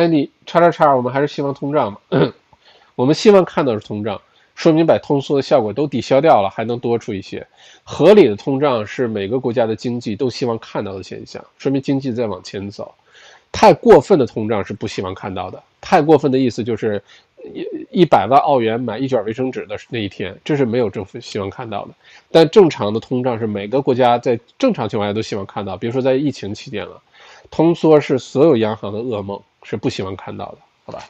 哎，你叉叉叉，我们还是希望通胀嘛，<coughs> 我们希望看到是通胀。说明把通缩的效果都抵消掉了，还能多出一些。合理的通胀是每个国家的经济都希望看到的现象，说明经济在往前走。太过分的通胀是不希望看到的。太过分的意思就是一一百万澳元买一卷卫生纸的那一天，这是没有政府希望看到的。但正常的通胀是每个国家在正常情况下都希望看到，比如说在疫情期间了，通缩是所有央行的噩梦，是不希望看到的，好吧？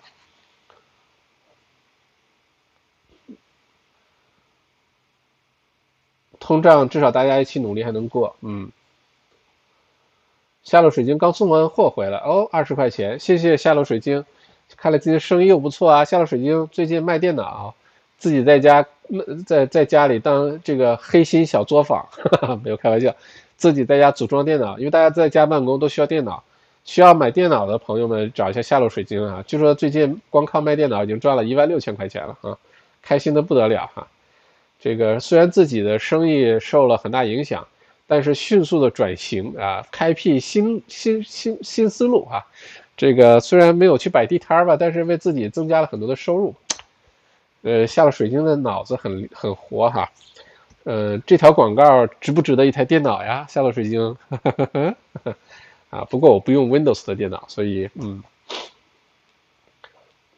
通胀至少大家一起努力还能过，嗯。下落水晶刚送完货回来哦，二十块钱，谢谢下落水晶，看来今天生意又不错啊。下落水晶最近卖电脑，自己在家在在家里当这个黑心小作坊，<laughs> 没有开玩笑，自己在家组装电脑，因为大家在家办公都需要电脑，需要买电脑的朋友们找一下下落水晶啊。据说最近光靠卖电脑已经赚了一万六千块钱了啊，开心的不得了哈。这个虽然自己的生意受了很大影响，但是迅速的转型啊，开辟新新新新思路啊。这个虽然没有去摆地摊儿吧，但是为自己增加了很多的收入。呃，下了水晶的脑子很很活哈。呃，这条广告值不值得一台电脑呀？下了水晶。啊，不过我不用 Windows 的电脑，所以嗯。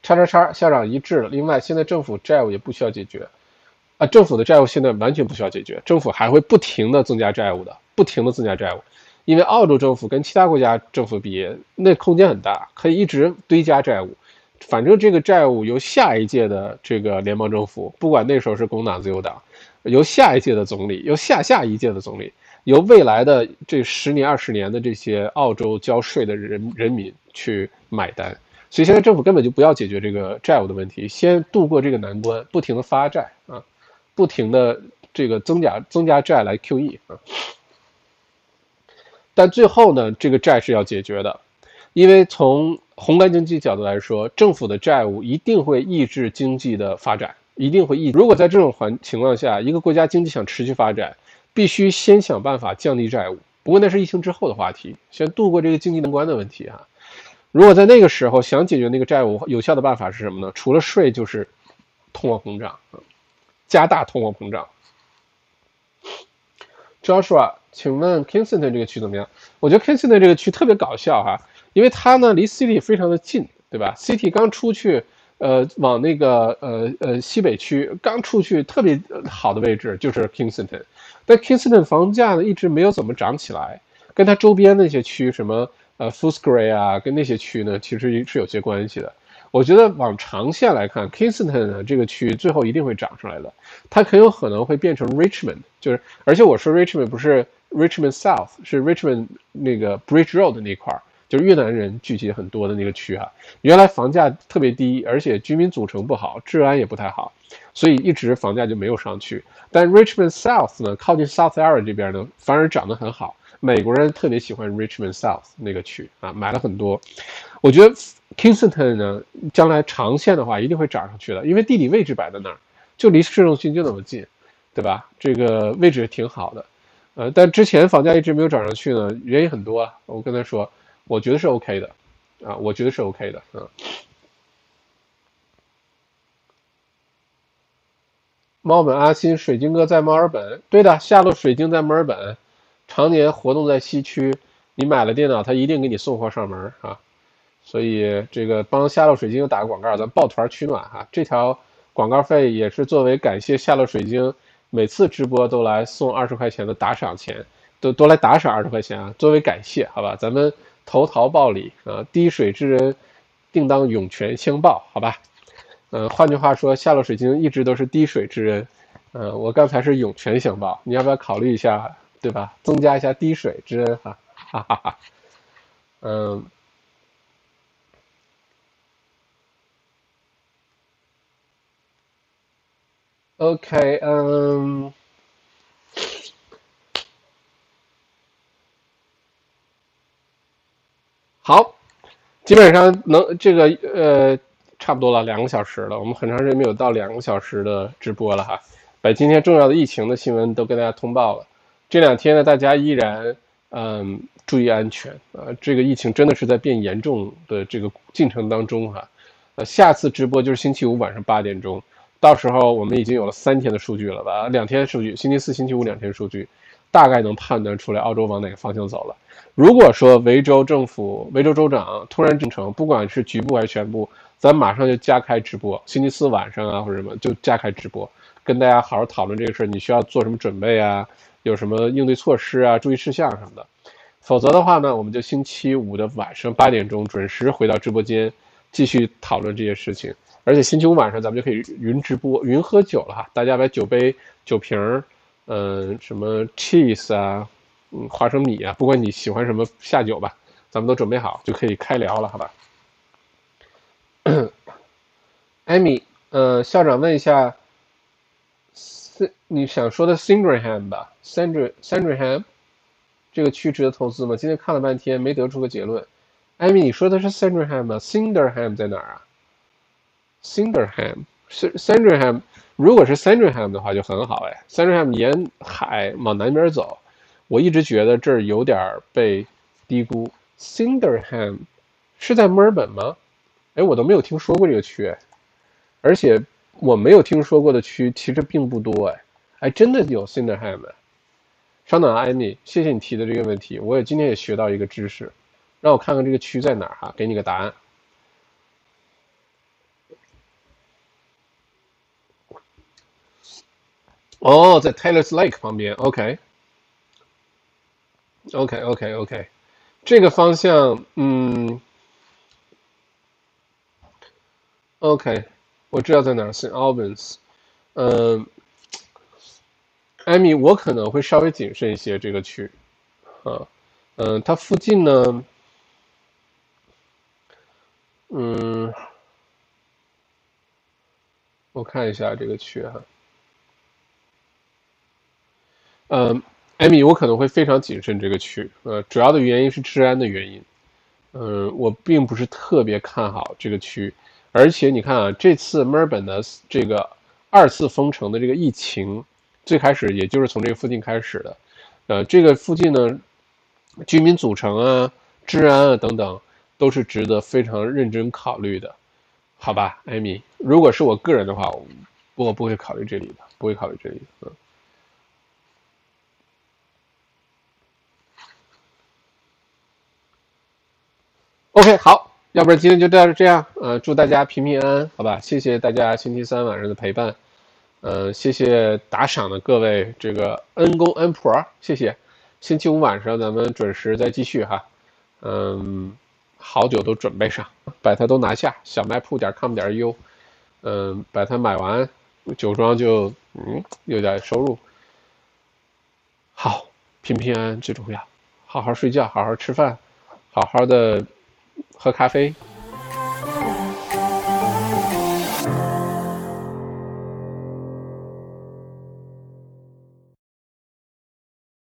叉叉叉，校长一致了。另外，现在政府债务也不需要解决。啊，政府的债务现在完全不需要解决，政府还会不停的增加债务的，不停的增加债务，因为澳洲政府跟其他国家政府比，那空间很大，可以一直堆加债务，反正这个债务由下一届的这个联邦政府，不管那时候是工党、自由党，由下一届的总理，由下下一届的总理，由未来的这十年、二十年的这些澳洲交税的人人民去买单。所以现在政府根本就不要解决这个债务的问题，先度过这个难关，不停的发债啊，不停的这个增加增加债来 QE 啊。但最后呢，这个债是要解决的，因为从宏观经济角度来说，政府的债务一定会抑制经济的发展，一定会抑制。如果在这种环情况下，一个国家经济想持续发展，必须先想办法降低债务。不过那是疫情之后的话题，先度过这个经济难关的问题啊。如果在那个时候想解决那个债务，有效的办法是什么呢？除了税就是通货膨胀啊，加大通货膨胀。Joshua，请问 Kingston 这个区怎么样？我觉得 Kingston 这个区特别搞笑哈，因为它呢离 City 非常的近，对吧？City 刚出去，呃，往那个呃呃西北区刚出去特别好的位置就是 Kingston，但 Kingston 房价呢一直没有怎么涨起来，跟它周边那些区什么。呃 f u s c r a y 啊，跟那些区呢，其实是有些关系的。我觉得往长线来看，Kingston 呢这个区域最后一定会涨上来的。它很有可能会变成 Richmond，就是，而且我说 Richmond 不是 Richmond South，是 Richmond 那个 Bridge Road 那块儿，就是越南人聚集很多的那个区哈。原来房价特别低，而且居民组成不好，治安也不太好，所以一直房价就没有上去。但 Richmond South 呢，靠近 South Area 这边呢，反而涨得很好。美国人特别喜欢 Richmond South 那个区啊，买了很多。我觉得 Kingston 呢，将来长线的话一定会涨上去的，因为地理位置摆在那儿，就离市中心就那么近，对吧？这个位置挺好的。呃，但之前房价一直没有涨上去呢，原因很多啊。我跟他说，我觉得是 OK 的，啊，我觉得是 OK 的，嗯。猫本阿新，水晶哥在墨尔本，对的，下路水晶在墨尔本。常年活动在西区，你买了电脑，他一定给你送货上门啊！所以这个帮夏洛水晶打个广告，咱抱团取暖哈。这条广告费也是作为感谢夏洛水晶每次直播都来送二十块钱的打赏钱，都都来打赏二十块钱啊，作为感谢，好吧？咱们投桃报李啊，滴水之恩，定当涌泉相报，好吧？嗯，换句话说，夏洛水晶一直都是滴水之恩，嗯，我刚才是涌泉相报，你要不要考虑一下？对吧？增加一下滴水之恩，哈，哈哈哈。嗯，OK，嗯，好，基本上能这个呃，差不多了，两个小时了，我们很长时间没有到两个小时的直播了哈，把今天重要的疫情的新闻都跟大家通报了。这两天呢，大家依然嗯注意安全啊！这个疫情真的是在变严重的这个进程当中哈。呃，下次直播就是星期五晚上八点钟，到时候我们已经有了三天的数据了吧？两天数据，星期四、星期五两天数据，大概能判断出来澳洲往哪个方向走了。如果说维州政府、维州州长突然进城，不管是局部还是全部，咱马上就加开直播，星期四晚上啊或者什么就加开直播，跟大家好好讨论这个事儿。你需要做什么准备啊？有什么应对措施啊、注意事项什么的，否则的话呢，我们就星期五的晚上八点钟准时回到直播间，继续讨论这些事情。而且星期五晚上咱们就可以云直播、云喝酒了哈，大家把酒杯、酒瓶，嗯，什么 cheese 啊，嗯，花生米啊，不管你喜欢什么下酒吧，咱们都准备好，就可以开聊了，好吧？<coughs> 艾米，呃，校长问一下。你想说的 Sandringham 吧，Sandr Sandringham 这个区值得投资吗？今天看了半天没得出个结论。艾米，你说的是 Sandringham 吗？Sandringham 在哪儿啊？Sandringham 是 Sandringham，如果是 Sandringham 的话就很好哎。Sandringham 沿海往南边走，我一直觉得这儿有点被低估。Sandringham 是在墨尔本吗？哎，我都没有听说过这个区，而且。我没有听说过的区其实并不多哎，哎，真的有 c i n d e r h a m 稍等啊，艾米，谢谢你提的这个问题，我也今天也学到一个知识，让我看看这个区在哪儿哈，给你个答案。哦，在 Taylor's Lake 旁边，OK，OK，OK，OK，这个方向，嗯。OK，我知道在哪儿，St Albans。嗯，艾米，我可能会稍微谨慎一些这个区，啊，嗯，它附近呢，嗯，我看一下这个区哈，嗯，艾米，我可能会非常谨慎这个区，呃，主要的原因是治安的原因，嗯，我并不是特别看好这个区，而且你看啊，这次墨尔本的这个。二次封城的这个疫情，最开始也就是从这个附近开始的，呃，这个附近呢，居民组成啊、治安啊等等，都是值得非常认真考虑的，好吧，艾米，如果是我个人的话，我不会考虑这里的，不会考虑这里，嗯。OK，好。要不然今天就到这样，呃，祝大家平平安安，好吧？谢谢大家星期三晚上的陪伴，呃，谢谢打赏的各位，这个恩公恩婆，谢谢。星期五晚上咱们准时再继续哈，嗯，好酒都准备上，把它都拿下，小卖铺点 com 点 u，嗯，把它买完，酒庄就嗯有点收入。好，平平安安最重要，好好睡觉，好好吃饭，好好的。喝咖啡。